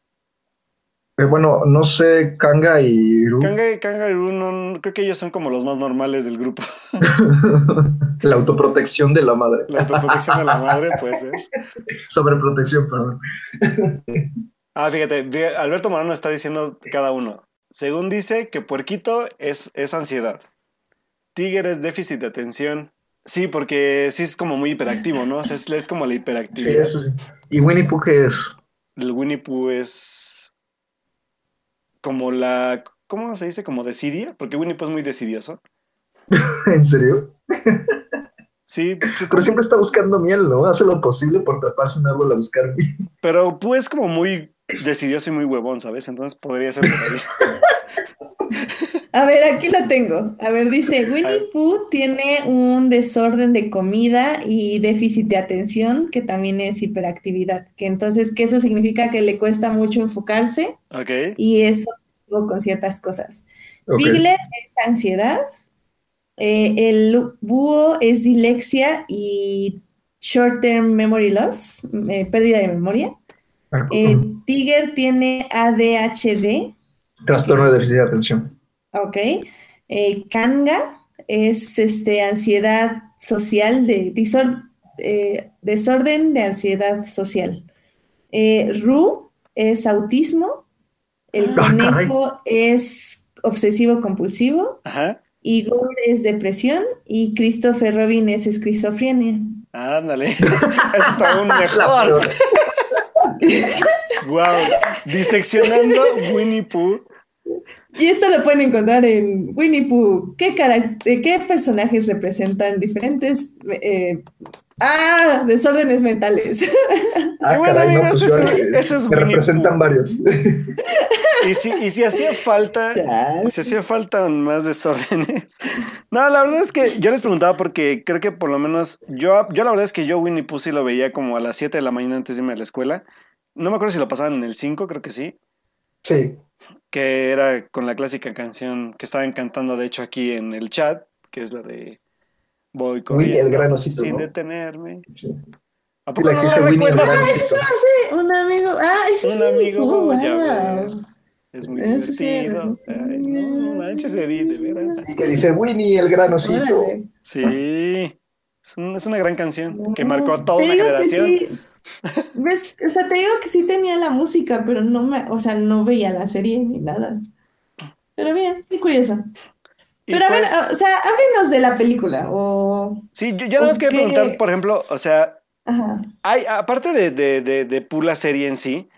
Eh, bueno, no sé, Kanga y Ru.
Kanga y Kangaroo, no, creo que ellos son como los más normales del grupo.
la autoprotección de la madre.
La autoprotección de la madre puede ser.
Sobreprotección, perdón.
Ah, fíjate, fí- Alberto Morano está diciendo cada uno. Según dice que puerquito es, es ansiedad. Tigre es déficit de atención. Sí, porque sí es como muy hiperactivo, ¿no? O sea, es, es como la
Sí,
hiperactividad.
eso sí. ¿Y Winnie Pooh qué es?
El Winnie Pooh es como la... ¿Cómo se dice? Como decidia, porque Winnie Pooh es muy decidioso.
¿En serio?
Sí,
Pero siempre está buscando miel, ¿no? Hace lo posible por taparse un árbol a buscar miel.
pero Pooh es como muy decidioso y muy huevón, ¿sabes? Entonces podría ser por ahí.
A ver, aquí lo tengo. A ver, dice, Winnie Pooh tiene un desorden de comida y déficit de atención, que también es hiperactividad, que entonces, que eso significa que le cuesta mucho enfocarse
¿Ok?
y es obsesivo con ciertas cosas.
Ok.
Piglet es ansiedad, eh, el búho es dilexia y short term memory loss, eh, pérdida de memoria.
Ah,
Eh, Tiger tiene ADHD,
Trastorno de déficit de atención.
ok. Eh, Kanga es este, ansiedad social, de, disor- eh, desorden de ansiedad social. Eh, Ru es autismo, el
Ah, caray.
conejo es obsesivo compulsivo.
Ajá.
Igor es depresión y Christopher Robin es esquizofrenia.
Ándale. Está aún mejor. Wow. Diseccionando Winnie Pooh.
Y esto lo pueden encontrar en Winnie Pooh. ¿Qué, eh, personajes representan diferentes eh, ah, desórdenes mentales?
Ah,
bueno,
caray, no,
amigos,
pues yo,
eso-
eh,
eso es
me
Winnie
representan
Pooh.
varios.
Y si, y si hacía falta,
Ya.
si hacía falta más desórdenes. No, la verdad es que yo les preguntaba porque creo que por lo menos yo, yo la verdad es que yo Winnie Pooh sí lo veía como a las 7 de la mañana antes de irme a la escuela. No me acuerdo si lo pasaban en el 5, creo que sí.
Sí.
Que era con la clásica canción que estaban cantando, de hecho, aquí en el chat, que es la de Voy
Winnie
corriendo
el gran osito,
sin
¿no?
detenerme.
Sí.
¿A poco
la
no
que el
recuerdas?
Ah, eso se hace un amigo. Ah, eso es
Un amigo, ya ves. Es muy
Eso sí
divertido. Ay, no manches, Edith, de veras.
Y que dice Winnie el gran osito.
Sí. Es, un- es una gran canción que marcó a toda una generación.
¿Ves? O sea, te digo que sí tenía la música, pero no me, o sea, no veía la serie ni nada. Pero bien, qué curioso.
Y
Pero a ver,
pues,
o sea, háblenos de la película o...
sí, yo, yo nada más quería preguntar, por ejemplo, o sea,
Ajá.
hay, aparte de, de, de, de la serie en sí,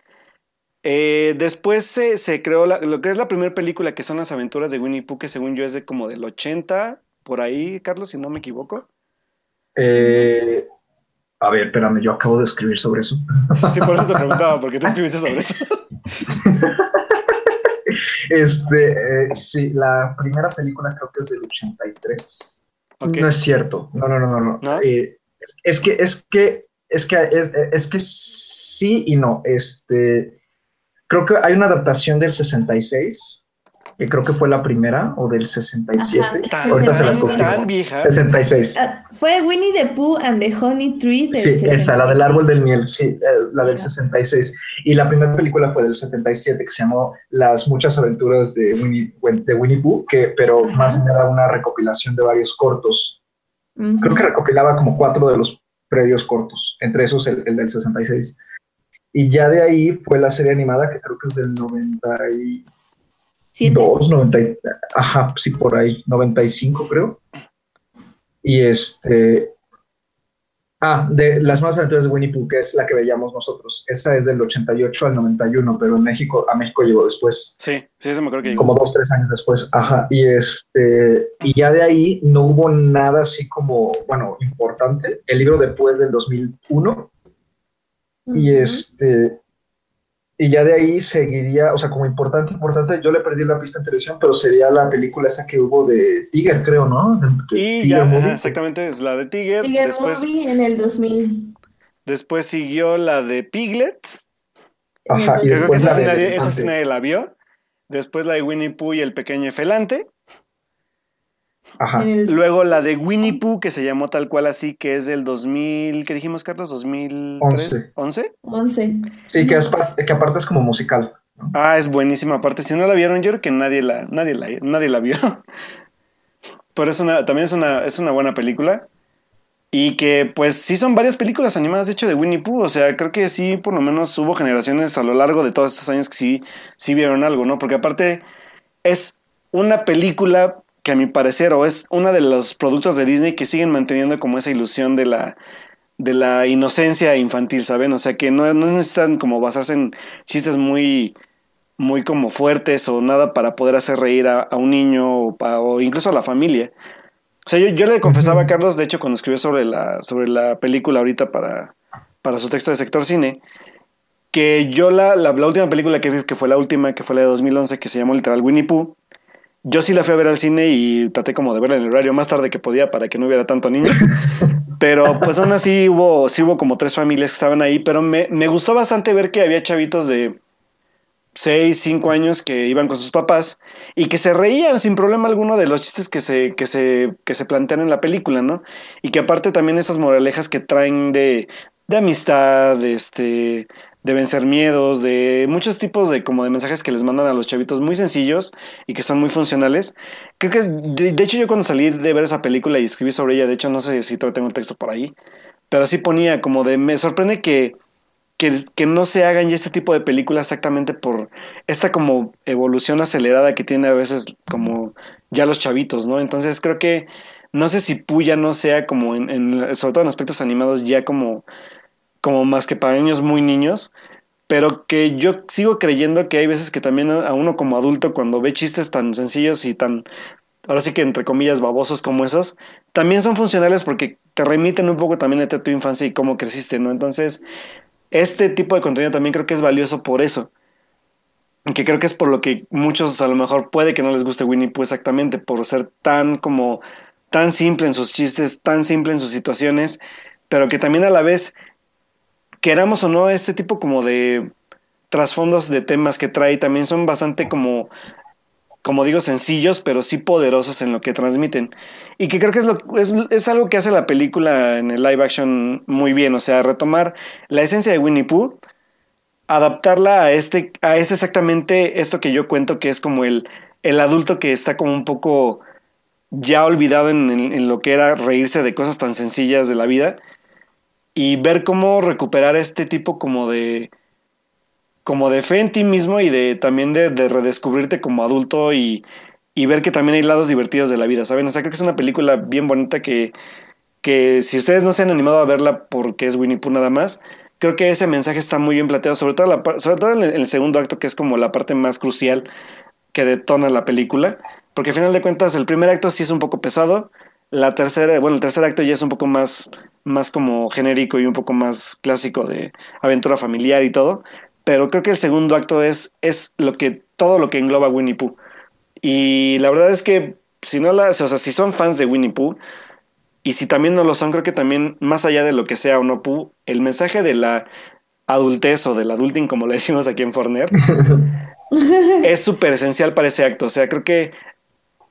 eh, después se, se creó la- lo que es la primera película, que son las aventuras de Winnie Pooh, que según yo es de como del 80, por ahí, Carlos, si no me equivoco.
Eh, A ver, espérame, yo acabo de escribir sobre eso.
Sí, por eso te preguntaba, ¿por qué te escribiste sobre eso?
Este, eh, sí, la primera película creo que es del 83. No es cierto. No, no, no, no. no. Eh, es, que, es que, es que, es, es, que sí y no. Este, creo que hay una adaptación del 66 que creo que fue la primera, o del 67. Ahorita se las
Tan vieja.
66.
Ah, fue Winnie the Pooh and the Honey Tree
del Sí, esa, la del árbol del miel, sí, eh, la del 66. Y la primera película fue del 77, que se llamó Las muchas aventuras de Winnie, de Winnie Pooh, que, pero más bien era una recopilación de varios cortos. Creo que recopilaba como cuatro de los previos cortos, entre esos el, el del 66. Y ya de ahí fue la serie animada, que creo que es del 90 y Dos, 90, ajá, sí, por ahí, 95 creo. Y este, ah, de las más aventuras de Winnie Pooh, que es la que veíamos nosotros. Esa es del 88 al 91, pero en México, a México llegó después.
Sí, sí, eso me acuerdo que llegó.
Como dos, tres años después, ajá. Y este, y ya de ahí no hubo nada así como, bueno, importante. El libro después del 2001. Y este, y ya de ahí seguiría, o sea, como importante, importante, yo le perdí la pista en televisión, pero sería la película esa que hubo de Tiger, creo, ¿no?
y ya, exactamente, es la de Tiger.
Tiger después, Movie en el 2000.
Después siguió la de Piglet.
Ajá, y después
esa, la de, esa sí nadie la vio. Después la de Winnie Pooh y el pequeño Efelante. Luego la de Winnie Pooh, que se llamó tal cual así, que es del 2000, ¿qué dijimos, Carlos? ¿2011? ¿11?
11.
Sí, que, es, que aparte es como musical.
Ah, es buenísima. Aparte, si no la vieron, yo creo que nadie la, nadie la, nadie la vio. Pero es una, también es una, es una buena película. Y que, pues, sí son varias películas animadas, de hecho, de Winnie Pooh. O sea, creo que sí, por lo menos hubo generaciones a lo largo de todos estos años que sí, sí vieron algo, ¿no? Porque aparte es una película que a mi parecer o es uno de los productos de Disney que siguen manteniendo como esa ilusión de la de la inocencia infantil, ¿saben? O sea, que no, necesitan como basarse en chistes muy muy como fuertes o nada para poder hacer reír a, un niño o, incluso a la familia. O sea, yo, le confesaba a Carlos, de hecho, cuando escribió sobre la, sobre la película ahorita para, para su texto de sector cine, que yo la, la, última película que vi, que fue la última, que fue la de 2011, que se llamó literal Winnie Pooh, yo sí la fui a ver al cine y traté como de verla en el horario más tarde que podía para que no hubiera tanto niño. Pero pues aún así hubo, sí hubo como tres familias que estaban ahí, pero me, me gustó bastante ver que había chavitos de 6, 5 años que iban con sus papás y que se reían sin problema alguno de los chistes que se, que se, que se plantean en la película, ¿no? Y que aparte también esas moralejas que traen de, de amistad, este, de vencer miedos, de muchos tipos de como de mensajes que les mandan a los chavitos muy sencillos y que son muy funcionales. Creo que es, de, hecho yo cuando salí de ver esa película y escribí sobre ella, de hecho no sé si todavía tengo el texto por ahí, pero sí ponía como de, me sorprende que, que, no se hagan ya este tipo de películas exactamente por esta como evolución acelerada que tiene a veces como ya los chavitos, ¿no? Entonces creo que no sé si Puya no sea como en, en sobre todo en aspectos animados ya como como más que para niños muy niños, pero que yo sigo creyendo que hay veces que también a uno como adulto cuando ve chistes tan sencillos y tan, ahora sí que entre comillas, babosos como esos, también son funcionales porque te remiten un poco también a tu infancia y cómo creciste, ¿no? Entonces, este tipo de contenido también creo que es valioso por eso. Que creo que es por lo que muchos a lo mejor puede que no les guste Winnie Pooh exactamente, por ser tan como tan simple en sus chistes, tan simple en sus situaciones, pero que también a la vez queramos o no, este tipo como de trasfondos de temas que trae también son bastante como como digo, sencillos, pero sí poderosos en lo que transmiten. Y que creo que es, lo, es, es, algo que hace la película en el live action muy bien. O sea, retomar la esencia de Winnie Pooh, adaptarla a este, a este exactamente esto que yo cuento, que es como el, el adulto que está como un poco ya olvidado en lo que era reírse de cosas tan sencillas de la vida y ver cómo recuperar este tipo como de como de fe en ti mismo y de también de, redescubrirte como adulto y, y, ver que también hay lados divertidos de la vida, ¿saben? O sea, creo que es una película bien bonita que, que si ustedes no se han animado a verla porque es Winnie Pooh nada más, creo que ese mensaje está muy bien planteado, sobre todo, sobre todo en el segundo acto, que es como la parte más crucial que detona la película, porque al final de cuentas el primer acto sí es un poco pesado, la tercera, bueno, el tercer acto ya es un poco más más como genérico y un poco más clásico de aventura familiar y todo. Pero creo que el segundo acto es, es lo que, todo lo que engloba Winnie Pooh. Y la verdad es que si no las, o sea, si son fans de Winnie Pooh, y si también no lo son, creo que también, más allá de lo que sea o no Pooh, el mensaje de la adultez o del adulting, como le decimos aquí en Forner, es súper esencial para ese acto. O sea, creo que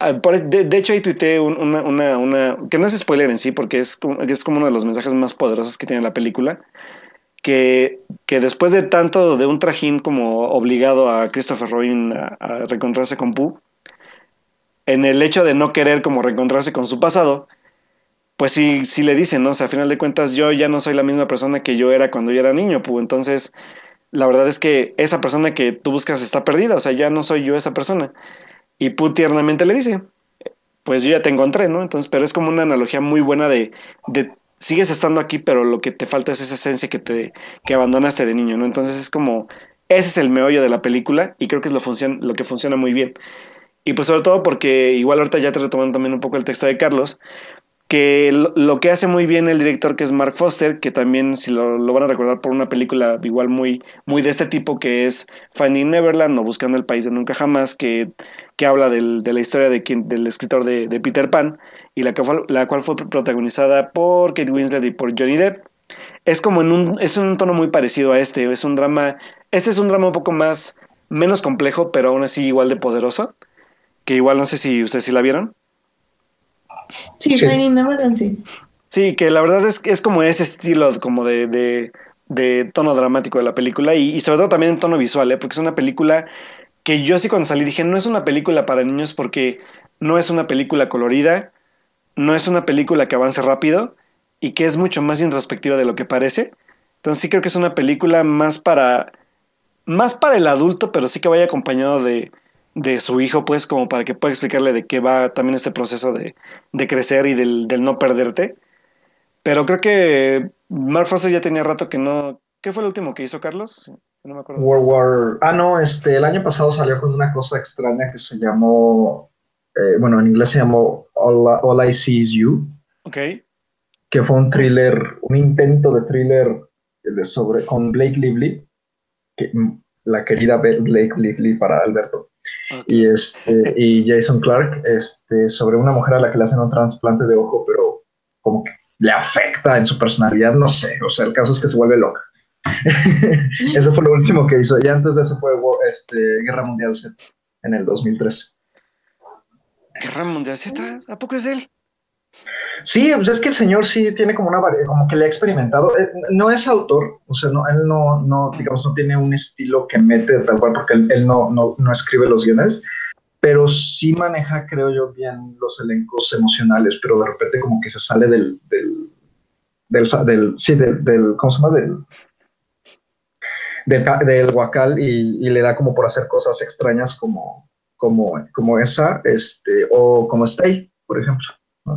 Ah, de, hecho, ahí tuiteé una, que no es spoiler en sí, porque es como, es como uno de los mensajes más poderosos que tiene la película. Que, que después de tanto, de un trajín como obligado a Christopher Robin a, reencontrarse con Pooh, en el hecho de no querer como reencontrarse con su pasado, pues sí, sí le dicen, ¿no? O sea, a final de cuentas, yo ya no soy la misma persona que yo era cuando yo era niño, Pooh. Entonces, la verdad es que esa persona que tú buscas está perdida, o sea, ya no soy yo esa persona. Y Pooh tiernamente le dice, pues yo ya te encontré, ¿no? Entonces, pero es como una analogía muy buena de, de sigues estando aquí, pero lo que te falta es esa esencia que te que abandonaste de niño, ¿no? Entonces es como ese es el meollo de la película y creo que es lo, funciona, lo que funciona muy bien. Y pues sobre todo porque igual ahorita ya te retomando también un poco el texto de Carlos, que lo, que hace muy bien el director que es Mark Foster, que también si lo, van a recordar por una película igual muy, muy de este tipo que es Finding Neverland o Buscando el País de Nunca Jamás, que, que habla del, de la historia de quien, del escritor de, de, Peter Pan y la, que fue, la cual fue protagonizada por Kate Winslet y por Johnny Depp. Es como en un, es un tono muy parecido a este, es un drama, este es un drama un poco más, menos complejo, pero aún así igual de poderoso, que igual no sé si ustedes sí la vieron.
Sí, sí.
Sí, que la verdad es que es como ese estilo como de, de, tono dramático de la película y, sobre todo también en tono visual, ¿eh? porque es una película que yo sí cuando salí dije, no es una película para niños porque no es una película colorida, no es una película que avance rápido y que es mucho más introspectiva de lo que parece. Entonces sí creo que es una película más para más para el adulto, pero sí que vaya acompañado de, de su hijo, pues, como para que pueda explicarle de qué va también este proceso de, de crecer y del, del, no perderte. Pero creo que Mark Foster ya tenía rato que no. ¿Qué fue el último que hizo Carlos?
No me acuerdo. World War. Ah, no, este, el año pasado salió con una cosa extraña que se llamó. Eh, bueno, en inglés se llamó All, I See Is You.
Ok.
Que fue un thriller, un intento de thriller de sobre, con Blake Lively, que, la querida Blake Lively para Alberto y, este, y Jason Clark este, sobre una mujer a la que le hacen un trasplante de ojo, pero como que le afecta en su personalidad, no sé, o sea, el caso es que se vuelve loca. eso fue lo último que hizo, y antes de eso fue este, Guerra Mundial Z, en el 2003.
¿Guerra Mundial Z? ¿A poco es él?
Sí, pues es que el señor sí tiene como una como que le ha experimentado. Eh, no es autor, o sea, no, él no, no, digamos, no tiene un estilo que mete tal cual, porque él, no, no, no, escribe los guiones, pero sí maneja, creo yo, bien los elencos emocionales, pero de repente como que se sale del, del, del, sí, del, ¿cómo se llama? Del, del, del guacal y, y, le da como por hacer cosas extrañas como, como, como esa, este, o como Stay, por ejemplo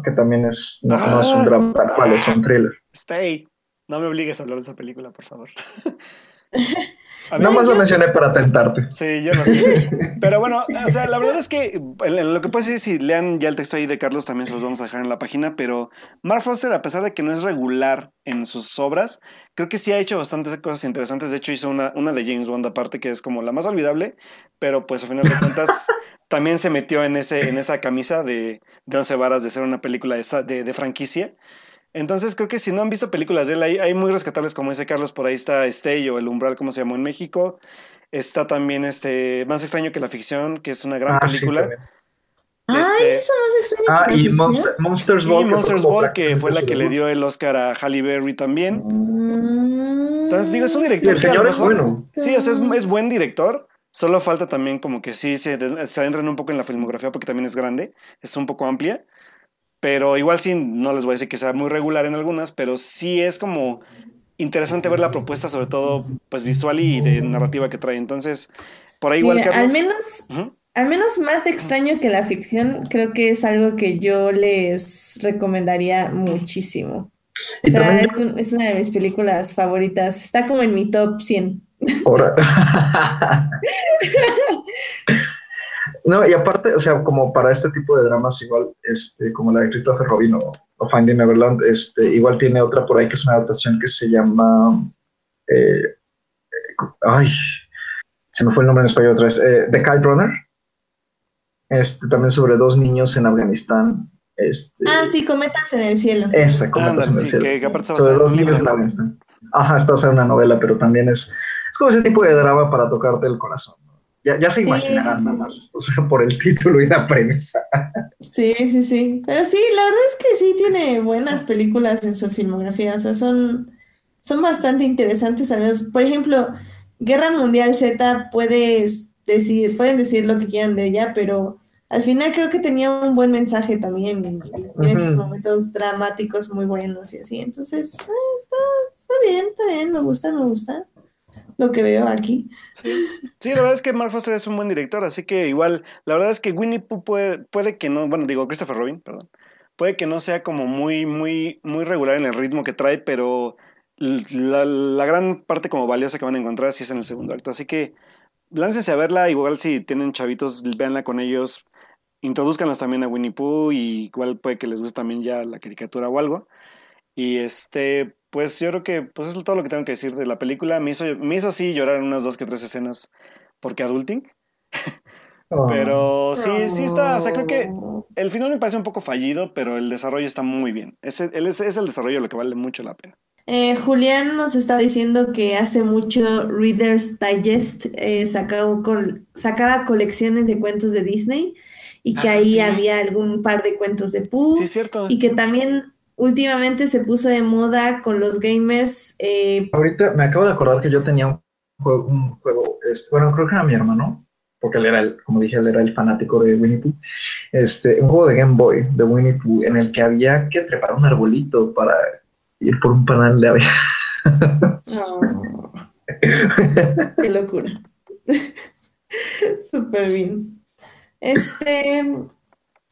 que también es, no, es un ah. drama tal es un thriller.
Stay. No me obligues a hablar de esa película, por favor.
no más lo mencioné para tentarte.
Sí, yo lo sé. Pero bueno, o sea, la verdad es que lo que puedo decir, si lean ya el texto ahí de Carlos, también se los vamos a dejar en la página. Pero Mark Foster, a pesar de que no es regular en sus obras, creo que sí ha hecho bastantes cosas interesantes. De hecho, hizo una, una de James Bond aparte, que es como la más olvidable, pero pues a final de cuentas también se metió en, ese, en esa camisa de, de 11 varas de ser una película de, de, de franquicia. Entonces creo que si no han visto películas de él, hay, hay muy rescatables como dice Carlos, por ahí está Stay o El Umbral, como se llamó en México. Está también este Más extraño que la ficción, que es una gran ah, película.
Este, eso más extraño.
Ah, y Monsters Ball.
Y Monsters Ball, que fue la que le dio el Oscar a Halle Berry también. Mm. Entonces digo, es un director
sí, el es bueno.
Sí, o sea, es, es, buen director. Solo falta también como que sí se, se adentran un poco en la filmografía porque también es grande, es un poco amplia. Pero igual sí, no les voy a decir que sea muy regular en algunas, pero sí es como interesante ver la propuesta, sobre todo pues visual y de narrativa que trae. Entonces, por ahí igual
Al menos, al menos más extraño que la ficción, creo que es algo que yo les recomendaría muchísimo. O sea, es, es, una de mis películas favoritas. Está como en mi top 100.
No, y aparte, o sea, como para este tipo de dramas, igual, este, como la de Christopher Robin o, Finding Neverland, este, igual tiene otra por ahí que es una adaptación que se llama. Eh, ay, se me fue el nombre en español otra vez. Eh, The Kite Runner. Este, también sobre dos niños en Afganistán. Este,
ah, sí, cometas en el cielo.
Esa, cometas en el cielo. sobre dos niños en Afganistán. Ajá, está en una novela, pero también es, es como ese tipo de drama para tocarte el corazón. Ya, ya se imaginarán nada más, o sea, por el título y la premisa.
Sí, sí, sí. Pero sí, la verdad es que sí tiene buenas películas en su filmografía. O sea, son, son bastante interesantes. Al menos, por ejemplo, Guerra Mundial Z puedes decir, pueden decir lo que quieran de ella, pero al final creo que tenía un buen mensaje también. Tiene esos momentos dramáticos muy buenos y así. Entonces, ah, está, está bien, está bien, me gusta, me gusta lo que veo aquí.
Sí. la verdad es que Mark Foster es un buen director, así que igual, la verdad es que Winnie Pooh puede, puede que no, bueno, digo Christopher Robin, perdón, puede que no sea como muy, muy, muy regular en el ritmo que trae, pero la, gran parte como valiosa que van a encontrar sí es en el segundo acto, así que láncense a verla, igual si tienen chavitos, véanla con ellos, introduzcanlos también a Winnie Pooh y igual puede que les guste también ya la caricatura o algo. Y este, pues yo creo que pues es todo lo que tengo que decir de la película. Me hizo, me hizo así llorar en unas dos que tres escenas porque adulting. pero sí, sí está, o sea, creo que el final me parece un poco fallido, pero el desarrollo está muy bien. Es, es, es el desarrollo lo que vale mucho la pena.
Eh, Julián nos está diciendo que hace mucho Reader's Digest eh, sacaba colecciones de cuentos de Disney y que ah, ahí había algún par de cuentos de Pooh.
Sí, cierto.
Y que también últimamente se puso de moda con los gamers. Eh,
Ahorita me acabo de acordar que yo tenía un juego, un juego este, bueno, creo que era mi hermano, porque él era, el, como dije, él era el fanático de Winnie Pooh, este, un juego de Game Boy de Winnie Pooh en el que había que trepar un arbolito para ir por un panal de abejas.
qué locura. Súper bien. Este,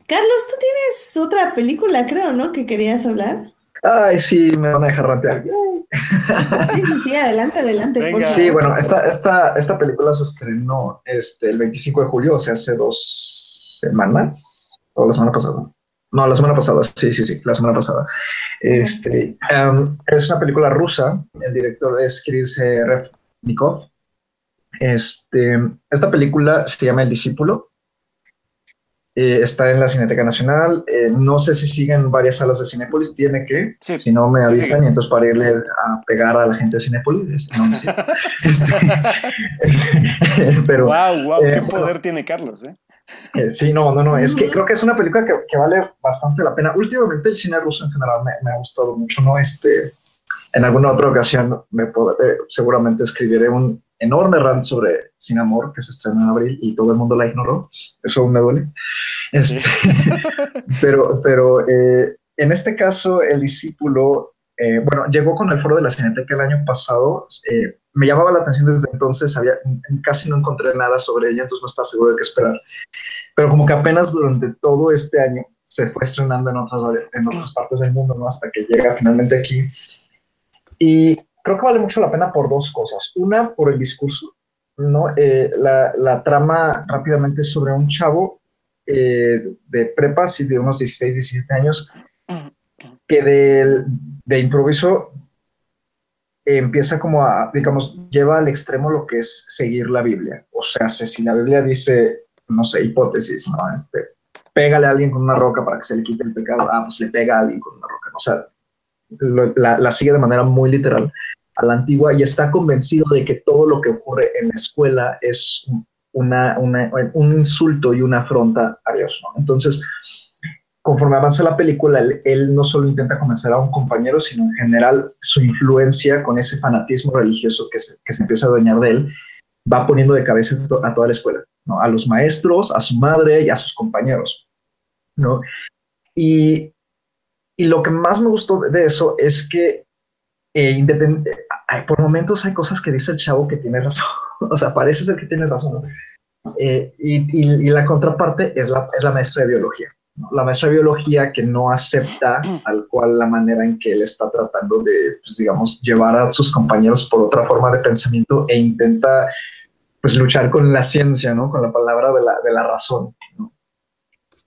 Carlos, tú tienes otra película, creo, ¿no? Que querías hablar.
Ay, sí, me van a dejar rantear.
Sí, sí, sí, adelante, adelante.
Sí, bueno, esta, esta, esta película se estrenó este, el 25 de julio, o sea, hace dos semanas, o la semana pasada. No, la semana pasada, sí, sí, sí, la semana pasada. Este, em, es una película rusa, el director es Chris Refnikov. Este, esta película se llama El Discípulo eh, está en la Cineteca Nacional. Eh, no sé si siguen varias salas de Cinépolis. Tiene que, si no me avisan, y entonces para irle a pegar a la gente de Cinépolis. No, este,
pero, wow, wow, qué eh, poder tiene Carlos, ¿eh?
sí, no, no, no. Es que creo que es una película que, vale bastante la pena. Últimamente el cine ruso en general me, ha gustado mucho, ¿no? Este, en alguna otra ocasión me seguramente escribiré un, enorme rant sobre Sin Amor, que se estrenó en abril y todo el mundo la ignoró. Eso me duele. Este, pero pero eh, en este caso, el discípulo, eh, bueno, llegó con el foro de la Cineteca el año pasado. Eh, me llamaba la atención desde entonces, había, casi no encontré nada sobre ella, entonces no estaba seguro de qué esperar. Pero como que apenas durante todo este año se fue estrenando en otras, en otras partes del mundo, ¿no? Hasta que llega finalmente aquí. Y creo que vale mucho la pena por dos cosas. Una, por el discurso, ¿no? Eh, la, trama rápidamente es sobre un chavo eh, de prepa, sí, de unos 16, 17 años, que de, de improviso empieza como a, digamos, lleva al extremo lo que es seguir la Biblia. O sea, si la Biblia dice, no sé, hipótesis, ¿no? Este, pégale a alguien con una roca para que se le quite el pecado. Ah, pues le pega a alguien con una roca. O sea, la, sigue de manera muy literal a la antigua y está convencido de que todo lo que ocurre en la escuela es una, un insulto y una afronta a Dios. Entonces, conforme avanza la película, él, no solo intenta convencer a un compañero, sino en general su influencia con ese fanatismo religioso que se, que se empieza a adueñar de él, va poniendo de cabeza a toda la escuela, ¿no? a los maestros, a su madre y a sus compañeros. ¿no? Y y lo que más me gustó de eso es que eh, por momentos hay cosas que dice el chavo que tiene razón, o sea, parece ser que tiene razón, eh, y, la contraparte es la, es la maestra de biología, la maestra de biología que no acepta tal cual la manera en que él está tratando de, pues, digamos, llevar a sus compañeros por otra forma de pensamiento e intenta pues luchar con la ciencia, ¿no? Con la palabra de la, de la razón,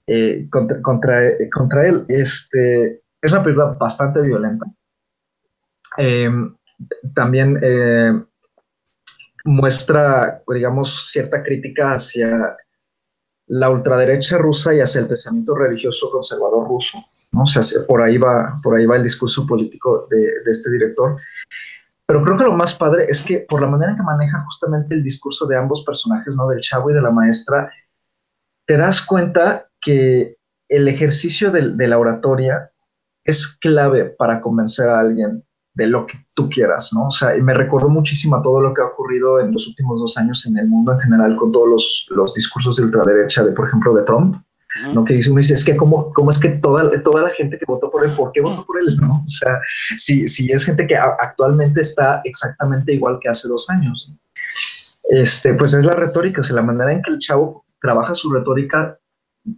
eh, contra, contra, él. Este, es una película bastante violenta. Em, también eh, muestra, digamos, cierta crítica hacia la ultraderecha rusa y hacia el pensamiento religioso conservador ruso. ¿no? O por ahí va, por ahí va el discurso político de, este director. Pero creo que lo más padre es que por la manera que maneja justamente el discurso de ambos personajes, ¿no? Del chavo y de la maestra, te das cuenta que el ejercicio de la oratoria es clave para convencer a alguien de lo que tú quieras, ¿no? O sea, y me recordó muchísimo a todo lo que ha ocurrido en los últimos dos años en el mundo en general con todos los, los discursos de ultraderecha, de, por ejemplo, de Trump, ¿no? Que dice, uno dice, es que cómo, cómo es que toda, toda la gente que votó por él, ¿por qué votó por él? ¿no? O sea, si, si es gente que actualmente está exactamente igual que hace dos años. Este, pues es la retórica, o sea, la manera en que el chavo trabaja su retórica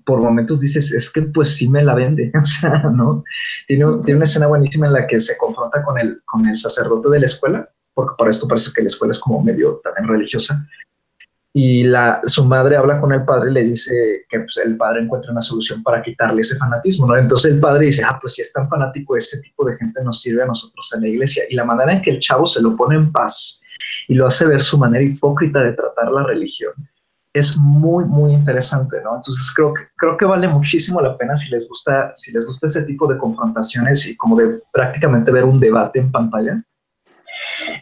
por momentos dices, es que pues sí me la vende, o sea, ¿no? Tiene, tiene, una escena buenísima en la que se confronta con el, con el sacerdote de la escuela, porque para esto parece que la escuela es como medio también religiosa, y la, su madre habla con el padre y le dice que pues, el padre encuentra una solución para quitarle ese fanatismo, ¿no? Entonces el padre dice, ah, pues si es tan fanático, ese tipo de gente nos sirve a nosotros en la iglesia. Y la manera en que el chavo se lo pone en paz y lo hace ver su manera hipócrita de tratar la religión es muy, muy interesante, ¿no? Entonces creo que, creo que vale muchísimo la pena si les gusta, si les gusta ese tipo de confrontaciones y como de prácticamente ver un debate en pantalla.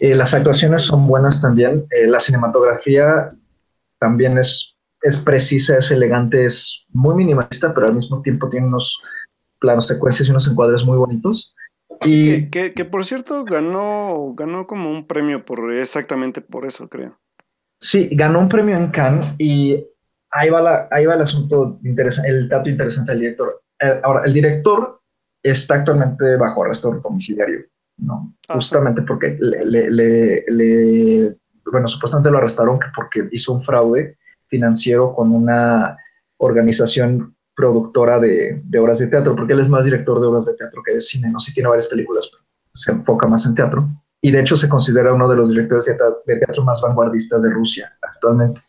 Eh, las actuaciones son buenas también, eh, la cinematografía también es, es precisa, es elegante, es muy minimalista, pero al mismo tiempo tiene unos planos secuencias y unos encuadres muy bonitos.
Y que, que, por cierto ganó, ganó como un premio por exactamente por eso, creo.
Sí, ganó un premio en Cannes y ahí va, la, ahí va el asunto, el dato interesante del director. Eh, ahora, el director está actualmente bajo arresto domiciliario, ¿no? Ah, Justamente porque le, le, bueno, supuestamente lo arrestaron porque hizo un fraude financiero con una organización productora de, de, obras de teatro, porque él es más director de obras de teatro que de cine, no sé si tiene varias películas, pero se enfoca más en teatro y de hecho se considera uno de los directores de teatro más vanguardistas de Rusia actualmente.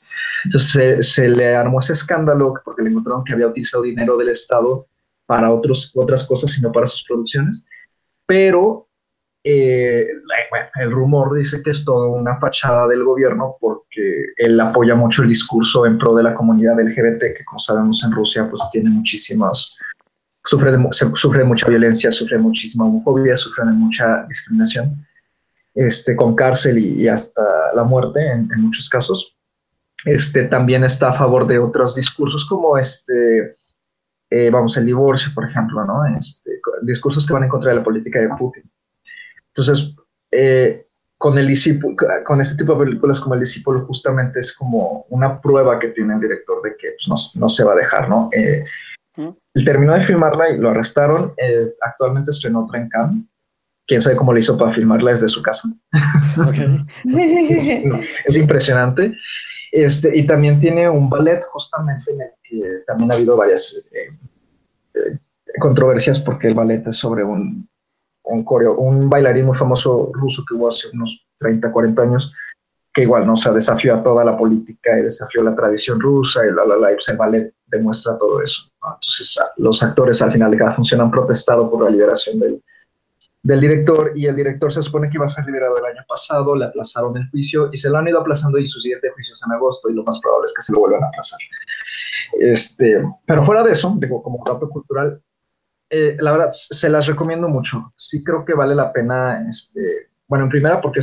Entonces se, le armó ese escándalo porque le encontraron que había utilizado dinero del Estado para otros, otras cosas, sino para sus producciones. Pero eh, el rumor dice que es toda una fachada del gobierno porque él apoya mucho el discurso en pro de la comunidad LGBT, que como sabemos en Rusia pues tiene muchísimas, sufre de, sufre de mucha violencia, sufre muchísima homofobia, sufre de mucha discriminación este, con cárcel y, hasta la muerte en, muchos casos. Este, también está a favor de otros discursos como este, eh, vamos, el divorcio, por ejemplo, ¿no? Este, discursos que van en contra de la política de Putin. Entonces, eh, con el discípulo, con este tipo de películas como El discípulo, justamente es como una prueba que tiene el director de que pues, no, se va a dejar, ¿no? Eh, él terminó de filmarla y lo arrestaron. actualmente estrenó otra en Cannes quién sabe cómo le hizo para filmarla desde su casa. es, impresionante. Este, y también tiene un ballet justamente en el que también ha habido varias eh, eh, controversias porque el ballet es sobre un, un, coreo, un bailarín muy famoso ruso que hubo hace unos 30, 40 años, que igual, ¿no? O sea, desafió a toda la política y desafió la tradición rusa y la, la, la, pues el ballet demuestra todo eso. Entonces, los actores al final de cada función han protestado por la liberación del, del director y el director se supone que iba a ser liberado el año pasado, le aplazaron el juicio y se lo han ido aplazando y su siguiente juicio es en agosto y lo más probable es que se lo vuelvan a aplazar. Este, pero fuera de eso, digo, como dato cultural, eh, la verdad se las recomiendo mucho. Sí creo que vale la pena, este, bueno, en primera porque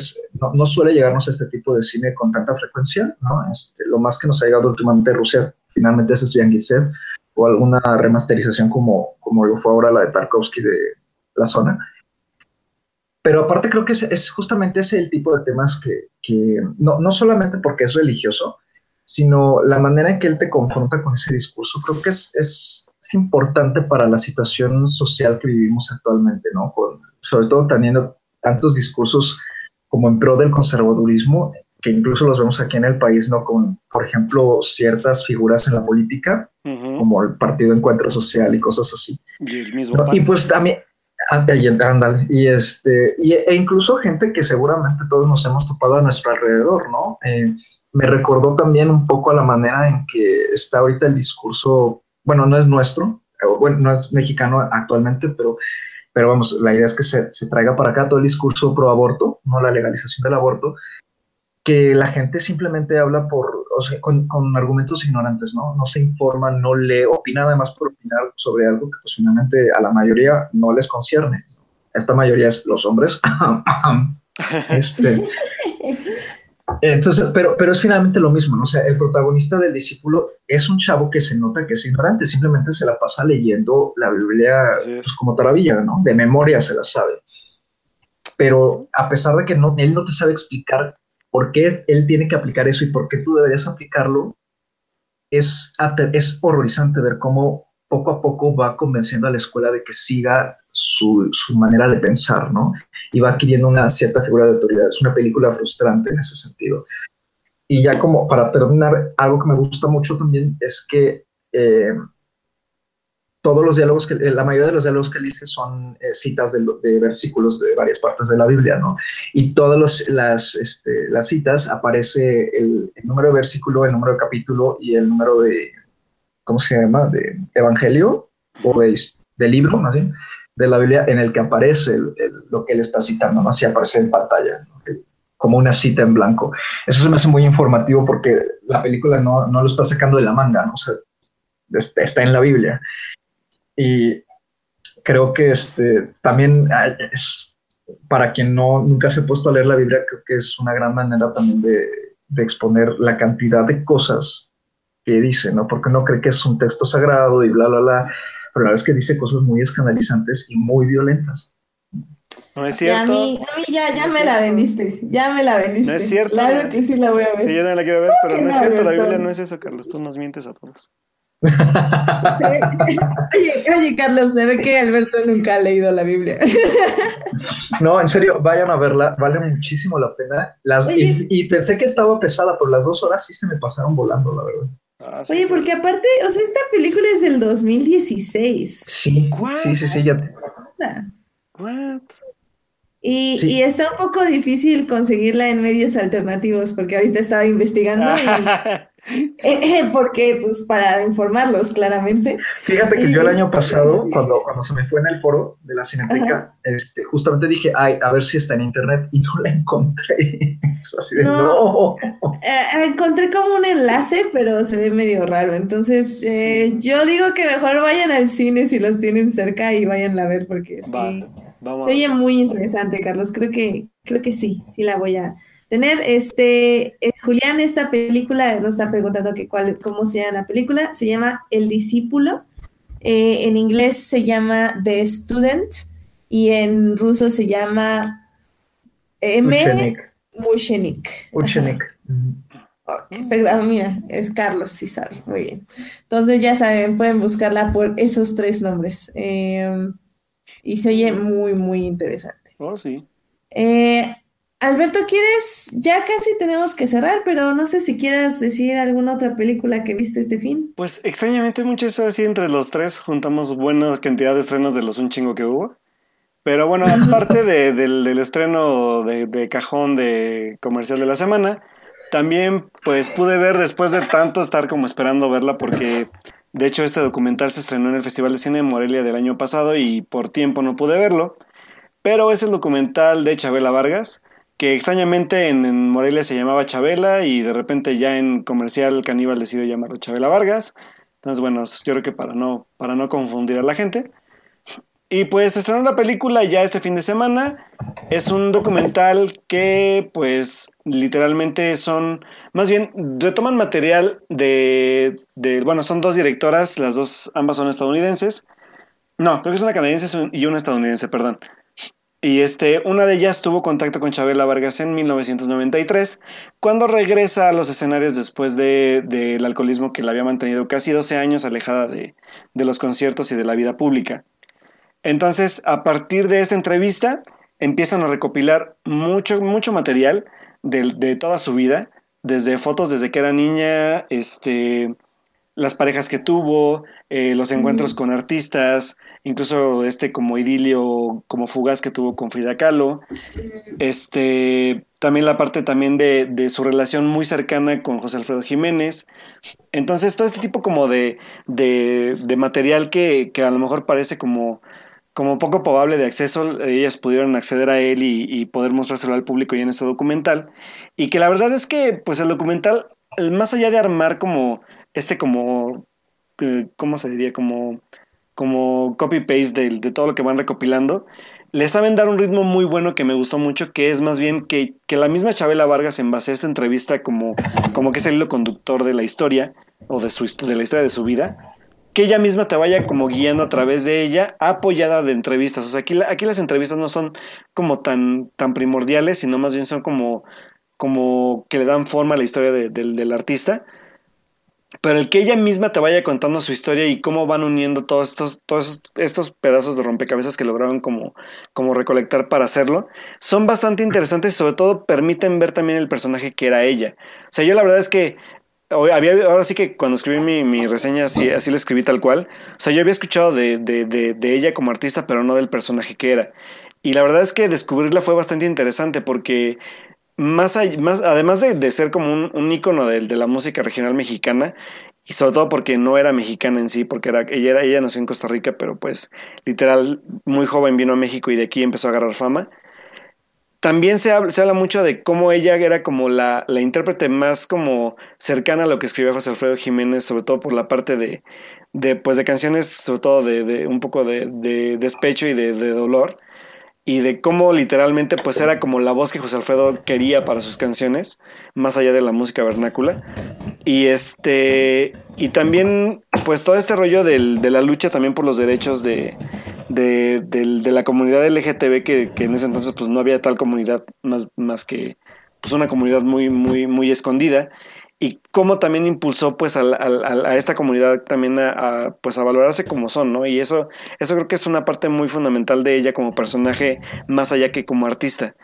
no, suele llegarnos a este tipo de cine con tanta frecuencia, ¿no? Este, lo más que nos ha llegado últimamente Rusia finalmente es Sviangitsev o alguna remasterización como, como lo fue ahora la de Tarkovsky de La Zona pero aparte creo que es, justamente ese el tipo de temas que, que no, no, solamente porque es religioso, sino la manera en que él te confronta con ese discurso, creo que es, es, es importante para la situación social que vivimos actualmente, ¿no? Con, sobre todo teniendo tantos discursos como en pro del conservadurismo, que incluso los vemos aquí en el país, ¿no? Con, por ejemplo, ciertas figuras en la política, como el Partido Encuentro Social y cosas así.
Y el mismo.
Y pues también, Ah, y este, y, e incluso gente que seguramente todos nos hemos topado a nuestro alrededor, ¿no? Eh, me recordó también un poco a la manera en que está ahorita el discurso, bueno, no es nuestro, bueno, no es mexicano actualmente, pero, pero vamos, la idea es que se, se traiga para acá todo el discurso pro aborto, no la legalización del aborto, que la gente simplemente habla por, o sea, con, con, argumentos ignorantes, ¿no? No se informa, no lee, opina además por opinar sobre algo que posiblemente a la mayoría no les concierne. Esta mayoría es los hombres. este, entonces, pero, pero es finalmente lo mismo, ¿no? O sea, el protagonista del discípulo es un chavo que se nota que es ignorante, simplemente se la pasa leyendo la Biblia pues, como taravilla, ¿no? De memoria se la sabe. Pero a pesar de que no, él no te sabe explicar por qué él tiene que aplicar eso y por qué tú deberías aplicarlo, es, es horrorizante ver cómo poco a poco va convenciendo a la escuela de que siga su, su, manera de pensar, ¿no? Y va adquiriendo una cierta figura de autoridad. Es una película frustrante en ese sentido. Y ya como para terminar, algo que me gusta mucho también es que eh, todos los diálogos, que, la mayoría de los diálogos que él dice son eh, citas de, versículos de varias partes de la Biblia, ¿no? Y todas las, este, las citas aparece el, número de versículo, el número de capítulo y el número de, ¿cómo se llama? De evangelio o de, de libro, más bien, de la Biblia en el que aparece lo que él está citando, ¿no? Así aparece en pantalla, como una cita en blanco. Eso se me hace muy informativo porque la película no, no lo está sacando de la manga, ¿no? O sea, está en la Biblia. Y creo que este, también ah, es, para quien no, nunca se ha puesto a leer la Biblia, creo que es una gran manera también de, de exponer la cantidad de cosas que dice, ¿no? Porque no cree que es un texto sagrado y bla, bla, bla, pero la verdad es que dice cosas muy escandalizantes y muy violentas.
No es cierto.
a mí, a mí ya, ya me la vendiste, ya me la vendiste.
No es cierto.
Claro que sí la voy a ver.
Sí, yo no la quiero ver, pero no es cierto, la Biblia no es eso, Carlos, tú nos mientes a todos
oye, Carlos, se ve que Alberto nunca ha leído la Biblia.
no, en serio, vayan a verla, vale muchísimo la pena. Las, y, pensé que estaba pesada, por las dos horas sí se me pasaron volando, la verdad.
Ah, oye, porque aparte, o sea, esta película es del 2016.
Sí, sí, sí, sí, ya te...
What?
Y, y, está un poco difícil conseguirla en medios alternativos porque ahorita estaba investigando y porque, pues, para informarlos, claramente.
Fíjate que yo el año pasado, cuando, cuando se me fue en el foro de la Cineteca, este, justamente dije, ay, a ver si está en internet, y no la encontré. Así de, no.
Eh, encontré como un enlace, pero se ve medio raro. Entonces, eh, yo digo que mejor vayan al cine si los tienen cerca y vayan a ver, porque sí. Vamos. Se oye muy interesante, Carlos. Creo que, creo que sí, sí la voy a tener. Este, eh, Julián, esta película, nos está preguntando que cuál, cómo se llama la película, se llama El Discípulo, eh, en inglés se llama The Student y en ruso se llama M. Mushenik.
Mushenik.
Ah, mira, es Carlos, sí sabe, muy bien. Entonces ya saben, pueden buscarla por esos tres nombres. Em, y se oye muy, muy interesante.
Oh, sí.
Eh, Alberto, ¿quieres? Ya casi tenemos que cerrar, pero no sé si quieras decir alguna otra película que viste este fin.
Pues extrañamente mucho eso así entre los tres juntamos buena cantidad de estrenos de los un chingo que hubo. Pero bueno, aparte del, estreno de, cajón de comercial de la semana, también pues pude ver después de tanto estar como esperando verla porque de hecho este documental se estrenó en el Festival de Cine de Morelia del año pasado y por tiempo no pude verlo. Pero es el documental de Chabela Vargas que extrañamente en, Morelia se llamaba Chabela y de repente ya en comercial Caníbal decidió llamarlo Chabela Vargas. Entonces, bueno, yo creo que para no, para no confundir a la gente. Y pues estrenó la película ya este fin de semana. Es un documental que pues literalmente son, más bien retoman material de, de, bueno, son dos directoras, las dos, ambas son estadounidenses. No, creo que es una canadiense y una estadounidense, perdón. Y este, una de ellas tuvo contacto con Chabela Vargas en 1993, cuando regresa a los escenarios después del de, alcoholismo que la había mantenido casi 12 años alejada de, de, los conciertos y de la vida pública. Entonces, a partir de esa entrevista, empiezan a recopilar mucho, mucho material de, de toda su vida, desde fotos desde que era niña, este, las parejas que tuvo, eh, los encuentros con artistas, incluso este como idilio, como fugaz que tuvo con Frida Kahlo, este, también la parte también de, de, su relación muy cercana con José Alfredo Jiménez. Entonces, todo este tipo como de, de, de material que, que, a lo mejor parece como, como poco probable de acceso, ellas pudieron acceder a él y, y poder mostrárselo al público y en este documental. Y que la verdad es que, pues el documental, más allá de armar como este como, eh, ¿cómo se diría? Como, como copy-paste de, todo lo que van recopilando. Le saben dar un ritmo muy bueno que me gustó mucho, que es más bien que, que la misma Chabela Vargas en base a esta entrevista como, como que es el hilo conductor de la historia, o de, su, de la historia de su vida, que ella misma te vaya como guiando a través de ella, apoyada de entrevistas. O sea, aquí, aquí las entrevistas no son como tan, tan primordiales, sino más bien son como, como que le dan forma a la historia de, de, del artista pero el que ella misma te vaya contando su historia y cómo van uniendo todos estos, todos estos pedazos de rompecabezas que lograron como, como recolectar para hacerlo, son bastante interesantes y sobre todo permiten ver también el personaje que era ella. O sea, yo la verdad es que había, ahora sí que cuando escribí mi, mi reseña así, así la escribí tal cual. O sea, yo había escuchado de, de, de, de ella como artista, pero no del personaje que era. Y la verdad es que descubrirla fue bastante interesante porque más, más además de, ser como un, un ícono de, la música regional mexicana, y sobre todo porque no era mexicana en sí, porque era, ella, era, ella nació en Costa Rica, pero pues literal muy joven vino a México y de aquí empezó a agarrar fama. También se habla, se habla mucho de cómo ella era como la, intérprete más como cercana a lo que escribía José Alfredo Jiménez, sobre todo por la parte de, pues de canciones, sobre todo de, un poco de, de despecho y de dolor y de cómo literalmente pues era como la voz que José Alfredo quería para sus canciones, más allá de la música vernácula. Y este y también pues todo este rollo del, de la lucha también por los derechos de, de, de, la comunidad LGTB que, que, en ese entonces pues no había tal comunidad más, más que pues una comunidad muy muy muy escondida y cómo también impulsó pues a, esta comunidad también a, a, pues a valorarse como son, ¿no? Y eso, eso creo que es una parte muy fundamental de ella como personaje, más allá que como artista.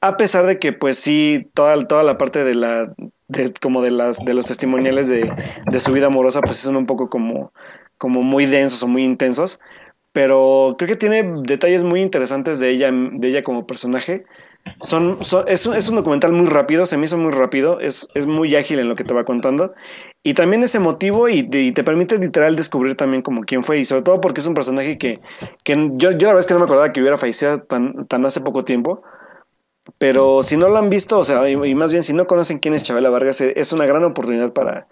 A pesar de que pues sí, toda, toda la parte de la, de, como de las, de los testimoniales de, de su vida amorosa pues son un poco como, como muy densos o muy intensos, pero creo que tiene detalles muy interesantes de ella, de ella como personaje, son, son es, es, un documental muy rápido, se me hizo muy rápido, es, es muy ágil en lo que te va contando. Y también es emotivo y, y, te permite literal descubrir también como quién fue. Y sobre todo porque es un personaje que, que yo, yo la verdad es que no me acordaba que hubiera fallecido tan, tan hace poco tiempo. Pero si no lo han visto, o sea, y, y más bien si no conocen quién es Chabela Vargas, e, es una gran oportunidad para,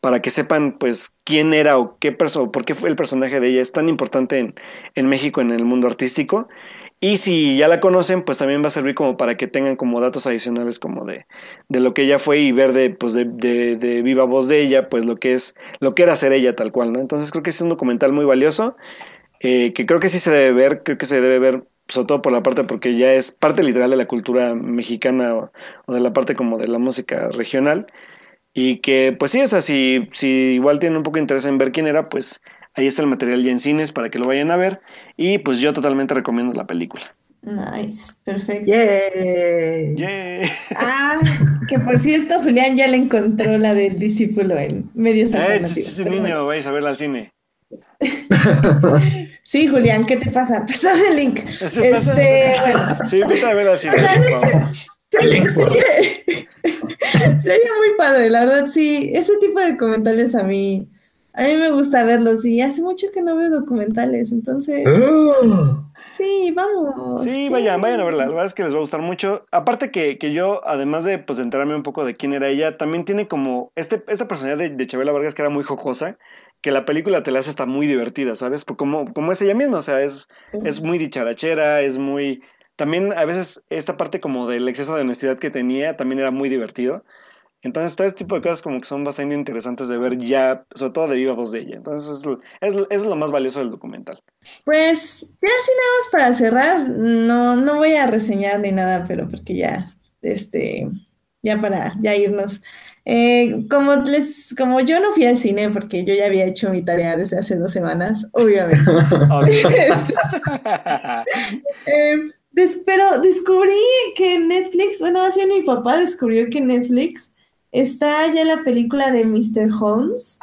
para que sepan pues quién era o qué persona, por qué fue el personaje de ella. Es tan importante en, en México, en el mundo artístico. Y si ya la conocen, pues también va a servir como para que tengan como datos adicionales como de, de lo que ella fue y ver de, pues de, de, viva voz de ella, pues lo que es, lo que era ser ella tal cual, ¿no? Entonces creo que es un documental muy valioso, eh, que creo que sí se debe ver, creo que se debe ver sobre todo por la parte porque ya es parte literal de la cultura mexicana o, o de la parte como de la música regional. Y que, pues sí, o sea, si, si igual tienen un poco de interés en ver quién era, pues Ahí está el material ya en cines para que lo vayan a ver. Y pues yo totalmente recomiendo la película.
Nice, perfecto.
Yeah. Yeah.
Ah, que por cierto, Julián ya le encontró la del discípulo en medios
eh, Este niño, bueno. vais a verla al cine.
sí, Julián, ¿qué te pasa? Pásame el link.
Sí, este, bueno. Sí, vete a verla al cine.
Sería muy padre, la verdad, sí. Ese tipo de comentarios a mí a mí me gusta verlos y hace mucho que no veo documentales, entonces... Oh. Sí, vamos.
Sí, vayan, vayan a verla. La verdad es que les va a gustar mucho. Aparte que, que yo, además de pues enterarme un poco de quién era ella, también tiene como este, esta personalidad de, de Chabela Vargas que era muy jocosa, que la película te la hace hasta muy divertida, ¿sabes? Como, como es ella misma, o sea, es, es muy dicharachera, es muy... También a veces esta parte como del exceso de honestidad que tenía también era muy divertido. Entonces, todo este tipo de cosas como que son bastante interesantes de ver ya, sobre todo de viva voz de ella. Entonces, es, es, es lo más valioso del documental.
Pues, ya así nada más para cerrar, no, no voy a reseñar ni nada, pero porque ya, este, ya para ya irnos. Eh, como les, como yo no fui al cine porque yo ya había hecho mi tarea desde hace dos semanas, obviamente. eh, des, pero descubrí que Netflix, bueno, así mi papá descubrió que Netflix está ya la película de Mr. Holmes.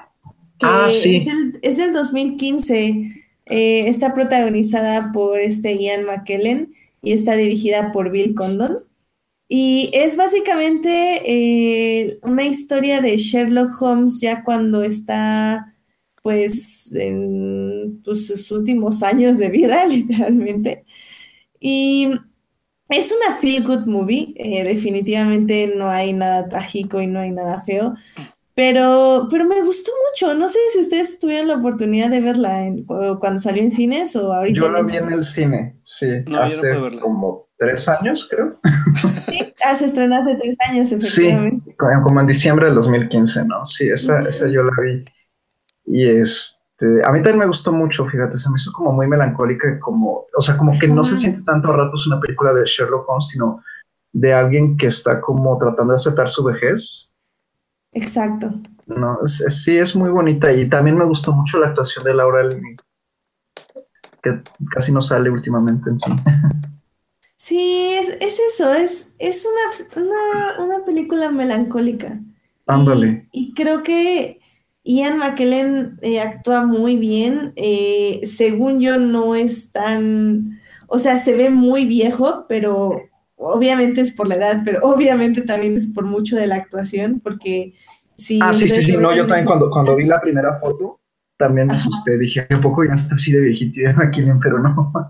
que
Ah, sí.
es, del, es del 2015. Eh, está protagonizada por este Ian McKellen y está dirigida por Bill Condon. Y es básicamente eh, una historia de Sherlock Holmes ya cuando está pues en pues, sus últimos años de vida, literalmente. Y es una feel good movie, eh, definitivamente no hay nada trágico y no hay nada feo, pero, pero me gustó mucho. No sé si ustedes tuvieron la oportunidad de verla en- cuando salió en cines o ahorita.
Yo la vi en el cine, sí,
No, yo no
hace
verla.
como tres años, creo.
Sí, ah, se estrenó hace tres años,
Sí,
efectivamente.
como como en diciembre del 2015, ¿no? Sí, esa, esa yo la vi. Y este, a mí también me gustó mucho, fíjate, se me hizo como muy melancólica, como, o sea, como que no se siente tanto a ratos una película de Sherlock Holmes, sino de alguien que está como tratando de aceptar su vejez.
Exacto.
No, Es- es- sí, es muy bonita y también me gustó mucho la actuación de Laura Linney, que casi no sale últimamente en sí.
Sí, es, es eso, es, es una, una, una película melancólica.
Ándale.
Y, y creo que Ian McKellen eh, actúa muy bien. eh, según yo, no es tan. O sea, se ve muy viejo, pero obviamente es por la edad, pero obviamente también es por mucho de la actuación, porque si
Ah, sí, sí, sí, no, yo también cuando, cuando vi la primera foto, también me
Ajá.
asusté, dije, ¿a poco ya está así de viejito Ian McKellen? Pero no.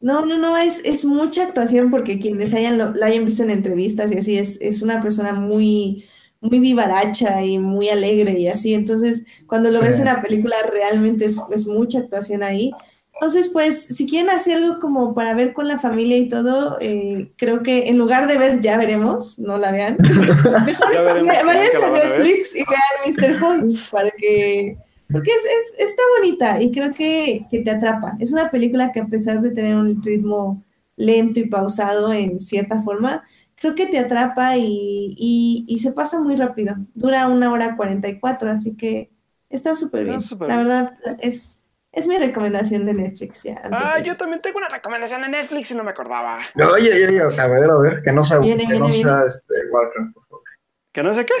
No, no, no, es, es mucha actuación porque quienes hayan lo, la hayan visto en entrevistas y así, es, es una persona muy, muy vivaracha y muy alegre y así. Entonces, cuando lo
Sí.
ves en la película, realmente es, es mucha actuación ahí. Entonces, pues, si quieren hacer algo como para ver con la familia y todo, eh, creo que en lugar de ver Ya Veremos, no la vean, mejor váyanse a
ver.
Netflix y vean Mr. Holmes para que porque es, es- está bonita y creo que, que te atrapa. Es una película que a pesar de tener un ritmo lento y pausado en cierta forma, creo que te atrapa y, y- y se pasa muy rápido. Dura una hora 44, así que está súper bien. La
bien.
verdad, es, es mi recomendación de Netflix ya.
Ah,
de-
yo también tengo una recomendación de Netflix y no me acordaba.
Oye, oye, oye, a ver, a ver, que no sea,
Viene,
que
viene,
no
viene.
sea este, Warcraft, por favor.
¿Que no sé qué?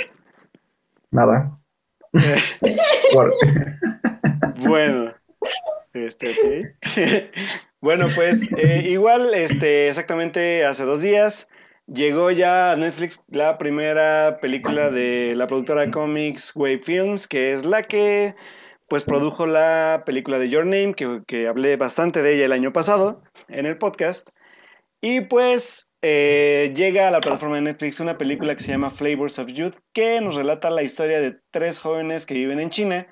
Nada.
Eh, Bueno, este, bueno, pues eh, igual, este, exactamente hace dos días llegó ya a Netflix la primera película de la productora cómics Wave Films, que es la que pues produjo la película de Your Name, que, que hablé bastante de ella el año pasado en el podcast. Y pues eh, llega a la plataforma de Netflix una película que se llama Flavors of Youth, que nos relata la historia de tres jóvenes que viven en China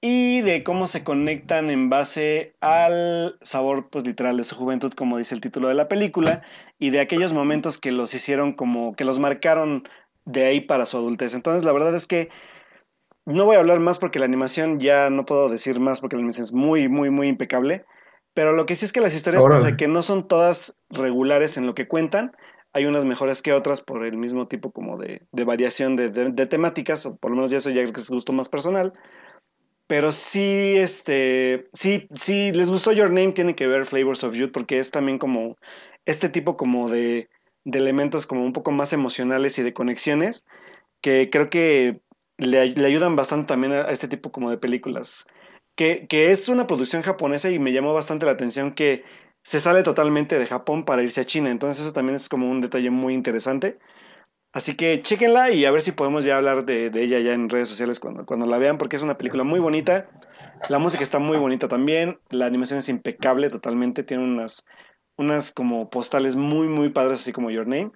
y de cómo se conectan en base al sabor, pues literal, de su juventud, como dice el título de la película, y de aquellos momentos que los hicieron como, que los marcaron de ahí para su adultez. Entonces, la verdad es que no voy a hablar más porque la animación ya no puedo decir más porque la animación es muy, muy, muy impecable. Pero lo que sí es que las historias, pese a que no son todas regulares en lo que cuentan, hay unas mejores que otras por el mismo tipo como de, de variación de, de- de temáticas, o por lo menos ya eso ya creo que es gusto más personal. Pero sí, este, sí, sí, les gustó Your Name, tiene que ver Flavors of Youth, porque es también como este tipo como de, de elementos como un poco más emocionales y de conexiones, que creo que le, ay- le ayudan bastante también a, a este tipo como de películas. Que, que es una producción japonesa y me llamó bastante la atención que se sale totalmente de Japón para irse a China, entonces eso también es como un detalle muy interesante. Así que chéquenla y a ver si podemos ya hablar de, de ella ya en redes sociales cuando, cuando la vean, porque es una película muy bonita. La música está muy bonita también. La animación es impecable totalmente. Tiene unas, unas como postales muy, muy padres, así como Your Name.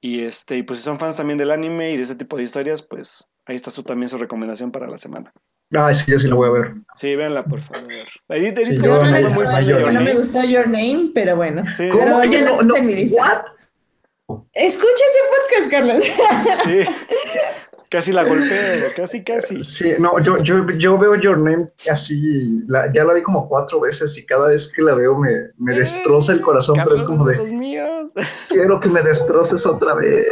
Y este, y pues si son fans también del anime y de ese tipo de historias, pues ahí está su, también su recomendación para la semana.
Ay, sí, yo sí lo voy a ver.
Sí, véanla, por favor. Edith, Edith
Sí, yo no-
no me gustó Your Name, pero bueno.
Sí,
Pero
¿Cómo
ya
que
la
no? no? ¿What?
Escucha ese podcast, Carlos.
sí. Casi la golpeo, casi, casi.
Sí, no, yo, yo, yo veo Your Name así, la- ya la vi como cuatro veces y cada vez que la veo me, me destroza el corazón, pero es como
de los míos.
quiero que me destroces otra vez.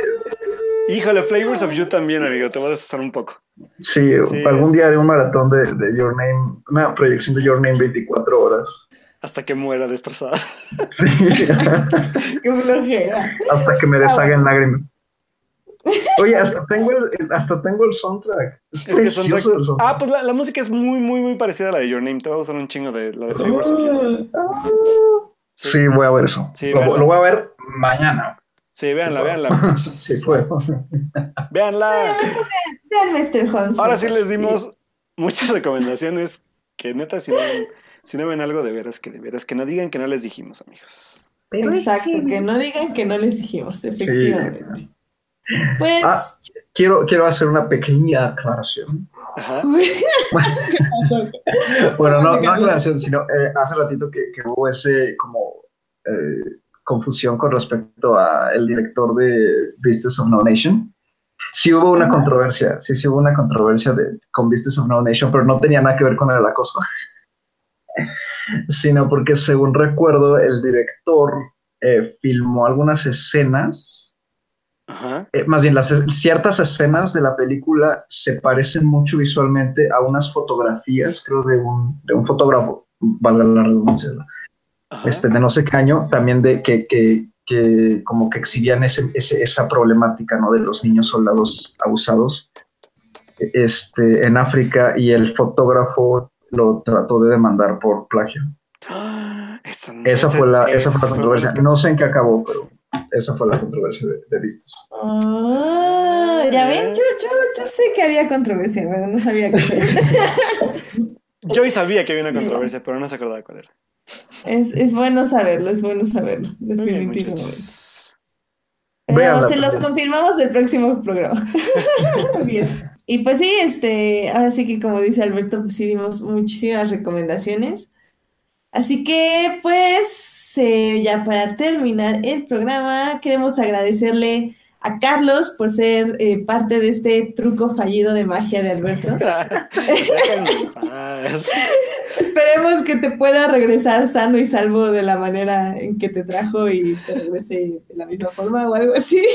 Híjole, Flavors of You también, amigo, te voy a desusar un poco.
Sí,
Sí,
algún
es-
día haré un maratón de, de Your Name, una proyección de Your Name 24 horas.
Hasta que muera destrozada.
Sí,
Qué flojera.
hasta que me deshaga en lágrimas. Oye, hasta tengo el, hasta tengo el soundtrack. Es,
Es que son
precioso el soundtrack.
Ah, pues la, la música es muy, muy, muy parecida a la de Your Name. Te va a gustar un chingo de la de Flavors of.
Ah. Sí, voy a ver eso.
Sí,
lo, lo voy a ver mañana.
Sí, véanla, véanla.
Sí, puedo.
Véanla.
Vean Mr. Holmes.
Ahora sí les dimos muchas recomendaciones que neta, si no, si no ven algo de veras, que de veras, que no digan que no les dijimos, amigos.
Exacto, que no digan que no les dijimos, efectivamente. Pues,
Ah. Quiero, quiero hacer una pequeña aclaración.
Ajá.
Bueno, no, no aclaración, sino eh, hace ratito que, que hubo ese como eh, confusión con respecto a el director de Vistas of No Nation. Sí hubo una controversia, sí, sí hubo una controversia de, con Vistas of No Nation, pero no tenía nada que ver con el acoso, sino porque según recuerdo el director eh, filmó algunas escenas
Ajá.
eh, más bien, las, ciertas escenas de la película se parecen mucho visualmente a unas fotografías, creo, de un, de un fotógrafo, valga la redundancia, este, de no sé qué año, también de que, que, que como que exhibían ese, ese- esa problemática, ¿no? De los niños soldados abusados este, en África y el fotógrafo lo trató de demandar por plagio.
Ah, Esa,
fue la, esa fue la controversia. No sé en qué acabó, pero esa fue la controversia de, de vistas.
Ah, ya ven, yo, yo, yo sé que había controversia, pero no sabía que
Yo sabía que había una controversia, pero no se acordaba cuál era.
es, es bueno saberlo, es bueno saberlo,
bien,
definitivamente.
muchachos.
Pero
Véanla
se los confirmamos el próximo programa. Bien. Y pues sí, este, ahora sí que como dice Alberto, pues sí dimos muchísimas recomendaciones. Así que pues eh, ya para terminar el programa, queremos agradecerle a Carlos por ser eh, parte de este truco fallido de magia de Alberto. Esperemos que te pueda regresar sano y salvo de la manera en que te trajo y te regrese de la misma forma o algo así.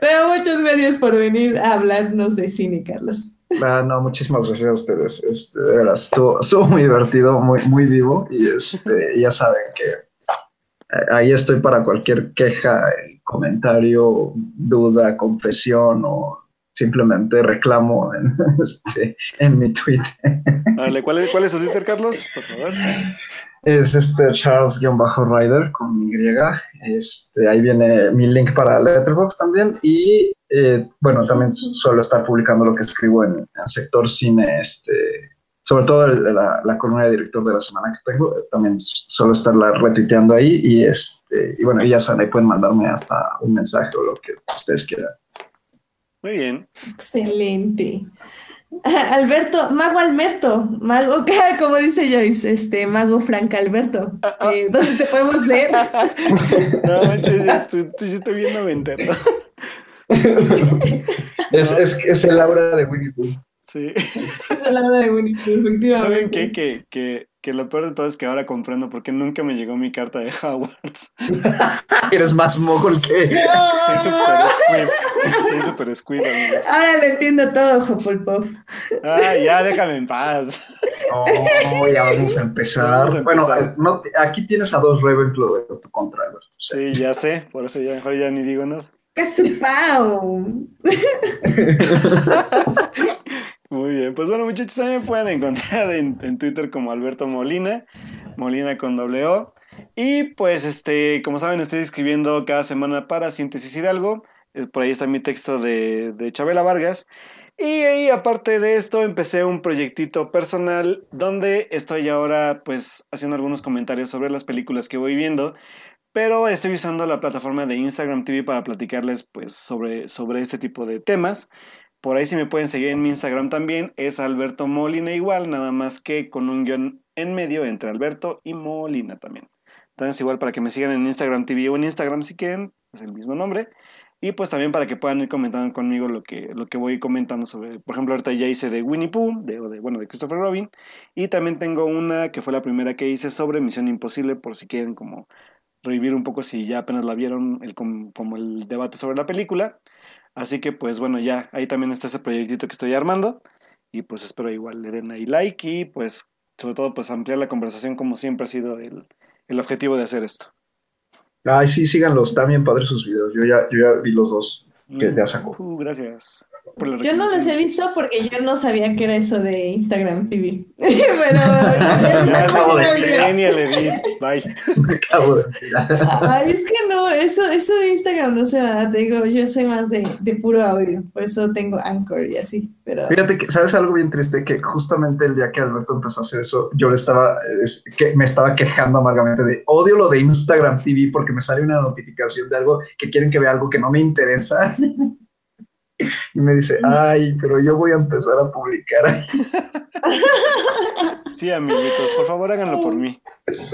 Pero muchas gracias por venir a hablarnos de cine, Carlos.
Ah, no, muchísimas gracias a ustedes. Este, de veras, estuvo, estuvo muy divertido, muy, muy vivo. Y este, ya saben que eh, ahí estoy para cualquier queja, comentario, duda, confesión o simplemente reclamo en, este, en mi Twitter.
Vale, ¿cuál es, ¿cuál es su Twitter, Carlos? Por favor.
Es este Charles-Rider con Y. Este, ahí viene mi link para Letterboxd también. Y eh, bueno, también su- suelo estar publicando lo que escribo en, en sector cine, este, sobre todo el- la, la columna de director de la semana que tengo. También su- suelo estarla retuiteando ahí. Y, este, y bueno, y ya saben, ahí pueden mandarme hasta un mensaje o lo que ustedes quieran.
Muy bien.
Excelente. Ah, Alberto, Mago Alberto, Mago, como dice Joyce, este Mago Franca Alberto. Eh, ¿dónde te podemos leer?
No manches, ya estoy, tú sí estoy bien noventero.
Es, es, es el aura de Winnie Pooh.
Sí.
Es la hora de Winnie Pooh, efectivamente.
¿Saben qué? Que, que, que lo peor de todo es que ahora comprendo por qué nunca me llegó mi carta de Hogwarts.
Eres más mogol que.
Soy súper squib. Soy súper squib, amigos.
Ahora lo entiendo todo, Hufflepuff.
Ah, ya, déjame en paz.
Oh, ya vamos a empezar.
Vamos a empezar.
Bueno, no, aquí tienes a dos Ravenclaw en tu contra, Alberto.
Sí, ya sé, por eso ya mejor ya ni digo nada.
¡Casupao!
Muy bien, pues bueno muchachos, también pueden encontrar en, Twitter como Alberto Molina, Molina con doble O. Y pues este, como saben, estoy escribiendo cada semana para Síntesis Hidalgo. Por ahí está mi texto de, de Chabela Vargas. Y ahí, aparte de esto, empecé un proyectito personal donde estoy ahora pues haciendo algunos comentarios sobre las películas que voy viendo. Pero estoy usando la plataforma de Instagram TV para platicarles pues sobre, sobre este tipo de temas. Por ahí si me pueden seguir en mi Instagram también, es Alberto Molina igual, nada más que con un guion en medio entre Alberto y Molina también. Entonces igual para que me sigan en Instagram TV o en Instagram si quieren, es el mismo nombre. Y pues también para que puedan ir comentando conmigo lo que, lo que voy comentando sobre, por ejemplo, ahorita ya hice de Winnie Pooh, de, de, bueno, de Christopher Robin. Y también tengo una que fue la primera que hice sobre Misión Imposible, por si quieren como revivir un poco si ya apenas la vieron, el, como el debate sobre la película. Así que pues bueno, ya ahí también está ese proyectito que estoy armando. Y pues espero igual le den ahí like y pues sobre todo pues ampliar la conversación como siempre ha sido el, el objetivo de hacer esto.
Ay, sí, síganlos, bien padres sus videos. Yo ya, yo ya vi los dos. que ya sacó.
Uh, gracias.
Por la Yo no los he visto porque yo no sabía que era eso de Instagram TV. Pero. Ya acabo de
genial, Edith. Bye.
Me acabo de
Ay, es que no, eso, eso de Instagram no se va. Te digo, yo soy más de, de puro audio. Por eso tengo Anchor y así. Pero...
Fíjate que, ¿sabes algo bien triste? Que justamente el día que Alberto empezó a hacer eso, yo le estaba, es, que me estaba quejando amargamente de odio lo de Instagram TV porque me sale una notificación de algo que quieren que vea algo que no me interesa. Y me dice, ay, pero yo voy a empezar a publicar.
Sí, amiguitos, por favor háganlo por mí.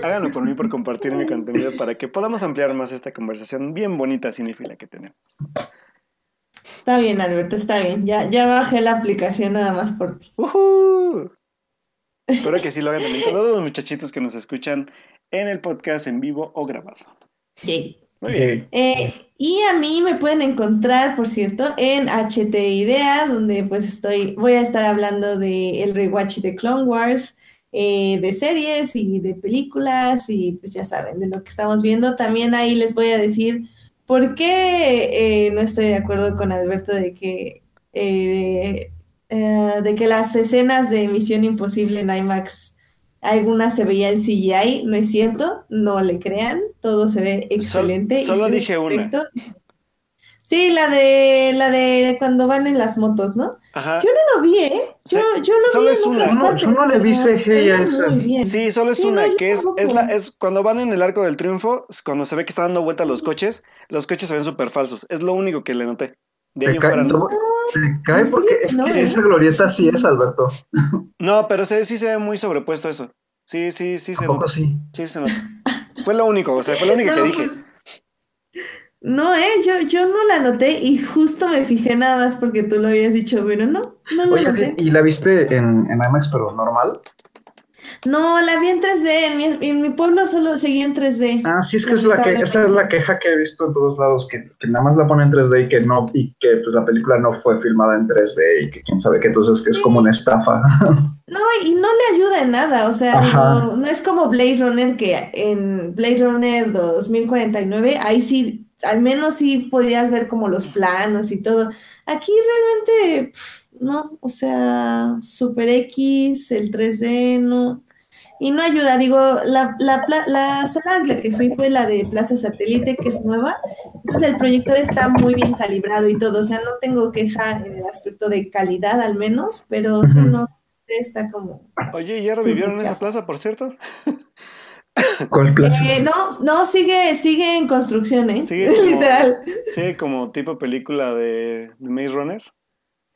Háganlo por mí por compartir mi contenido para que podamos ampliar más esta conversación bien bonita cinéfila que tenemos.
Está bien, Alberto, está bien. Ya, ya bajé la aplicación nada más por ti.
Espero que sí lo hagan también todos los muchachitos que nos escuchan en el podcast en vivo o grabado.
Muy bien. Eh, y a mí me pueden encontrar, por cierto, en HT Idea, donde pues estoy, voy a estar hablando de el rewatch de Clone Wars, eh, de series y de películas y pues ya saben, de lo que estamos viendo. También ahí les voy a decir por qué eh, no estoy de acuerdo con Alberto de que, de que las escenas de Misión Imposible en IMAX algunas se veía en CGI, no es cierto, no le crean, todo se ve excelente.
solo dije una.
Sí, la de la de cuando van en las motos, ¿no? Ajá. Yo no lo vi, ¿eh? Yo, yo lo
solo
vi
es una.
No, yo no le vi CGI a
eso. Sí, solo es una, que es, es, la, es cuando van en el arco del triunfo, cuando se ve que está dando vuelta los coches, los coches se ven súper falsos. Es lo único que le noté. De fuera, no.
Se cae porque es que esa glorieta sí es, Alberto.
No, pero sí, sí se ve muy sobrepuesto eso. Sí, sí, sí se
nota. Sí?
sí se nota. Fue lo único, o sea, fue lo único que dije.
Pues, no, eh, yo, yo no la noté y justo me fijé nada más porque tú lo habías dicho, pero no, no lo noté.
¿Y la viste en, en IMAX, pero normal?
No, la vi en 3D. En mi, en mi pueblo solo seguía en 3D.
Ah, sí, es que es la que, esa es la queja que he visto en todos lados, que, que, nada más la ponen en 3D y que no, y que pues la película no fue filmada en 3D y que quién sabe que entonces que es como una estafa.
No, y no le ayuda en nada, o sea, no, no es como Blade Runner que en Blade Runner 2049, ahí sí, al menos sí podías ver como los planos y todo. Aquí realmente, no, o sea, Super X, el 3D, no, y no ayuda, digo, la, la, la sala la que fui fue la de Plaza Satélite, que es nueva, entonces el proyector está muy bien calibrado y todo, o sea, no tengo queja en el aspecto de calidad al menos, pero si no, está como...
Oye, ¿ya revivieron esa plaza, por cierto?
¿Cuál plaza?
Eh, no, no, sigue, sigue en construcción, ¿eh? Sigue Literal.
Sí, como tipo película de, de Maze Runner.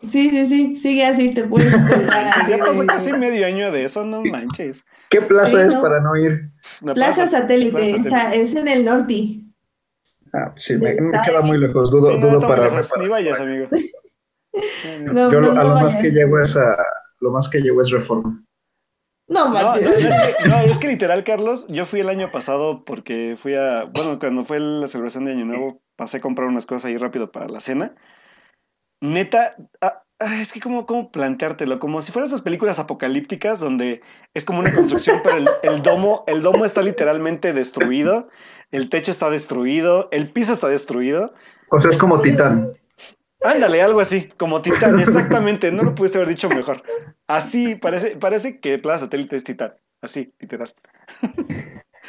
Sí, sí, sí, sigue así, te puedes colgar.
ya pasó casi medio año de eso, no manches.
¿Qué plaza es para no ir?
plaza, Satélite, Esa, es en el norte.
Ah, sí, me, me queda muy lejos, dudo, dudo para,
Ni vayas, amigo.
no, Yo a lo más que llego es a, lo más que llego es Reforma.
No, no,
es que, no, es que literal, Carlos, yo fui el año pasado porque fui a, bueno, cuando fue la celebración de Año Nuevo, pasé a comprar unas cosas ahí rápido para la cena neta, ah, ah, es que cómo, cómo planteártelo, como si fueran esas películas apocalípticas donde es como una construcción, pero el, domo, el domo está literalmente destruido, el techo está destruido, el piso está destruido.
O sea, es como Titán.
Ándale, algo así, como Titán, exactamente, no lo pudiste haber dicho mejor. Así, parece, parece que Plaza Satélite es Titán, así, literal.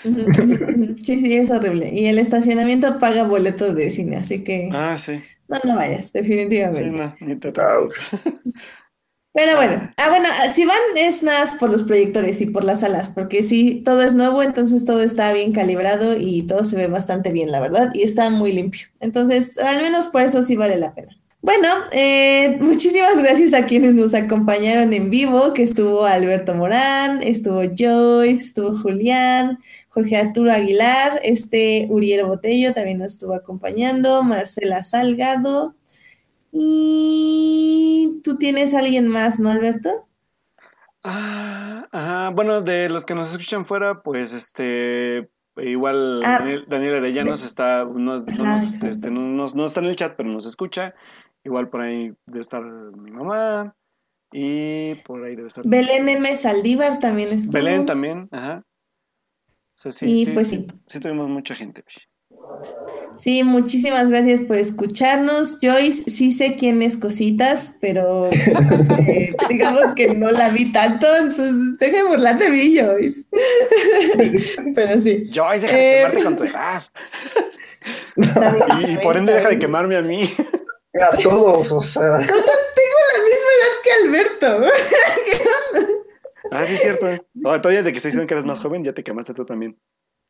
Sí, sí, es horrible. Y el estacionamiento paga boletos de cine, así que...
Ah, sí.
No, no vayas, definitivamente.
Sí, no, ni te
Pero bueno, ah. ah, bueno, si van es nada por los proyectores y por las salas, porque si todo es nuevo, entonces todo está bien calibrado y todo se ve bastante bien, la verdad, y está muy limpio. Entonces, al menos por eso sí vale la pena. Bueno, eh, muchísimas gracias a quienes nos acompañaron en vivo, que estuvo Alberto Morán, estuvo Joyce, estuvo Julián, Jorge Arturo Aguilar, este Uriel Botello también nos estuvo acompañando, Marcela Salgado. Y tú tienes a alguien más, ¿no, Alberto?
Ah, bueno, de los que nos escuchan fuera, pues este, igual ah, Daniel, Arellanos está, no, este, no, no, está en el chat, pero nos escucha. Igual por ahí debe estar mi mamá. Y por ahí debe estar.
Belén M. Saldívar también estuvo.
Belén también, ajá. Sea, sí, sí, pues sí, sí, tuvimos mucha gente.
Sí, muchísimas gracias por escucharnos. Joyce, sí sé quién es Cositas, pero eh, digamos que no la vi tanto, entonces deja de burlar de mí, Joyce. pero sí.
Joyce, deja de quemarte con tu edad. y, por ende deja de quemarme a mí.
A todos, o sea.
O sea, tengo la misma edad que Alberto.
Ah, sí, es cierto. Oh, todavía de que estoy diciendo que eres más joven, ya te quemaste tú también.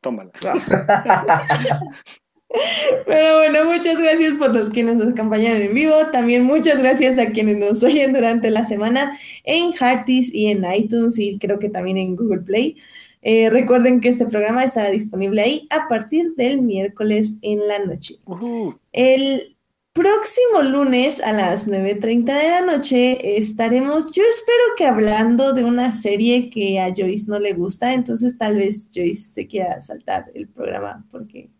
Tómala.
Pero bueno, muchas gracias por los quienes nos acompañaron en vivo. También muchas gracias a quienes nos oyen durante la semana en Hearties y en iTunes y creo que también en Google Play. Eh, recuerden que este programa estará disponible ahí a partir del miércoles en la noche. El próximo lunes a las 9.30 de la noche estaremos, yo espero que hablando de una serie que a Joyce no le gusta, entonces tal vez Joyce se quiera saltar el programa porque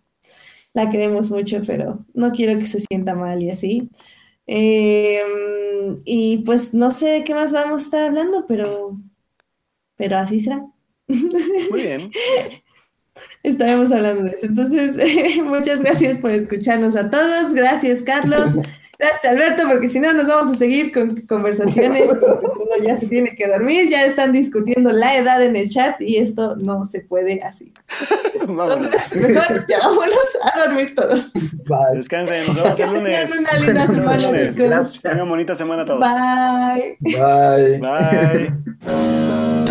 la queremos mucho, pero no quiero que se sienta mal y así. Em, y pues no sé de qué más vamos a estar hablando, pero, pero así será.
Muy bien.
Estaremos hablando de eso. Entonces, muchas gracias por escucharnos a todos. Gracias, Carlos. Gracias, Alberto, porque si no nos vamos a seguir con conversaciones. Pues uno ya se tiene que dormir. Ya están discutiendo la edad en el chat y esto no se puede así. Entonces, mejor ya vámonos a dormir todos.
Bye. Descansen, nos vemos el lunes.
Tengan una linda semana.
Gracias.
Tengan bonita semana a todos.
Bye.
Bye.
Bye.